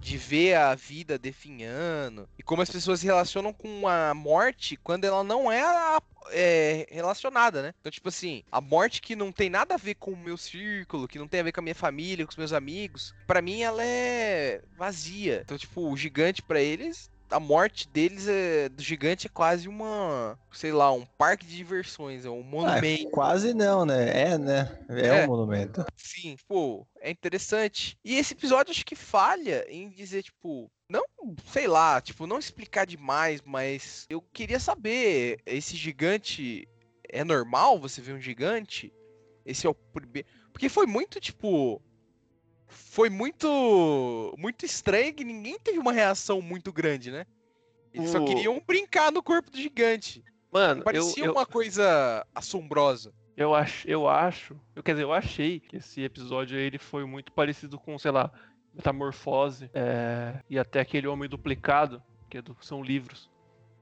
de ver a vida definhando e como as pessoas se relacionam com a morte quando ela não é, a- é, relacionada, né? Então, tipo assim, a morte que não tem nada a ver com o meu círculo, que não tem a ver com a minha família, com os meus amigos, pra mim ela é vazia. Então, tipo, o gigante pra eles. A morte deles é do gigante é quase uma, sei lá, um parque de diversões, é um Ah, monumento. quase não, né? É, né? É, É. um monumento. Sim, pô, é interessante. E esse episódio acho que falha em dizer, tipo, não, sei lá, tipo, não explicar demais, mas eu queria saber, esse gigante é normal você ver um gigante? Esse é o primeiro. Porque foi muito, tipo. Foi muito. Muito estranho que ninguém teve uma reação muito grande, né? Eles só O- queriam brincar no corpo do gigante. Mano, Não eu, parecia eu, uma coisa assombrosa. eu acho, eu acho, eu, quer dizer, eu achei que esse episódio aí, ele foi muito parecido com, sei lá, Metamorfose é, e até aquele Homem Duplicado, que é do- são livros.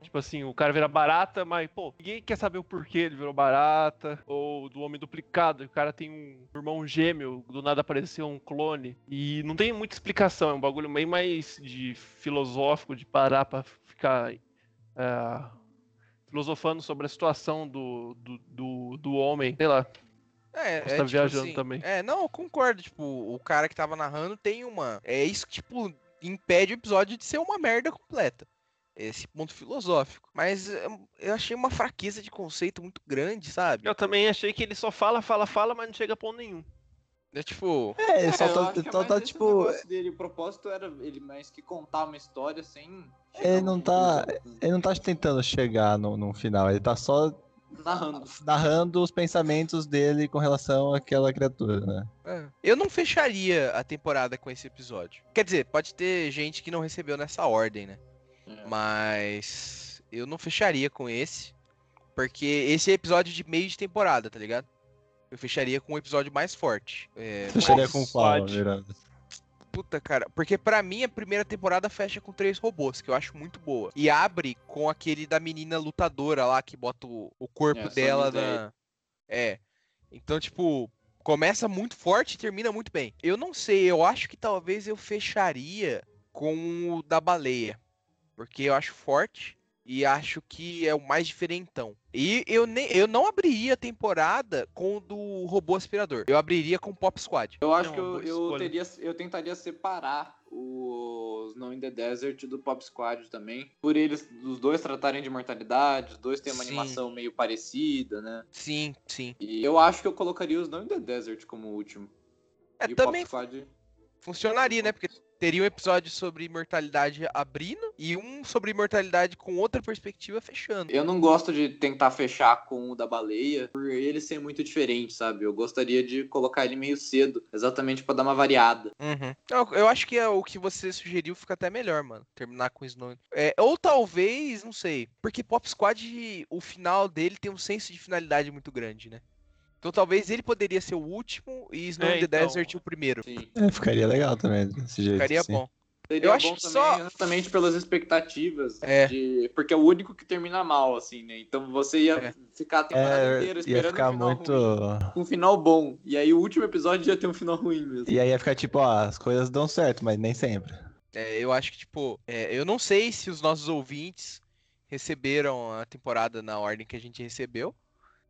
Tipo assim, o cara vira barata, mas, pô, ninguém quer saber o porquê ele virou barata. Ou do Homem Duplicado, o cara tem um irmão gêmeo, do nada apareceu um clone. E não tem muita explicação, é um bagulho bem mais de filosófico, de parar pra ficar é, filosofando sobre a situação do, do, do, do homem. Sei lá, É, Posso é tá tipo viajando assim, também. É, não, eu concordo. Tipo, o cara que tava narrando tem uma. É isso que, tipo, impede o episódio de ser uma merda completa. Esse ponto filosófico. Mas é, eu achei uma fraqueza de conceito muito grande, sabe? Eu também achei que ele só fala, fala, fala, mas não chega a ponto nenhum. É tipo. É, ele só tá, é só tá, tipo. negócio dele. O propósito era ele mais que contar uma história sem. Ele não tá. Ele não tá tentando chegar no, no final, ele tá só Narrando. narrando os pensamentos dele com relação àquela criatura, né? é. Eu não fecharia a temporada com esse episódio. Quer dizer, pode ter gente que não recebeu nessa ordem, né? É. Mas eu não fecharia com esse. Porque esse é episódio de meio de temporada, tá ligado? Eu fecharia com um episódio mais forte. É, Fecharia mais- com qual? Puta, cara. Porque pra mim a primeira temporada fecha com três robôs, que eu acho muito boa. E abre com aquele da menina lutadora lá, que bota o, o corpo É, dela na. É. Então, tipo, começa muito forte e termina muito bem. Eu não sei, eu acho que talvez eu fecharia com o da baleia. Porque eu acho forte e acho que é o mais diferentão. E eu, nem, eu não abriria a temporada com o do robô aspirador. Eu abriria com o Pop Squad. Eu acho É que eu, eu, teria, eu tentaria separar os No in the Desert do Pop Squad também. Por eles, os dois tratarem de mortalidade, os dois têm uma Sim. animação meio parecida, né? Sim, sim. E eu acho que eu colocaria os No in the Desert como último. É, e o também Pop Squad. funcionaria, né? Porque teria um episódio sobre imortalidade abrindo e um sobre imortalidade com outra perspectiva fechando. Eu não gosto de tentar fechar com o da baleia, por ele ser muito diferente, sabe? Eu gostaria de colocar ele meio cedo, exatamente pra dar uma variada. Uhum. Eu, eu acho que é o que você sugeriu fica até melhor, mano. Terminar com Snow. É, ou talvez, não sei. Porque Pop Squad, o final dele tem um senso de finalidade muito grande, né? Então talvez ele poderia ser o último e Snow É, in the então. Desert o primeiro. Sim. É, ficaria legal também, desse jeito. Ficaria assim. bom. Seria Eu acho bom que também, só- exatamente pelas expectativas. É. de- Porque é o único que termina mal, assim, né? Então você ia É. ficar a temporada É, inteira ia esperando ficar um final muito. ruim. Um final bom. E aí o último episódio ia ter um final ruim mesmo. E aí ia ficar tipo, ó, as coisas dão certo, mas nem sempre. É, eu acho que, tipo, é, eu não sei se os nossos ouvintes receberam a temporada na ordem que a gente recebeu.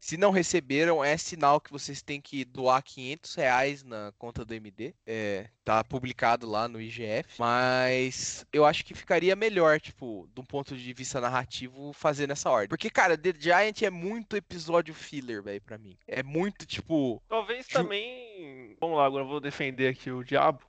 Se não receberam, é sinal que vocês têm que doar 500 reais na conta do MD. É, tá publicado lá no IGF. Mas eu acho que ficaria melhor, tipo, de um ponto de vista narrativo, fazer nessa ordem. Porque, cara, The Giant é muito episódio filler, velho, pra mim. É muito, tipo. Talvez Ju- também Vamos lá, agora eu vou defender aqui o diabo.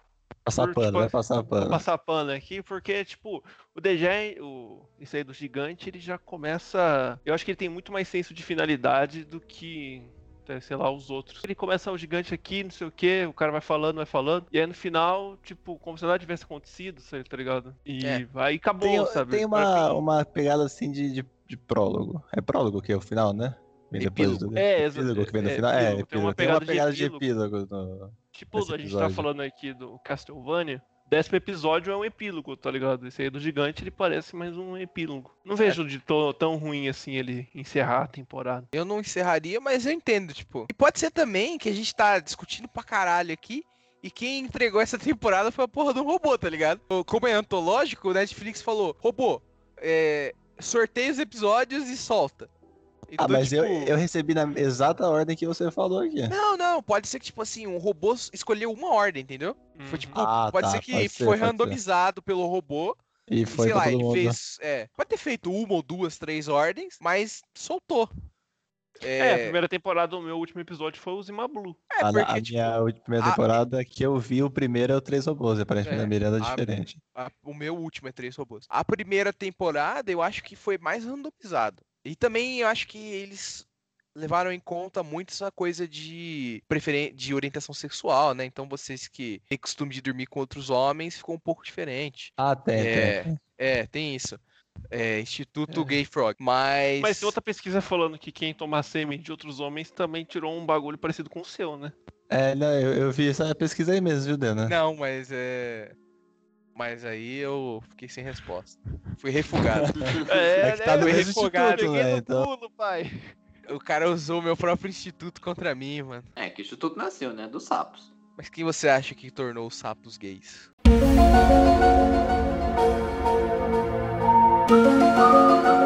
Passar Por, pano, tipo, vai passar Vou pano. passar pano aqui, porque, tipo, o DG, o, isso aí do gigante, ele já começa. Eu acho que ele tem muito mais senso de finalidade do que. até, Sei lá, os outros. Ele começa o gigante aqui, não sei o que, o cara vai falando, vai falando, e aí no final, tipo, como se nada tivesse acontecido, sabe, tá ligado? E É. aí acabou, Tem, sabe? tem uma, uma pegada assim de, de, de prólogo. É prólogo que é o final, né? Vem depois do É, epílogo que vem no é, final. É, epílogo. Tem uma epílogo. Tem uma pegada de pegada de epílogo. epílogo. no- Tipo, a gente tá falando aqui do Castlevania. Décimo episódio é um epílogo, tá ligado? Esse aí do gigante, ele parece mais um epílogo. Não vejo de tão ruim assim ele encerrar a temporada. Eu não encerraria, mas eu entendo, tipo. E pode ser também que a gente tá discutindo pra caralho aqui. E quem entregou essa temporada foi a porra do robô, tá ligado? Como é antológico, o Netflix falou: robô, é, sorteia os episódios e solta. Ah, Então, mas eu, tipo, eu recebi na exata ordem que você falou aqui. Não, não, pode ser que, tipo assim, um robô escolheu uma ordem, entendeu? Foi tipo, Ah, pode tá, ser que pode ser, foi pode ser. randomizado pelo robô. E foi sei lá, ele mundo. fez. É, pode ter feito uma ou duas, três ordens, mas soltou. É, a É, primeira temporada, o meu último episódio foi o Zima Blue. é a, porque, a tipo, minha última- primeira a- temporada que eu vi, o primeiro é o Três Robôs. Aparentemente É, a Miranda é a- diferente. a- o meu último é três robôs. A primeira temporada eu acho que foi mais randomizado. E também eu acho que eles levaram em conta muito essa coisa de preferen de orientação sexual, né? Então vocês que têm costume de dormir com outros homens ficou um pouco diferente. Ah, tem, É, tem. é, tem isso. É, Instituto Gay Frog. Mas. Mas tem outra pesquisa falando que quem toma sêmen de outros homens também tirou um bagulho parecido com o seu, né? É, não, eu, eu vi essa pesquisa aí mesmo, viu, Dana? Não, mas é. Mas aí eu fiquei sem resposta. Fui refugado. [laughs] É que tá no Fui mesmo refogado. instituto, né? Peguei no Então, pulo, pai. O cara usou o meu próprio instituto contra mim, mano. É, que o Instituto nasceu, né? Dos sapos. Mas quem você acha que tornou os sapos gays? [laughs]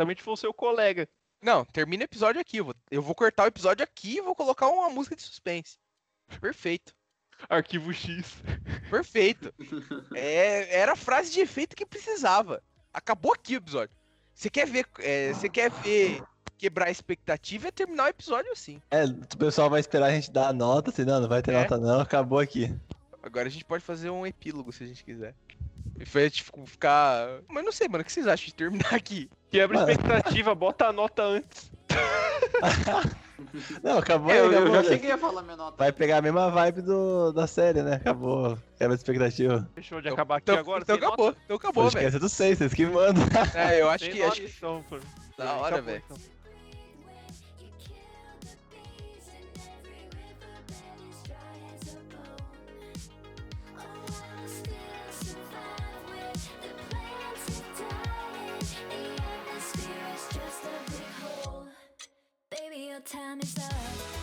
Certamente foi o seu colega. Não, termina o episódio aqui. Eu vou, eu vou cortar o episódio aqui e vou colocar uma música de suspense. Perfeito. Arquivo X. Perfeito. É, era a frase de efeito que precisava. Acabou aqui o episódio. Você quer ver, é, você quer ver quebrar a expectativa é terminar o episódio assim. é, o pessoal vai esperar a gente dar a nota, assim, não, não vai ter É. nota não, acabou aqui. Agora a gente pode fazer um epílogo se a gente quiser. E foi tipo, ficar. Mas não sei, mano. O que vocês acham de terminar aqui? Quebra a Mano. expectativa, bota a nota antes. [laughs] Não, acabou É, aí, eu, eu acabou, já né? cheguei a falar minha nota. Vai pegar a mesma vibe do, da série, né? Acabou. Quebra a expectativa. Fechou de acabar aqui Então, agora. então acabou. nota? Então acabou, velho. é do 6, vocês que mandam. É, eu acho Sem que. Acho que... então, pô. Da hora, Acabou, velho. então. your time is up.